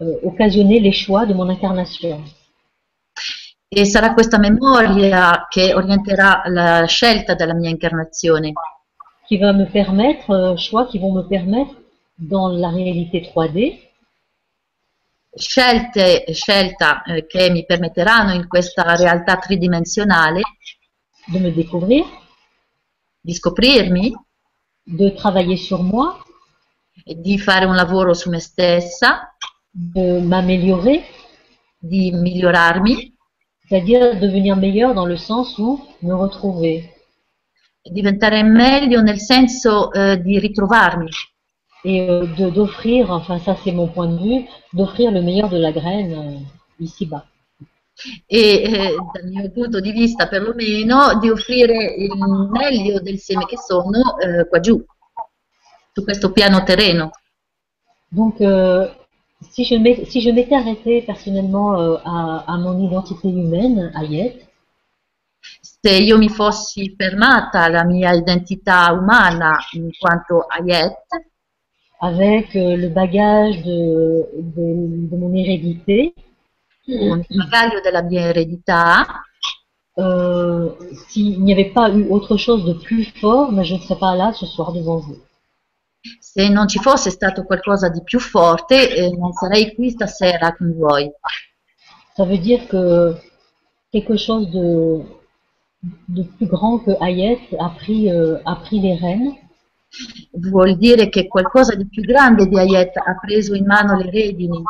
euh, occasionner les choix de mon incarnation. E sarà questa memoria che orienterà la scelta della mia incarnazione, qui va me permettre, euh, choix qui vont me permettre dans la réalité 3D, scelte, scelta eh, che mi permetteranno in questa realtà tridimensionale? De me découvrir, di scoprirmi, de travailler sur moi, e di fare un lavoro su me stessa, de m'améliorer, di migliorarmi, c'est-à-dire devenir meilleur dans le sens où me retrouver. E diventare meglio nel senso eh, di ritrovarmi Et euh, de- d'offrir, enfin ça c'est mon point de vue, d'offrir le meilleur de la graine euh, ici-bas. e eh, dal mio punto di vista perlomeno di offrire il meglio del seme che sono eh, qua giù, su questo piano terreno. Donc, euh, si je si je m'étais arrêtée personnellement euh, à, à mon identité humaine, Ayet, Se io mi fossi fermata alla mia identità umana in quanto Ayet, avec euh, le bagage de, de, de mon hérédité, con il bagaglio della mia eredità, euh, s'il n'y avait pas eu autre chose de plus fort, mais je ne serais pas là ce soir devant vous. se non ci fosse stato qualcosa di più forte, eh, non sarei qui stasera con voi. Ça veut dire que quelque chose de, de plus grand que Ayet a pris, euh, a pris les rênes Vuol dire che qualcosa di più grande di Ayet ha preso in mano le redini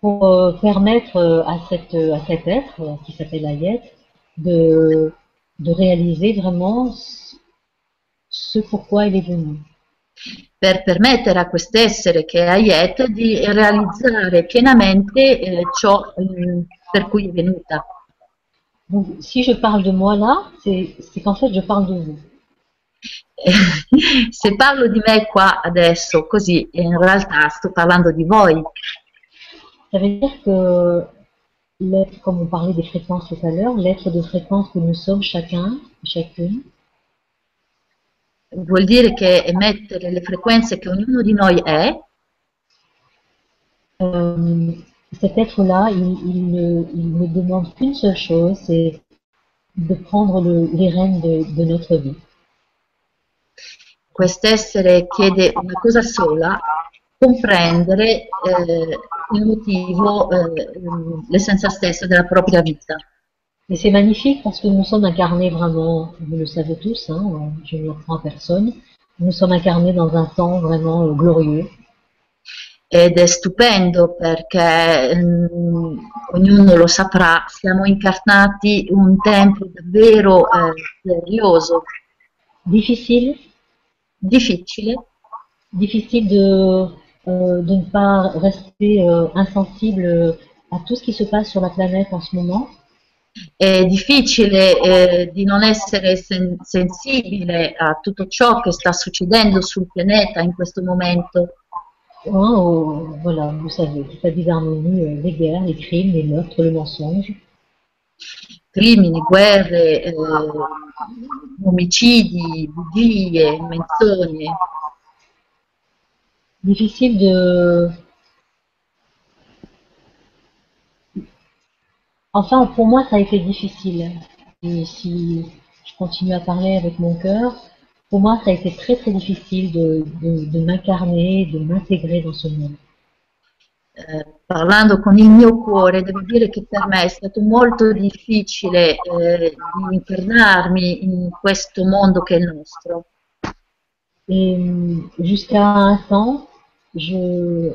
pour euh, permettre euh, à, cette, à cet être euh, qui s'appelle Ayet de, de réaliser vraiment ce- pourquoi il est venu. per permettere a quest'essere che è Ayet di realizzare pienamente eh, ciò mm, per cui è venuta. Donc, si je parle de moi là, c'est qu'en fait, je parle de vous. Se parlo di me qua adesso, così in realtà sto parlando di voi. Ça veut dire que l'être, comme on parlait des fréquences tout à l'heure, l'être de fréquence que nous sommes chacun, chacune, Vuol dire che emettere le frequenze che ognuno di noi è, euh, cet être-là, il, il ne, il ne demande qu'une seule chose, c'est de prendre le- les rênes de, de notre vie. quest'essere chiede una cosa sola, comprendere eh, il motivo, eh, l'essenza stessa della propria vita. Et c'est magnifique parce que nous sommes incarnés vraiment, vous le savez tous, hein, je ne l'apprends à personne, nous sommes incarnés dans un temps vraiment euh, glorieux. Ed è stupendo perché mm, ognuno lo saprà, siamo incarnati in un tempo davvero eh, glorioso, Difficile, difficile, difficile de, euh, de ne pas rester euh, insensible à tout ce qui se passe sur la planète en ce moment. è difficile eh, di non essere sen- sensibile a tutto ciò che sta succedendo sul pianeta in questo momento. Hein, au- voilà, vous savez, toute la disharmonie, euh, les guerres, les crimes, les meurtres, le mensonge. crimini, guerre, eh, omicidi, bugie, menzogne. Difficile de... Enfin, pour moi, ça a été difficile. Et si je continue à parler avec mon cœur, pour moi, ça a été très très difficile de, de, de m'incarner, de m'intégrer dans ce monde. Eh, parlando con il mio cuore, devo dire che per me è stato molto difficile eh, di internarmi in questo mondo che è il nostro. Et hum, jusqu'à un temps, je,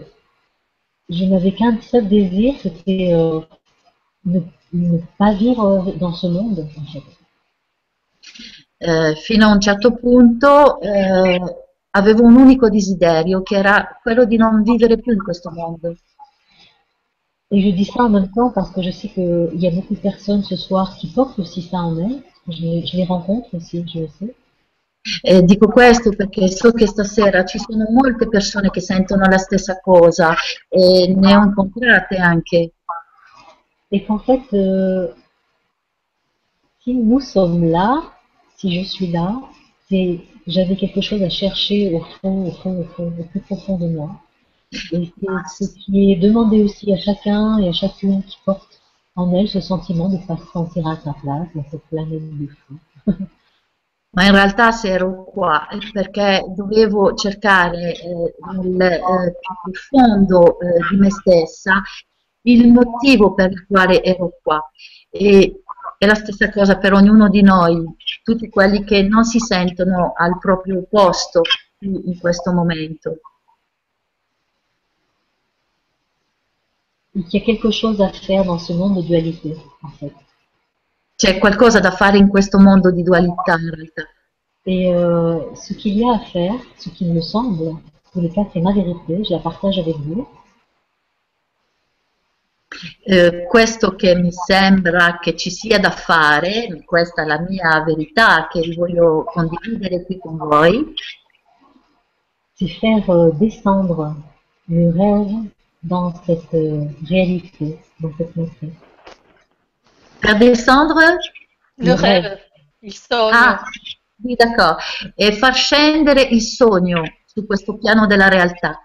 je n'avais qu'un seul désir, c'était euh, ne, ne pas vivre dans ce monde, en fait. Eh, fino a un certo punto eh, avevo un unico desiderio, che era quello di non vivere più in questo mondo. Et je dis ça en même temps parce que je sais qu'il y a beaucoup de personnes ce soir qui portent aussi ça en elles. Je, les- je les rencontre aussi, je le sais. Eh, dico questo perché so che stasera ci sono molte persone che sentono la stessa cosa e ne ho incontrate anche. Et qu'en fait, euh, si nous sommes là, si je suis là, c'est j'avais quelque chose à chercher au fond, au fond, au fond, au plus profond de moi. Et c'est ce qui est demandé aussi à chacun et à chacune qui porte en elle ce sentiment de ne pas se sentir à sa place dans cette planète de fou. ma in realtà se ero qua perché dovevo cercare eh, nel eh, più profondo eh, di me stessa il motivo per il quale ero qua. E è la stessa cosa per ognuno di noi, tutti quelli che non si sentono al proprio posto in questo momento. Il y a quelque chose à faire dans ce monde de dualité, en fait. C'è qualcosa da fare in questo mondo di dualità, in realtà. Et euh, ce qu'il y a à faire, ce qui me semble, en tous les cas c'est ma vérité, je la partage avec vous. Eh, questo che mi sembra che ci sia da fare, questa è la mia verità che voglio condividere qui con voi. C'est faire euh, descendre le rêve dans cette euh, réalité, dans cette matrice. Faire descendre Le rêve, il sogno. Ah, sì, d'accordo. E far scendere il sogno su questo piano della realtà.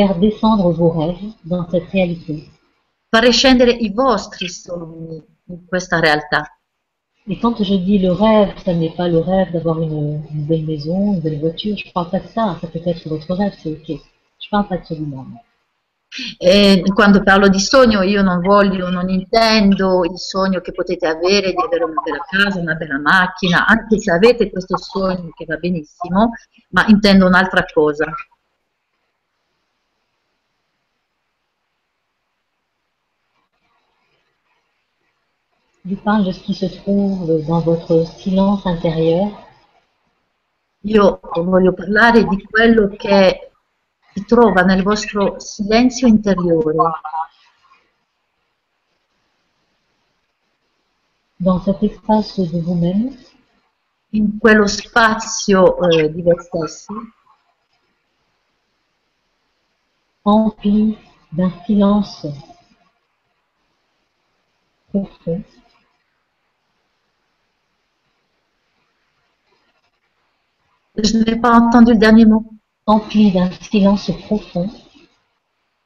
Faire descendre vos rêves dans cette réalité. Fare scendere i vostri sogni in questa realtà. Et quand je dis le rêve, ça n'est pas le rêve d'avoir une, une belle maison, une belle voiture, je parle pas de ça, ça peut être votre rêve, c'est ok. Je parle pas de celui-là. E quando parlo di sogno io non voglio, non intendo il sogno che potete avere di avere una bella casa, una bella macchina, anche se avete questo sogno che va benissimo, ma intendo un'altra cosa. Je parle de ce qui se trouve dans votre silence intérieur, Io voglio parlare di quello che si trova nel vostro silenzio interiore, dans cet espace de vous-même, in quello spazio eh, di voi stessi, empli d'un silence profond, je n'ai pas entendu il dernier mot, empli d'un silence profond,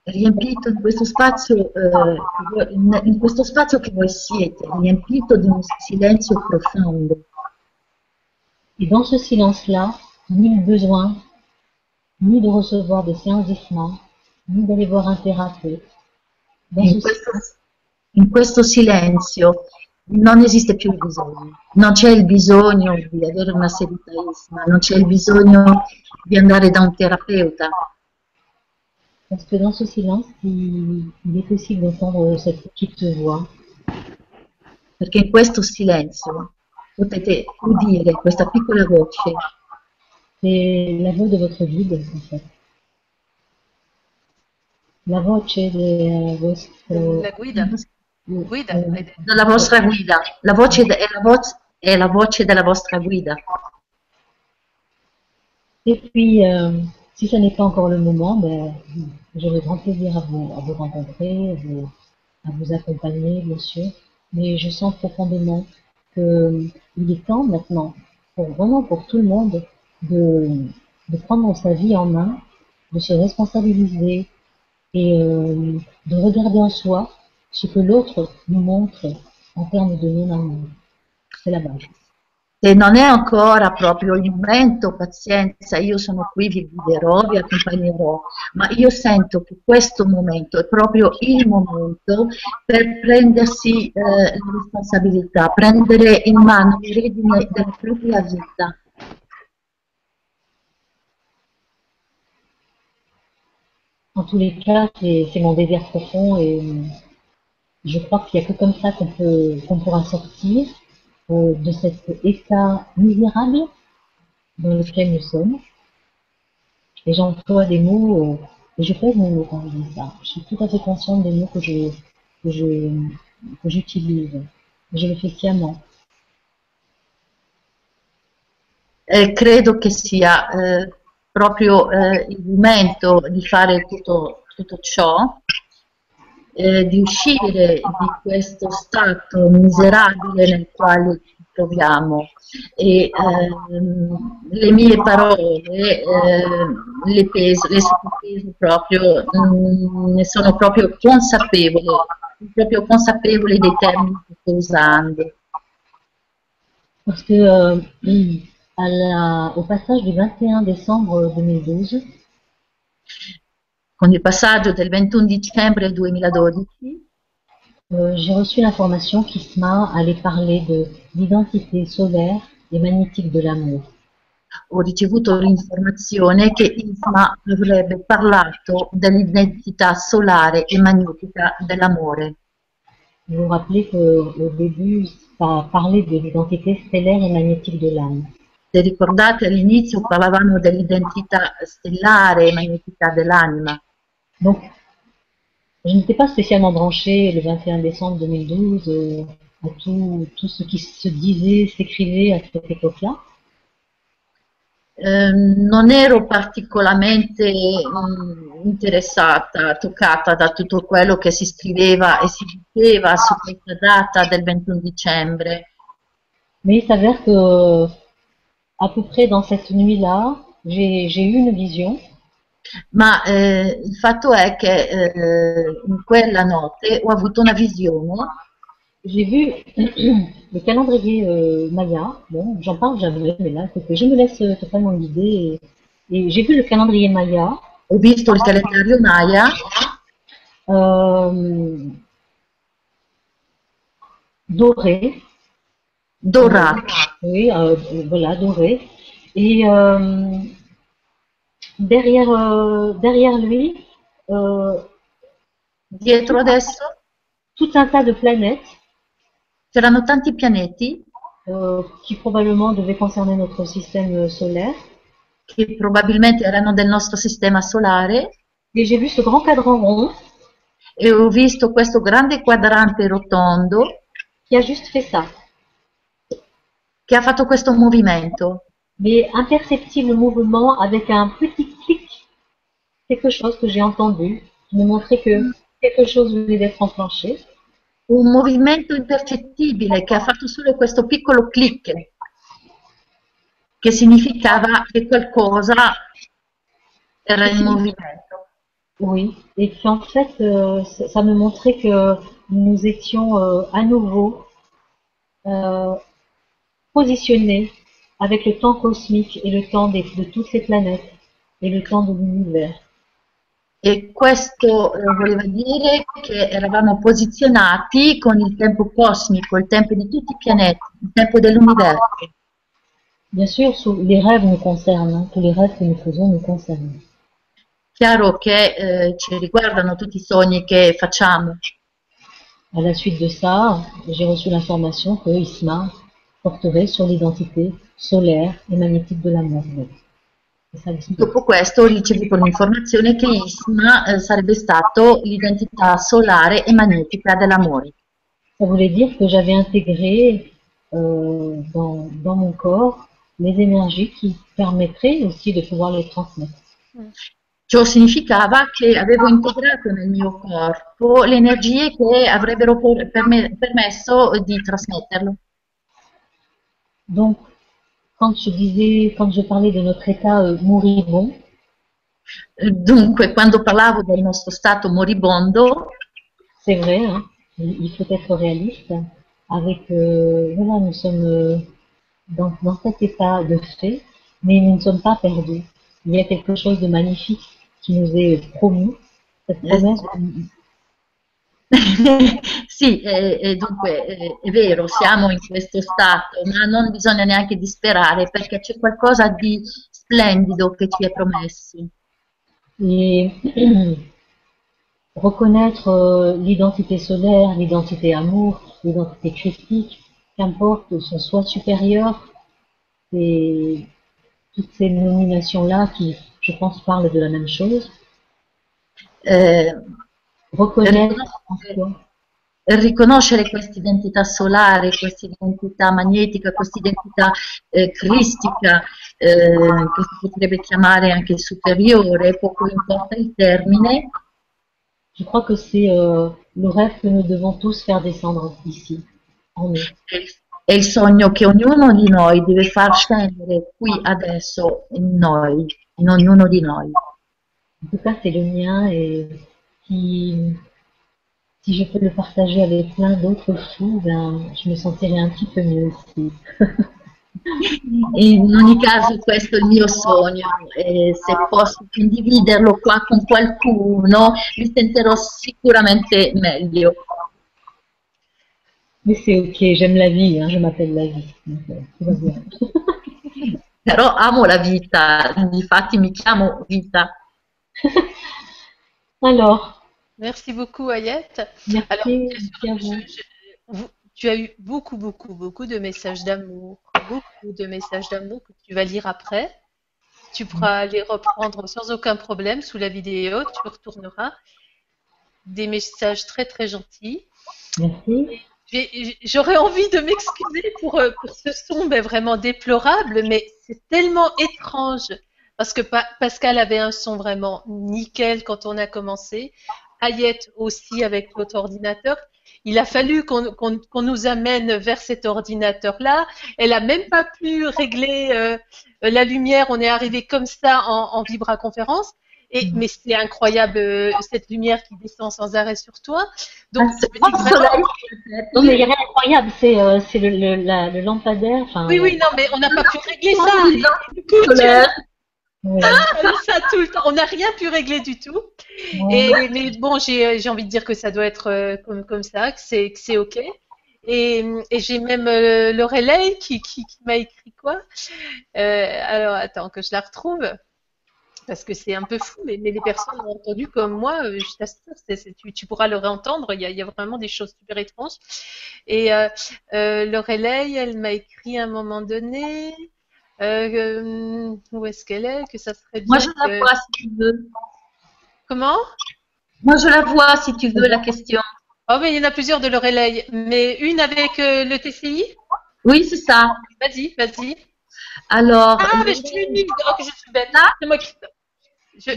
riempito in questo spazio, eh, in, questo spazio che voi siete, riempito di un silenzio profondo. Et dans ce silence-là, nul besoin, ni de recevoir de séances d'IFMA, ni d'aller voir un thérapeute. Dans In ce questo, in questo silenzio non esiste più il bisogno, non c'è il bisogno di avere una seduta ISMA, non c'è il bisogno di andare da un terapeuta, Parce que dans ce silence, il, il est possible d'entendre cette petite voix perché in questo silenzio potete udire questa piccola voce, C'est la voix de votre guide, en fait. La voce de vostro... La guida. Guida, hai detto. della vostra guida, la voce de- è, la voce, è la voce della vostra guida. Et puis, euh, si ce n'est pas encore le moment, ben, j'aurai grand plaisir à vous, à vous rencontrer, à vous, à vous accompagner, bien sûr. Mais je sens profondément que il est temps maintenant, pour vraiment pour tout le monde, de, de prendre sa vie en main, de se responsabiliser et euh, de regarder en soi ce que l'autre nous montre en termes de non-amour. C'est la base. Se non è ancora proprio il momento, pazienza, io sono qui, vi guiderò, vi accompagnerò, ma io sento che questo momento è proprio il momento per prendersi eh, la responsabilità, prendere in mano le redini della propria vita. En tous les cas, c'est c'est mon désir profond et euh, je crois qu'il n'y a que comme ça qu'on pourra sortir euh, de cet état misérable dans lequel nous sommes. Et j'emploie des mots, euh, et je pèse mes mots quand je dis ça. Je suis tout à fait consciente des mots que je que je que j'utilise. Je le fais sciemment. Eh, credo che sia eh, proprio eh, il momento di fare tutto, tutto ciò, eh, di uscire di questo stato miserabile nel quale ci troviamo. E ehm, le mie parole ehm, le peso, le sottopeso proprio, mm, ne sono proprio consapevole, proprio consapevole dei termini che sto usando. Parce que euh, à la- au passage du 21 décembre 2012, Con il passaggio del 21 dicembre 2012 euh, j'ai reçu l'information qu'ISMA allait parler de l'identité solaire et magnétique de l'amour. ho ricevuto l'informazione che ISMA avrebbe parlato dell'identità solare e magnetica dell'amore. Vous vous rappelez qu'au début, ça parlait de l'identité stellaire et magnétique de l'âme. Se ricordate all'inizio parlavamo dell'identità stellare e magnetica dell'anima. Donc, je n'étais pas spécialement branchée le 21 décembre 2012 euh, à tout, tout ce qui se disait, s'écrivait à cette époque-là. Eh, non ero particolarmente mm, interessata, toccata da tutto quello che si scriveva e si diceva su questa data del 21 dicembre, Mais il s'avère que, à peu près dans cette nuit-là, j'ai eu une vision ma eh, il fatto è che eh, in quella notte ho avuto una visione J'ai vu le calendrier euh, Maya. Bon, j'en parle jamais, mais là, écoutez, je me laisse euh, totalement guider. Et, et j'ai vu le calendrier Maya ho visto il calendario Maya euh, doré. dorato Oui, euh, voilà, doré. Et derrière, euh, derrière lui, euh, dietro adesso? tout un tas de planètes c'erano tanti pianeti euh, qui probablement devaient concerner notre système solaire. che probabilmente erano del nostro sistema solare Et j'ai vu ce grand cadran rond e ho visto questo grande quadrante rotondo qui a juste fait ça. che ha fatto questo movimento, Mais imperceptible mouvement avec un petit clic, quelque chose que j'ai entendu, qui me montrait que quelque chose venait d'être enclenché. un movimento impercettibile che ha fatto solo questo piccolo click, che significava che qualcosa era in movimento. Oui, et puis en fait, euh, ça ça me montrait que nous étions euh, à nouveau euh, positionnés avec le temps cosmique et le temps des- de toutes ces planètes et le temps de l'univers. E questo eh, voleva dire che eravamo posizionati con il tempo cosmico, il tempo di tutti i pianeti, il tempo dell'universo. Bien sûr, les rêves nous concernent, tous les rêves que nous faisons nous concernent. Chiaro che eh, ci riguardano tutti i sogni che facciamo. À la suite de ça, j'ai reçu l'information que ISMA porterait sur l'identité solaire et magnétique de l'amour. Dopo questo ho ricevuto l'informazione che ISMA eh, sarebbe stato l'identità solare e magnetica dell'amore. Ça voulait dire que j'avais intégré euh, dans, dans mon corps les énergies qui permettraient aussi de pouvoir les transmettre. Ciò significava che avevo integrato nel mio corpo le energie che avrebbero per- perme- permesso di trasmetterlo. Donc, quand je disais, quand je parlais de notre état euh, moribond, Eh, Dunque, quando parlavo del nostro stato moribondo, c'est vrai, hein, il il faut être réaliste. Avec, euh, voilà, nous sommes euh, dans, dans cet état de fait, mais nous ne sommes pas perdus. Il y a quelque chose de magnifique qui nous est promis. Cette promesse, sì, eh, eh, dunque eh, è vero, siamo in questo stato, ma non bisogna neanche disperare perché c'è qualcosa di splendido che ci è promesso. Et reconnaître euh, l'identité solaire, l'identité amour, l'identité christique, qu'importe son soi supérieur, et toutes ces nominations-là qui, je pense, parlent de la même chose. Riconoscere questa identità solare, questa identità magnetica, questa identità eh, cristica, eh, che si potrebbe chiamare anche superiore, poco importa il termine, Je crois que c'est euh, le rêve que nous devons tous faire descendre ici, en nous. è il, è il sogno che ognuno di noi deve far scendere qui adesso in noi, in ognuno di noi. En tout cas, c'est le mien et qui, si je peux le partager avec plein d'autres fous, ben, je me sentirai un petit peu mieux aussi. In ogni caso questo è il mio sogno e se posso condividerlo qua con qualcuno mi sentirò sicuramente meglio. Mais c'est ok, j'aime la vie, hein, je m'appelle la vie. euh. Però amo la vita, infatti mi chiamo vita. Alors, Merci beaucoup, Ayette. merci, Alors, sûr, je- je- tu as eu beaucoup, beaucoup, beaucoup de messages d'amour, beaucoup de messages d'amour que tu vas lire après. Tu pourras les reprendre sans aucun problème sous la vidéo, tu retourneras. Des messages très, très gentils. Merci. J'aurais envie de m'excuser pour, euh, pour ce son mais vraiment déplorable, mais c'est tellement étrange. Parce que Pa- Pascal avait un son vraiment nickel quand on a commencé. Ayette aussi avec votre ordinateur. Il a fallu qu'on nous amène vers cet ordinateur-là. Elle a même pas pu régler euh, la lumière. On est arrivé comme ça en, en vibraconférence. Et, mais c'est incroyable euh, cette lumière qui descend sans arrêt sur toi. Donc, Ah, c'est vraiment-. Non, mais il n'y a rien d'incroyable, c'est euh, c'est le, le, la- le lampadaire. Enfin, Oui, oui, non, mais on n'a pas pu régler ça. Oh, coup, tu. Ouais, as ça tout le temps. On n'a rien pu régler du tout. ouais. Et, mais bon, j'ai envie de dire que ça doit être euh, comme, comme ça, que c'est que c'est OK. Et, et j'ai même euh, Lorelei qui, qui, qui m'a écrit quoi? Euh, Alors, attends, que je la retrouve. Parce que c'est un peu fou, mais, mais les personnes ont entendu comme moi, je t'assure, tu, tu pourras le réentendre, il y a, il y a vraiment des choses super étranges. Et euh, euh, Lorelei, elle m'a écrit à un moment donné, euh, où est-ce qu'elle est, que ça serait bien Moi je la vois si tu veux. Comment? Moi je la vois si tu veux la question. Oh, mais il y en a plusieurs de Lorelei, mais une avec euh, le TCI Oui, c'est ça. Vas-y, vas-y. Alors, Ah, mais je l'ai mise. Oh, que je suis bête. C'est moi qui. Je,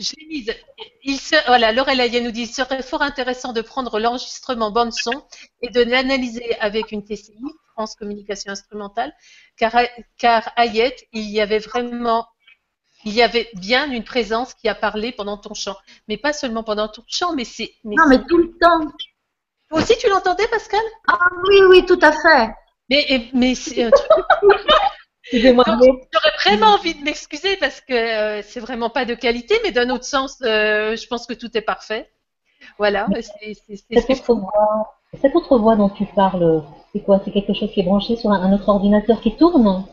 je l'ai mise. Il se, voilà, Lorelai elle nous dit il serait fort intéressant de prendre l'enregistrement bande-son et de l'analyser avec une TCI, France Communication Instrumentale, car, car il y avait vraiment. Il y avait bien une présence qui a parlé pendant ton chant. Mais pas seulement pendant ton chant, mais c'est. non, mais tout le temps. Toi aussi, tu l'entendais, Pascal? Ah oui, oui, tout à fait. Mais, mais c'est un truc J'aurais vraiment envie de m'excuser parce que euh, c'est vraiment pas de qualité, mais d'un autre sens, euh, je pense que tout est parfait. Voilà, c'est c'est- c'est- cette autre voix, cette autre voix dont tu parles, c'est quoi C'est quelque chose qui est branché sur un, un autre ordinateur qui tourne?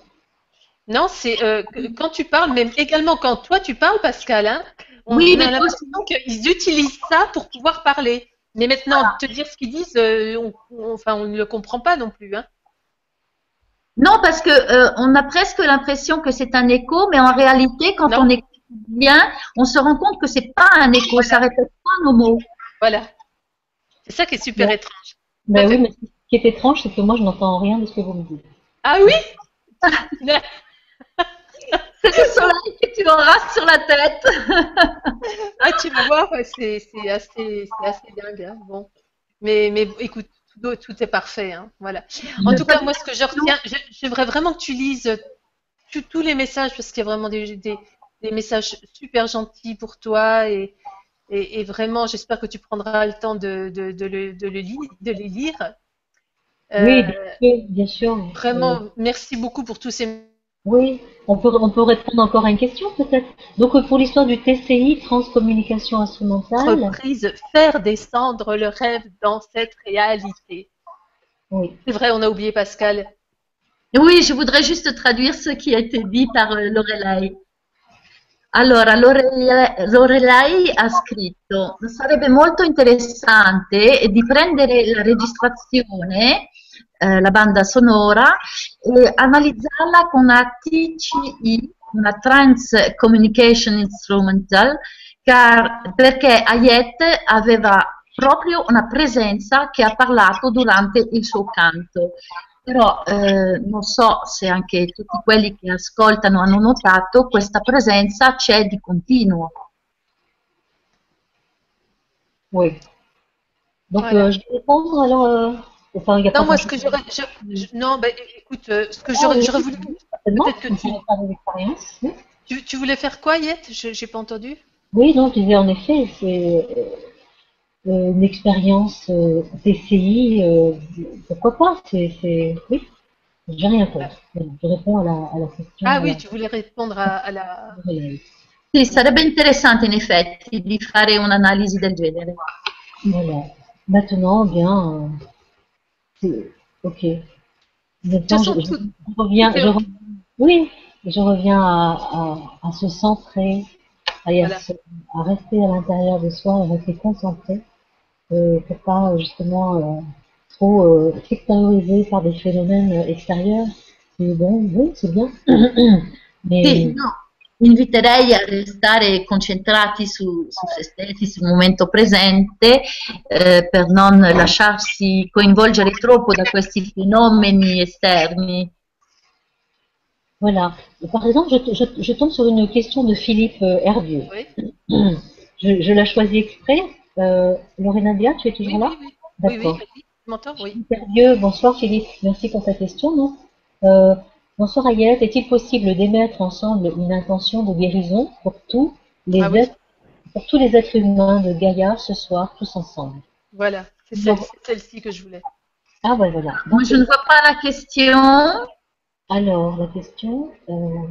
Non, c'est euh, quand tu parles, mais également quand toi tu parles, Pascal, hein, on, Oui, on a l'impression qu'ils utilisent ça pour pouvoir parler. Mais maintenant, te dire ce qu'ils disent, euh, on, on- enfin, on ne le comprend pas non plus. Hein. Non, parce que euh, on a presque l'impression que c'est un écho, mais en réalité, quand Non. on écoute bien, on se rend compte que c'est pas un écho, ça répète pas nos mots. Voilà. C'est ça qui est super Ouais. étrange. Ben oui, mais qui est étrange, c'est que moi, je n'entends rien de ce que vous me dites. Ah oui C'est le soleil que tu auras sur la tête. Ah, tu vas voir, c'est c'est assez, c'est assez dingue. hein, Bon. Mais, mais écoute, tout, tout est parfait. hein, Voilà. En tout cas, moi, ce que je retiens, je- j'aimerais vraiment que tu lises tous- tous les messages parce qu'il y a vraiment des, des, des messages super gentils pour toi et, et, et vraiment, j'espère que tu prendras le temps de, de, de, le, de, le li- de les lire. Euh, Oui, bien sûr, bien sûr. Vraiment, Euh, merci beaucoup pour tous ces. oui, on peut, on peut répondre encore à une question peut-être. Donc euh, pour l'histoire du TCI, Transcommunication Instrumentale, reprises, faire descendre le rêve dans cette réalité. oui. C'est vrai, on a oublié Pascal. Oui, je voudrais juste traduire ce qui a été dit par euh, Lorelai. Allora, Lorelai, Lorelai ha scritto, sarebbe molto interessante di prendere la registrazione, eh, la banda sonora, e analizzarla con una TCI, una Trans Communication Instrumental, car- perché Ayette aveva proprio una presenza che ha parlato durante il suo canto. Però eh, non so se anche tutti quelli che ascoltano hanno notato, questa presenza c'è di continuo. Oui. Donc, Voilà. euh, je vais répondre alors. euh, enfin, il y a Non, pas moi, ce que j'aurais. je- je- non, ben, écoute, euh, ce que Ah, j'aurais oui. voulu. peut-être que tu- faire. Oui. Tu, tu voulais faire quoi, Yette? Je J'ai pas entendu. Oui, non, je disais en effet, c'est. euh, euh, une expérience euh, TCI, euh, pourquoi pas C'est, c'est, oui, j'ai rien contre. Je réponds à la, à la question. Ah oui, la- tu voulais répondre à, à la... Sì, sarebbe interessante in effetti di fare un'analisi del genere. Voilà. Maintenant, bien, euh, ok. Je, je- tout- je reviens, je oui, je reviens à, à, à se centrer, à, Voilà. se- à rester à l'intérieur de soi, à rester concentré, euh, pour pas justement euh, trop euh, s'extérioriser par des phénomènes euh, extérieurs. C'est bon, oui, c'est bien. Mais inviterei a restare concentrati su, su se stessi, sul momento presente, eh, per non lasciarsi coinvolgere troppo da questi fenomeni esterni. voilà. Par exemple, je, je, je tombe sur une question de Philippe euh, Hervieux. Oui, Je, je la choisis exprès. Euh, Lorena Dia, tu es toujours oui, là? oui, oui. Oui, oui, D'accord. Oui. Dieu, bonsoir Philippe, merci pour ta question. non? Euh, bonsoir Ayette, est-il possible d'émettre ensemble une intention de guérison pour tous les Ah oui. êtres, pour tous les êtres humains de Gaïa ce soir, tous ensemble? Voilà, c'est celle- celle-ci que je voulais. Ah ouais, voilà. Moi, je ne vois pas la question. alors la question, euh,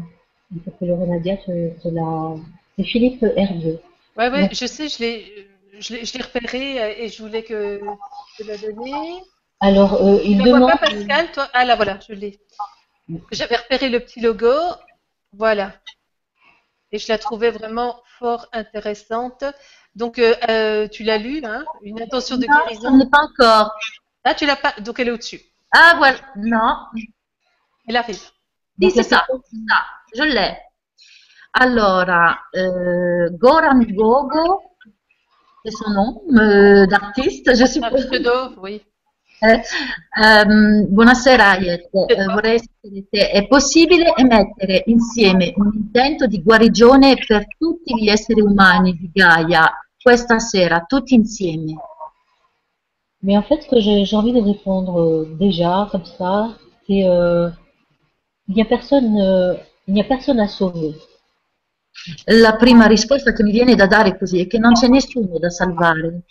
il faut que Lorena Dia te, te la. C'est Philippe Hervieux. Ouais, ouais, Ouais. je sais, je l'ai, je l'ai, je l'ai repéré euh, et je voulais que te la donner. Alors euh, Tu il vois demande. pas, Pascal, toi? Ah là, voilà, je l'ai. J'avais repéré le petit logo, voilà. Et je la trouvais vraiment fort intéressante. Donc, euh, euh, tu l'as lu, hein? Une intention de Non, guérison. n'est pas encore. Ah, tu l'as pas, donc elle est au-dessus. Ah, voilà, non. Elle arrive. Donc, c'est ça, ça, je l'ai. Allora, eh, Goran Gogo, c'est son nom euh, d'artiste, je Un suppose. pseudo, oui. Eh, ehm, buonasera Ayet, Eh, vorrei sapere se è possibile emettere insieme un intento di guarigione per tutti gli esseri umani di Gaia questa sera, tutti insieme. Mais en fait, ce que j'ai j'ai envie de répondre euh, déjà, comme ça, c'est euh, il n'y a personne, euh, il n'y a personne à sauver. La prima risposta che mi viene da dare così è che non c'è nessuno da salvare.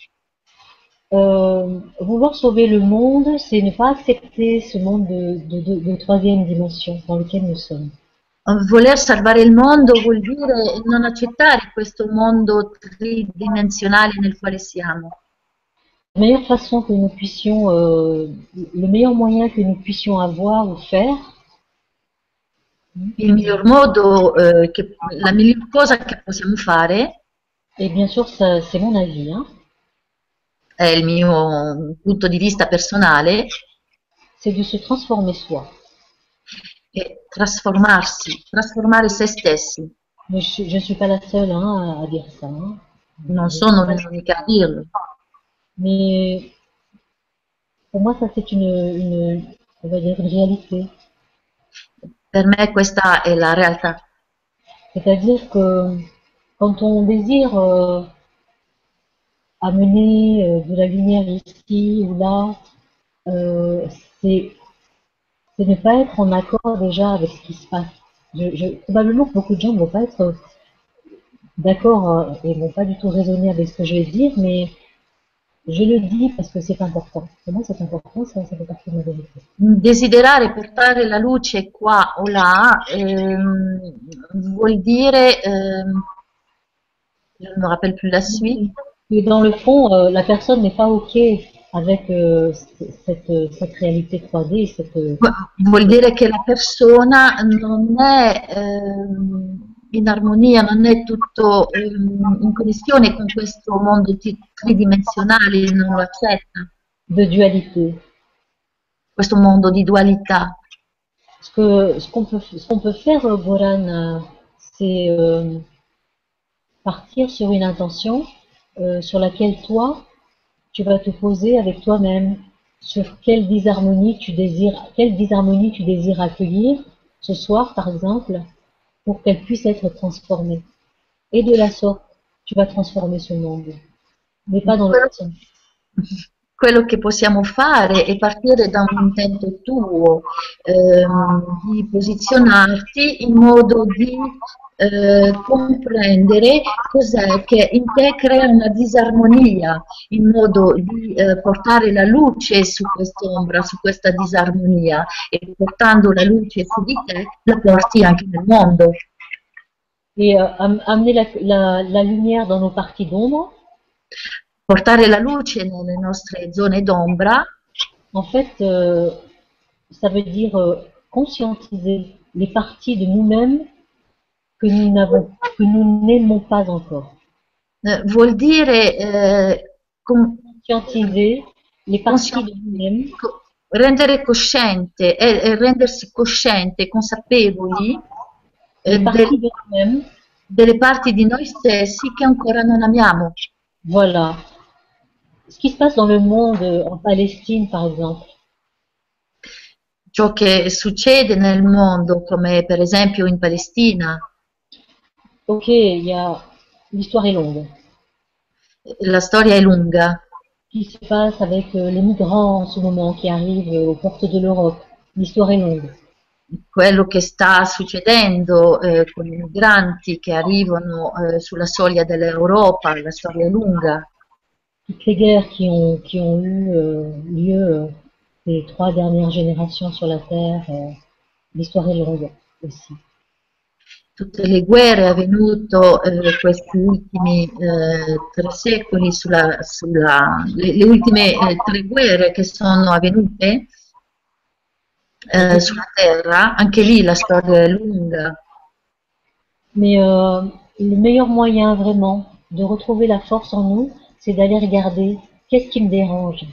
Euh, vouloir sauver le monde, c'est ne pas accepter ce monde de, de, de- de troisième dimension dans lequel nous sommes. Voler salvare il mondo vuol dire non accettare questo mondo tridimensionale nel quale siamo. La meilleure façon que nous puissions, euh, le meilleur moyen que nous puissions avoir ou faire, Il miglior modo, eh, che, la miglior cosa che possiamo fare, et bien sûr, c'est mon avis, hein, è il mio punto di vista personale, c'est de se transformer soi. è trasformarsi, trasformare se stessi. Je ne suis pas la seule hein, à, à dire ça. hein. Non sono l'unica a dirlo. Mais pour moi, ça c'est une, une, on va dire une réalité. Per me questa è la realtà. C'est-à-dire que quand on désire euh, amener euh, de la lumière ici ou là, euh, c'est ne pas être en accord déjà avec ce qui se passe. Probablement que beaucoup de gens ne vont pas être d'accord euh, et vont pas du tout raisonner avec ce que je vais dire, mais je le dis parce que c'est important. Pour moi, c'est important, ça, ça fait partie de ma vérité. Desiderare portare la luce qua o là ehm, vuol dire, ehm, je ne me rappelle plus la suite, Et dans le fond, euh, la personne n'est pas OK avec euh, cette, euh, cette réalité 3D, cette, euh, vuol dire che la persona non è ehm, in armonia, non è tutto ehm, in connessione con questo mondo tridimensionale, non lo accetta, de dualité. questo mondo di dualità. Ce que ce qu'on peut ce qu'on peut faire, Goran, c'est euh, partir sur une intention euh, sur laquelle toi tu vas te poser avec toi-même sur quelle disharmonie tu désires quelle disharmonie tu désires accueillir ce soir par exemple pour qu'elle puisse être transformée. Et de la sorte, tu vas transformer ce monde, mais pas dans le sens. Quello che possiamo fare è partire da un intento tuo, ehm, di posizionarti in modo di eh, comprendere cos'è che in te crea una disarmonia, in modo di eh, portare la luce su quest'ombra, su questa disarmonia e portando la luce su di te la porti anche nel mondo. Et euh, am- amener la, la- la lumière dans nos parties d'ombre, Portare la luce nelle nostre zone d'ombra en fait, euh, ça veut dire euh, conscientiser les parties de nous-mêmes que nous n'avons, que nous n'aimons pas encore. eh, vuol dire eh, com- Conscientiser les parties de nous-mêmes co- rendere cosciente e, rendersi cosciente, consapevoli eh, les del- delle parti di noi stessi che ancora non amiamo. voilà. Ce qui se passe dans le monde, euh, en Palestine par exemple, Ciò che succede nel mondo, come per esempio in Palestina, ok, il y a, l'histoire est longue. la storia è lunga. Ce qui se passe avec euh, les migrants en ce moment qui arrivent euh, aux portes de l'Europe, l'histoire est longue. Quello che sta succedendo eh, con i migranti che arrivano eh, sulla soglia dell'Europa, la storia è lunga. Toutes les guerres qui ont, qui ont eu euh, lieu euh, ces trois dernières générations sur la Terre, euh, l'histoire est longue aussi. Tutte le guerre avvenute eh, questi ultimi eh, tre secoli, sulla, sulla- le, le ultime eh, tre guerre che sono avvenute eh, sulla Terra, anche lì la storia è lunga. Mais euh, le meilleur moyen vraiment de retrouver la force en nous, c'est d'aller regarder qu'est-ce qui me dérange.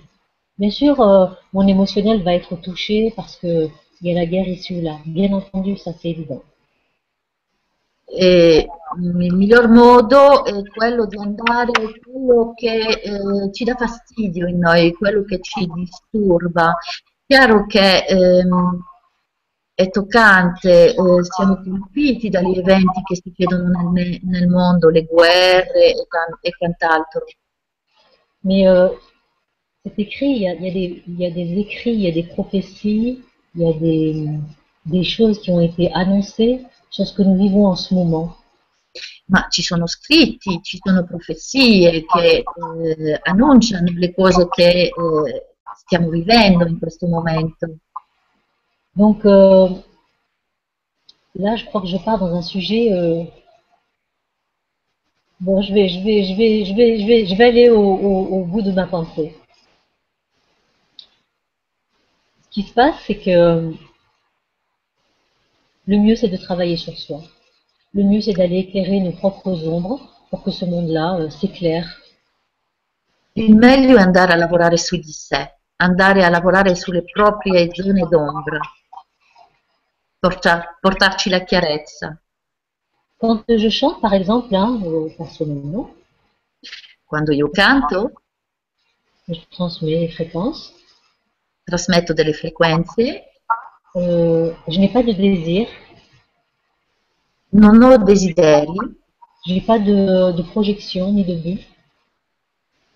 Bien sûr, euh, mon émotionnel va être touché parce que il y a la guerre ici ou là. Bien entendu, ça c'est évident. E mm, il miglior modo è quello di andare quello che eh, ci dà fastidio in noi, quello che ci disturba. Chiaro che ehm, è toccante, eh, siamo colpiti dagli eventi che succedono nel, me- nel mondo, le guerre e, e quant'altro. Mais euh, c'est écrit, il y, a, il, y a des, il y a des écrits, il y a des prophéties, il y a des, des choses qui ont été annoncées sur ce que nous vivons en ce moment. Ma ci sono scritti, ci sono profezie che eh, annunciano le cose che eh, stiamo vivendo in questo momento. Donc euh, là, je crois que je pars dans un sujet. euh, bon, je vais, je vais, je vais, aller au, bout de ma pensée. Ce qui se passe, c'est que le mieux, c'est de travailler sur soi. Le mieux, c'est d'aller éclairer nos propres ombres pour que ce monde-là euh, s'éclaire. Il meglio è andare a lavorare su di sé, andare a lavorare sulle proprie zone d'ombra, porta- portarci la chiarezza. Quand je chante, par exemple, hein, personnellement, Quando io canto, je transmets les fréquences. trasmetto delle frequenze, Euh, je n'ai pas de désir, non ho desideri, je n'ai pas de, de projection ni de but.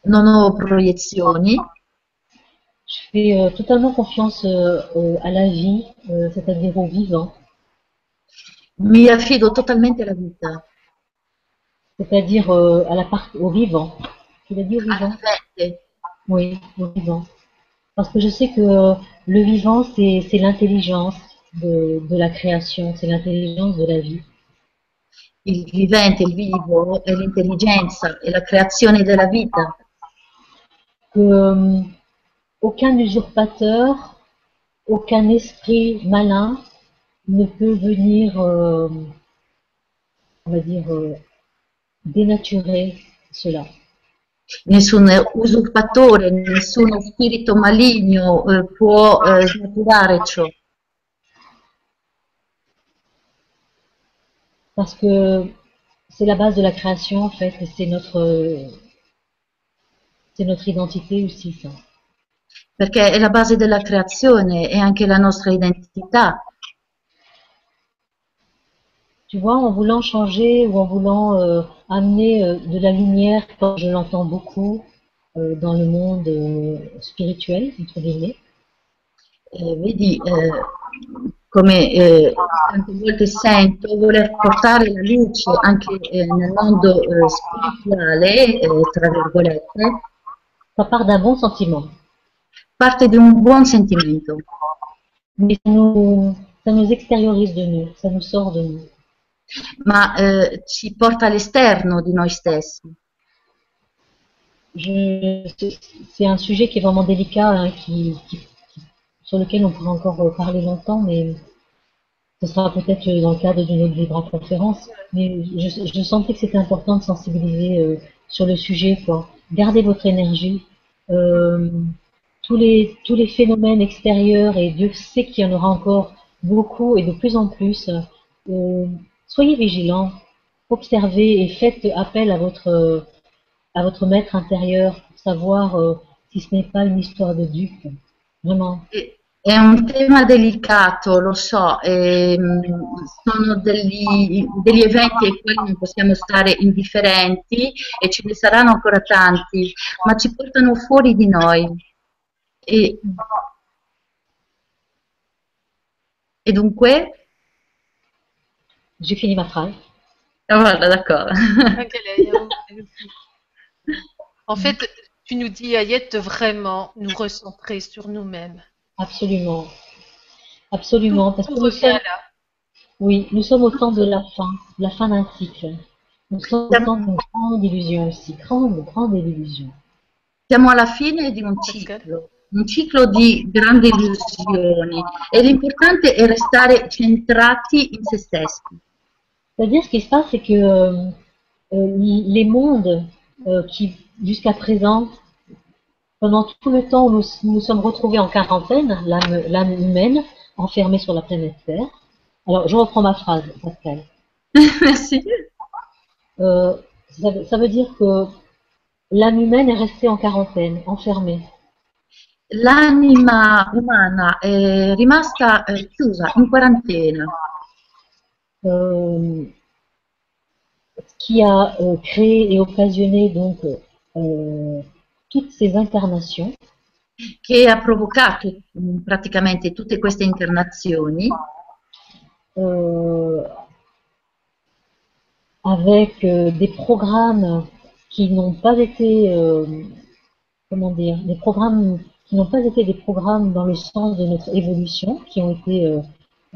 non ho proiezioni, Je fais euh, totalement confiance euh, à la vie, c'est-à-dire au vivant, mi affido totalmente alla vita, c'est-à-dire euh, à la part, au vivant. Tu l'as dit au vivant vivente, Oui, au vivant. Parce que je sais que euh, le vivant, c'est c'est l'intelligence de, de la création, c'est l'intelligence de la vie. il vivente, il vivo, è l'intelligenza, è la creazione della vita. Que euh, aucun usurpateur, aucun esprit malin ne peut venir, euh, on va dire, euh, dénaturer cela. Nessun usurpatore, nessuno spirito maligno eh, può eh, snaturare ciò, Parce que c'est la base de la création, en fait, et c'est notre, c'est notre identité aussi, ça. perché è la base della creazione e anche la nostra identità. Tu vois, en voulant changer ou en voulant euh, amener euh, de la lumière, quand je l'entends beaucoup, euh, dans le monde euh, spirituel, entre guillemets. Vedi, eh, come eh, tante volte sento voler portare la luce anche nel mondo spirituale, tra virgolette, Ça part d'un bon sentiment, parte di un buon sentimento, mais ça nous, ça nous extériorise de nous, ça nous sort de nous. Ma eh, ci porta all'esterno di noi stessi. C'est- un sujet qui est vraiment délicat, hein, sur lequel on pourrait encore parler longtemps, mais ce sera peut-être dans le cadre d'une autre Vibra conférence. Mais je, sentais que c'était important de sensibiliser euh, sur le sujet, quoi. Gardez votre énergie. Euh, tous les tous les phénomènes extérieurs, et Dieu sait qu'il y en aura encore beaucoup et de plus en plus. euh, soyez vigilants, observez et faites appel à votre à votre maître intérieur pour savoir euh, si ce n'est pas une histoire de dupe. Vraiment. È un tema delicato, lo so, ehm, sono degli, degli eventi ai quali non possiamo stare indifferenti e ce ne saranno ancora tanti, ma ci portano fuori di noi. E, e dunque, J'ai fini ma phrase. Ah, voilà, d'accord. En fait, tu nous dis, Ayette, de vraiment nous recentrer sur nous-mêmes. Absolument. Absolument. Parce que nous sommes, là. oui, nous sommes au temps de la fin, la fin d'un cycle. Nous sommes au temps d'une grande illusion aussi, grande, grande illusion. Siamo alla fine di un ciclo, un ciclo di grandi illusioni e l'importante è restare centrati in se stessi. C'est-à-dire, ce qui se passe, c'est que euh, euh, les mondes euh, qui, jusqu'à présent, pendant tout le temps où nous nous sommes retrouvés en quarantaine, l'âme humaine, enfermée sur la planète Terre. Alors, je reprends ma phrase, Pascal. Merci. Euh, ça, veut- ça veut dire que l'âme humaine est restée en quarantaine, enfermée. L'anima umana è rimasta eh, chiusa in quarantena, qui a euh, créé et occasionné donc euh, toutes ces incarnations. Che ha provocato mh, praticamente tutte queste incarnazioni. Euh, avec euh, des programmes qui n'ont pas été, euh, comment dire, des programmes qui n'ont pas été des programmes dans le sens de notre évolution, qui ont été euh,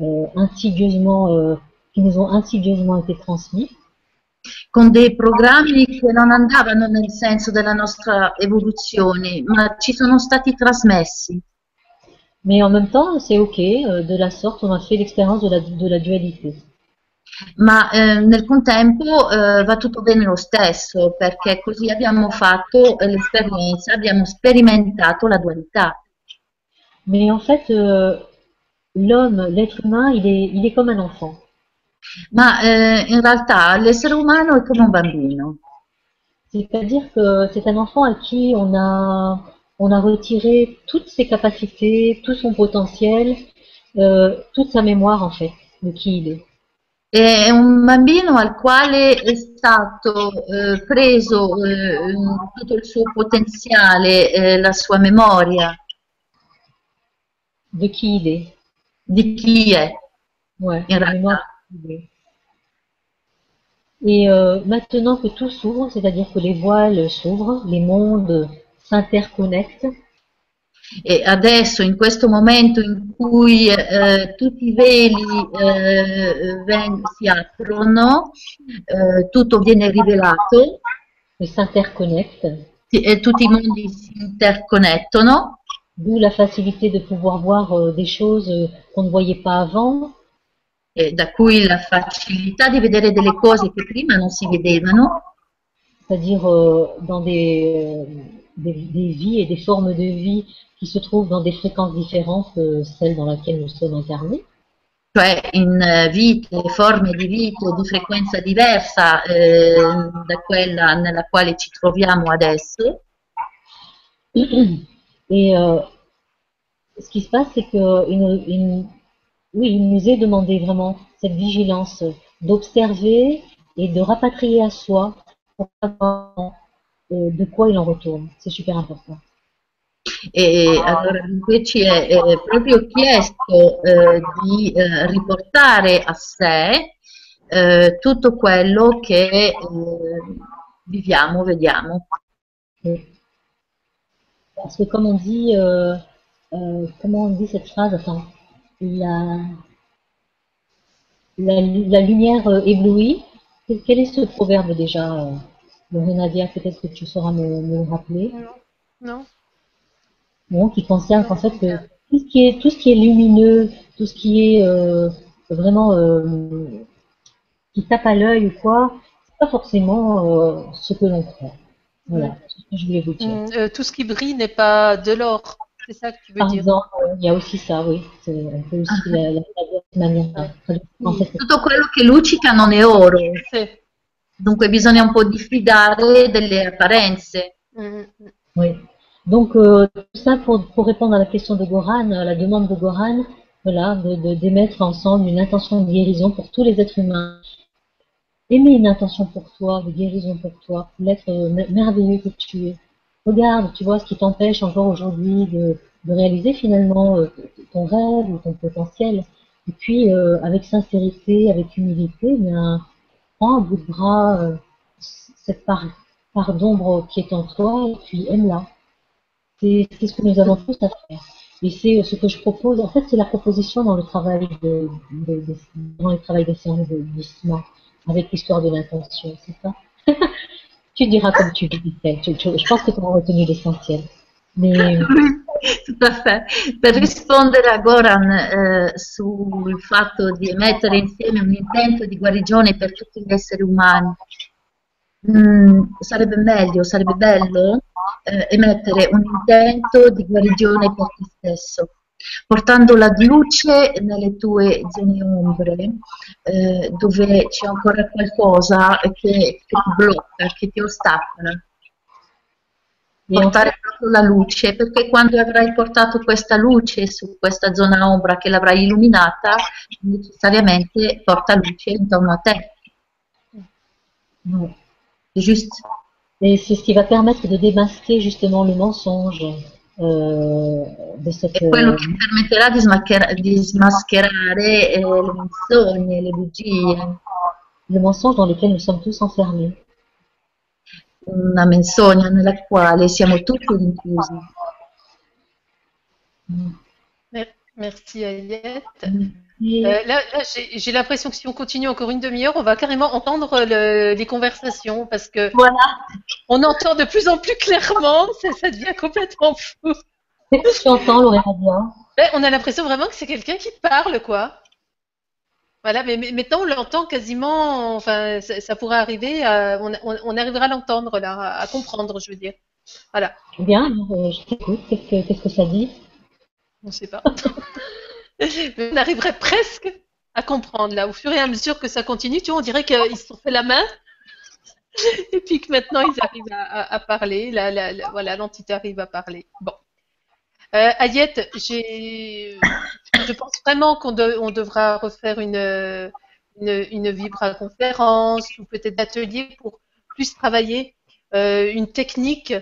euh, insidieusement, euh, qui nous ont insidieusement été transmis. con dei programmi che non andavano nel senso della nostra evoluzione, ma ci sono stati trasmessi. Mais en même temps, c'est ok. euh, de la sorte, on a fait l'expérience de la, de la dualité. Ma eh, nel contempo eh, va tutto bene lo stesso, perché così abbiamo fatto eh, l'esperienza, abbiamo sperimentato la dualità. Mais en fait, euh, l'homme, l'être humain, il est, il est comme un enfant. Ma eh, in realtà l'essere umano è come un bambino, C'est-à-dire que c'est un enfant à qui on a, on a retiré toutes ses capacités, tout son potentiel, euh, toute sa mémoire en fait, de qui il est. è un bambino al quale è stato eh, preso eh, tutto il suo potenziale, eh, la sua memoria De qui il est. di chi è. Ouais, Il la Et euh, maintenant que tout s'ouvre, c'est-à-dire que les voiles s'ouvrent, les mondes s'interconnectent, E adesso, in questo momento in cui eh, tutti i veli eh, si aprono, eh, tutto viene rivelato, et s'interconnectent, si- e tutti i mondi si interconnettono, d'où la facilité de pouvoir voir euh, des choses qu'on ne voyait pas avant, e da cui la facilità di vedere delle cose che prima non si vedevano, c'est-à-dire euh, dans des, euh, des, des vies et des formes de vie qui se trouvent dans des fréquences différentes que celles dans lesquelles nous sommes incarnés. cioè in eh, vite, forme di vita di frequenza diversa eh, da quella nella quale ci troviamo adesso. Et euh, ce qui se passe, c'est oui, il nous est demandé vraiment cette vigilance d'observer et de rapatrier à soi pour savoir de quoi il en retourne. C'est super important. E allora invece è, è proprio chiesto eh, di eh, riportare a sé eh, tutto quello che eh, viviamo, vediamo. Parce que comme on dit, euh, euh, comment on dit cette phrase Attends, la, la, la lumière euh, éblouit. Quel est ce proverbe déjà euh, Nadia, peut-être que tu sauras me, me le rappeler. Non. Bon, qui concerne en fait que tout ce qui est tout ce qui est lumineux, tout ce qui est euh, vraiment euh, qui tape à l'œil ou quoi, c'est pas forcément euh, ce que l'on croit. Voilà, c'est ce que je voulais vous dire. Mm, euh, tout ce qui brille n'est pas de l'or. C'est ça que tu veux Par dire exemple, euh, il y a aussi ça, oui. C'est- On peut aussi la, la de Tutto quello che luccica non è oro, C'est- dunque bisogna un po' diffidare delle apparenze. Mm, Oui. Donc, euh, tout ça pour, pour répondre à la question de Goran, à la demande de Goran, voilà, de, de- d'émettre ensemble une intention de guérison pour tous les êtres humains. Aimer une intention pour toi, de guérison pour toi, pour l'être euh, mer- merveilleux que tu es. Regarde, tu vois, ce qui t'empêche encore aujourd'hui de, réaliser finalement euh, ton rêve ou ton potentiel. Et puis, euh, avec sincérité, avec humilité, eh bien, prends à bout de bras euh, cette part, d'ombre qui est en toi et puis aime-la. C'est ce que nous avons tous à faire. Et c'est ce que je propose. En fait, c'est la proposition dans le travail de, de- de- dans le travail de avec l'histoire de l'intention, c'est ça? Tu diras comme tu veux. Tu- tu- je pense que tu auras retenu l'essentiel. Mais Tutto fait. Per rispondere a Goran eh, sul fatto di mettere insieme un intento di guarigione per tutti gli esseri umani, mm, sarebbe meglio, sarebbe bello eh, emettere un intento di guarigione per te stesso, portando la luce nelle tue zone ombre, eh, dove c'è ancora qualcosa che, che ti blocca, che ti ostacola portare proprio la luce, perché quando avrai portato questa luce su questa zona ombra che l'avrai illuminata, necessariamente porta luce intorno a te. C'est juste. Et c'est ce qui va permettre de démasquer justement le mensonge euh, de cette. È quello che permetterà di, smaschera- di smascherare eh, le menzogne, le bugie. le mensonge dans lequel nous sommes tous enfermés. Una menzogna nella quale siamo tutti rinchiusi. Mer- Merci Ayette. Et- Euh, là, là, j'ai l'impression que si on continue encore une demi-heure, on va carrément entendre le- les conversations parce que Voilà. on entend de plus en plus clairement, ça, ça devient complètement fou. tu entends, Loréradia Ouais, on a l'impression vraiment que c'est quelqu'un qui parle, quoi. Voilà, mais, mais maintenant on l'entend quasiment, enfin, ça, ça pourrait arriver, à- on, on- on arrivera à l'entendre là, à, à comprendre, je veux dire. Voilà, Bien, euh, je t'écoute. Qu'est-ce que, qu'est-ce que ça dit? On sait pas. Mais on arriverait presque à comprendre là, au fur et à mesure que ça continue, tu vois, on dirait qu'ils se sont fait la main. Et puis que maintenant ils arrivent à, à- à parler, la, la- la- voilà, l'entité arrive à parler. Bon. Euh, Ayette, j'ai, je pense vraiment qu'on de- on devra refaire une, une, une vibra-conférence ou peut-être atelier pour plus travailler euh, une technique,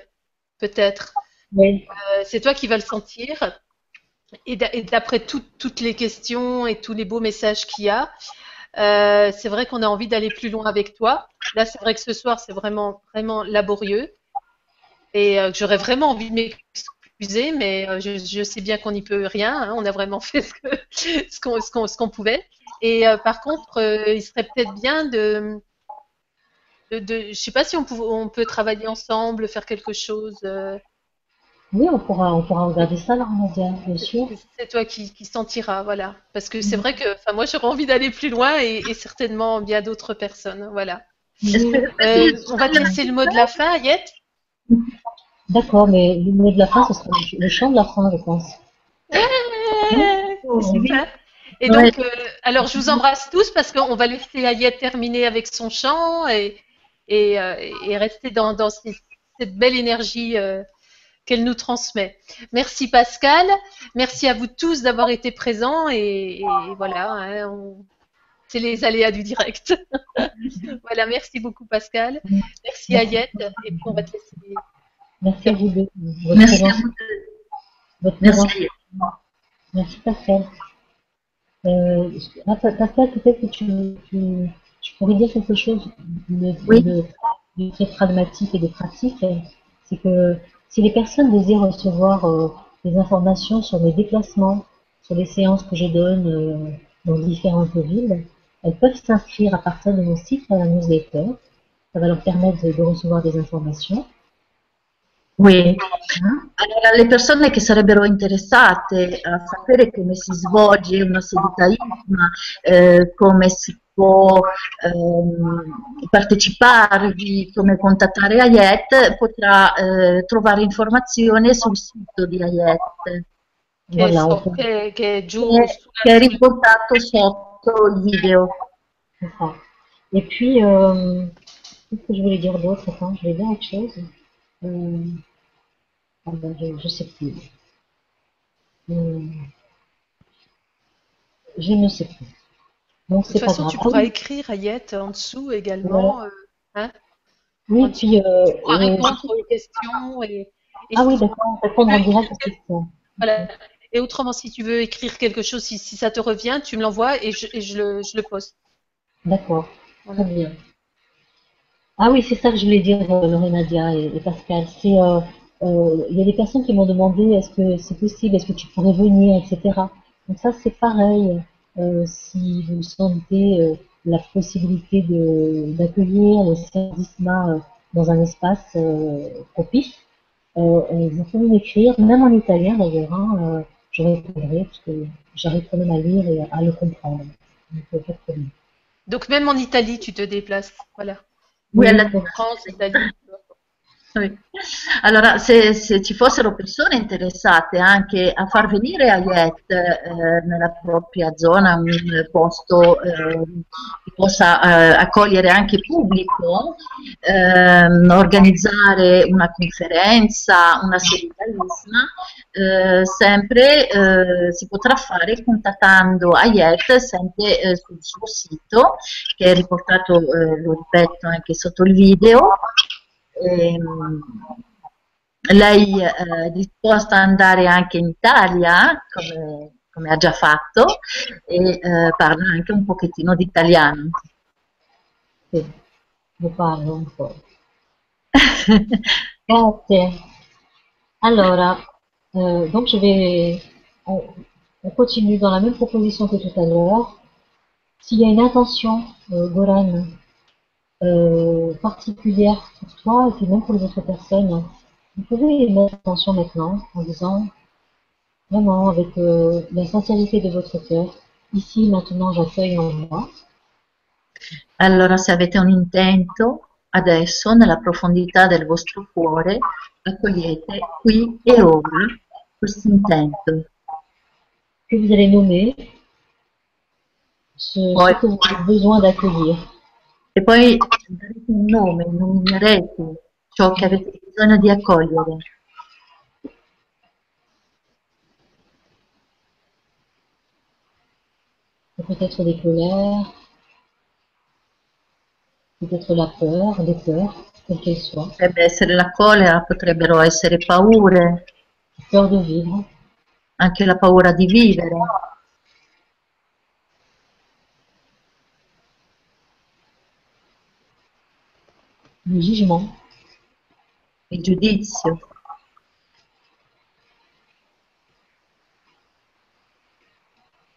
peut-être. Oui. Euh, c'est toi qui vas le sentir. Et d'a- et d'après tout- toutes les questions et tous les beaux messages qu'il y a, euh, c'est vrai qu'on a envie d'aller plus loin avec toi. Là, c'est vrai que ce soir, c'est vraiment, vraiment laborieux. Et euh, j'aurais vraiment envie de m'excuser, mais euh, je, sais bien qu'on n'y peut rien. hein. On a vraiment fait ce qu'on pouvait. Et par contre, il serait peut-être bien de, je sais pas si on peut travailler ensemble, faire quelque chose. Oui, on pourra, on pourra regarder ça, Loréradia, bien sûr. C'est toi qui, qui sentiras, voilà. Parce que c'est vrai que, moi, j'aurais envie d'aller plus loin et, et certainement bien d'autres personnes, voilà. Euh, on va te laisser le mot de la fin, Ayette. D'accord, mais le mot de la fin, ce sera le chant de la fin, je pense. Super. Et donc, euh, alors, je vous embrasse tous parce qu'on va laisser Ayette terminer avec son chant et, et, euh, et rester dans, dans cette belle énergie qu'elle nous transmet. Merci Pascal, merci à vous tous d'avoir été présents et, et voilà, hein, on- c'est les aléas du direct. voilà, merci beaucoup Pascal. Merci Ayette. Et puis on va te laisser. Merci à vous deux. Merci à vous deux. Merci. Merci Pascal. Euh, ah, Pascal, peut-être que tu, tu, tu, pourrais dire quelque chose de, oui. de, de, très pragmatique et de pratique. C'est que si les personnes désirent recevoir euh, des informations sur mes déplacements, sur les séances que je donne euh, dans différentes villes, elles peuvent s'inscrire à partir de mon site à la newsletter. Ça va leur permettre de, recevoir des informations. Oui, allora le persone che sarebbero interessate a sapere come si svolge una seduta ISMA, eh, come si può ehm, parteciparvi, come contattare Ayet, potrà eh, trovare informazioni sul sito di Ayet. Che, so, che, che è giù che, che è riportato sotto il video. Et puis, euh, qu'est-ce que je voulais dire d'autre Attends, je vais dire autre chose. Euh, ah ben, je ne sais plus. Euh, je ne sais plus. De toute façon, tu pourras écrire Ayette en dessous également. Ouais. Euh, hein? Oui, puis. Euh, tu pourras euh, répondre aux questions. Et, et ah oui, d'accord, répondre en direct aux questions. voilà. Et autrement, si tu veux écrire quelque chose, si, si ça te revient, tu me l'envoies et je, et je le, je le poste. D'accord, Voilà. très bien. Ah oui, c'est ça que je voulais dire, Lorena Dia et, et Pascal. C'est, euh, euh, il y a des personnes qui m'ont demandé est-ce que c'est possible, est-ce que tu pourrais venir, etc. Donc ça, c'est pareil. Euh, si vous sentez euh, la possibilité de d'accueillir le service euh, dans un espace euh, propice, vous pouvez m'écrire, même en italien d'ailleurs. Hein, euh, je répondrai parce que j'arrive quand même à lire et à, à le comprendre. Donc, euh, pas de problème. Donc même en Italie, tu te déplaces. Voilà. Oui, alla- France, Italie. Allora, se, se ci fossero persone interessate anche a far venire Ayet eh, nella propria zona, un posto eh, che possa eh, accogliere anche pubblico, ehm, organizzare una conferenza, una seduta ISMA, eh, sempre eh, si potrà fare contattando Ayet sempre eh, sul suo sito, che è riportato, lo ripeto, anche sotto il video. Ehm, lei eh, è disposta ad andare anche in Italia, come, come ha già fatto, e eh, parla anche un pochettino di italiano. Sì, ne parlo un po'. Grazie. Allora, euh, donc je vais, on, on continue dans la même proposition que tout à l'heure. S'il y a une intention, euh, Goran, euh, particulière pour toi et puis même pour les autres personnes, vous pouvez mettre attention maintenant en disant vraiment avec euh, la sincérité de votre cœur, ici maintenant j'accueille en moi. Allora, se avete un intento, adesso, nella profondità del vostro cuore, accogliete qui e ora questo intento. que vous allez nommer ce, ce que vous avez besoin d'accueillir. E poi darete un nome, nominerete ciò che avete bisogno di accogliere. Peut-être des colères, peut-être la peur, des peurs, quelles qu'elles soient, Potrebbe essere la collera, potrebbero essere paure, peur de vivre, anche la paura di vivere, le jugement, il giudizio,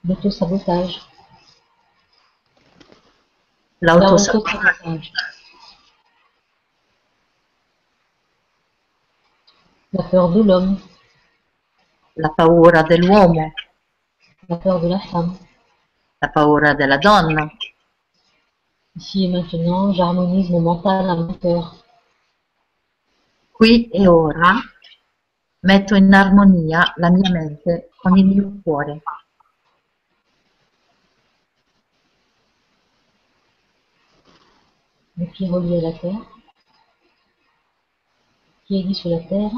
l'autosabotage, l'autosabotaggio, l'autosabotage, la peur de l'homme, la paura dell'uomo, la peur de la femme. la paura della donna. Ici et maintenant, j'harmonise mon mental à mon cœur. Qui e ora metto in armonia la mia mente con il mio cuore. Les pieds reliés à la terre, pieds lits sur la terre,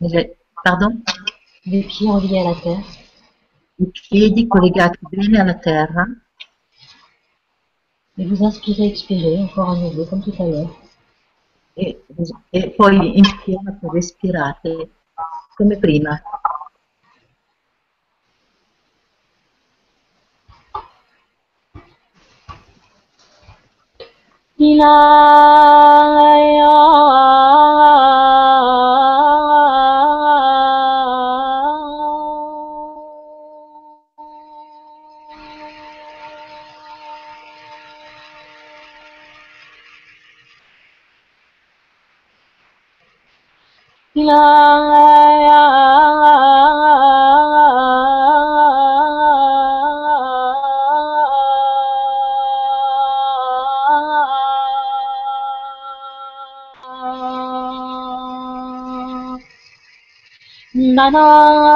Le- pardon? les pieds reliés à la terre, i piedi collegati bene alla terra. Et vous inspirez, expirez encore à nouveau, comme tout à l'heure. E, e poi inspirate, respirate come prima. Nana Merci,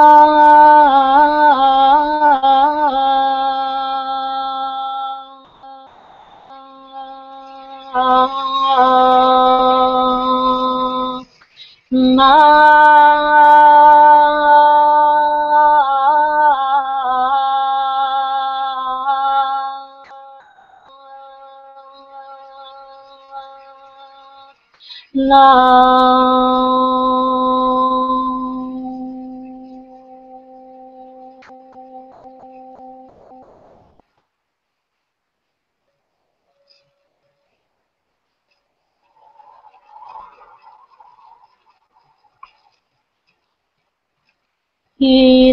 He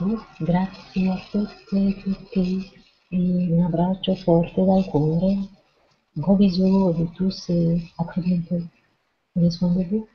de vous. Grazie a tutte e tutti. Un abbraccio forte dal cuore. Gros bisous à vous tous et à très bientôt. Prenez soin de vous.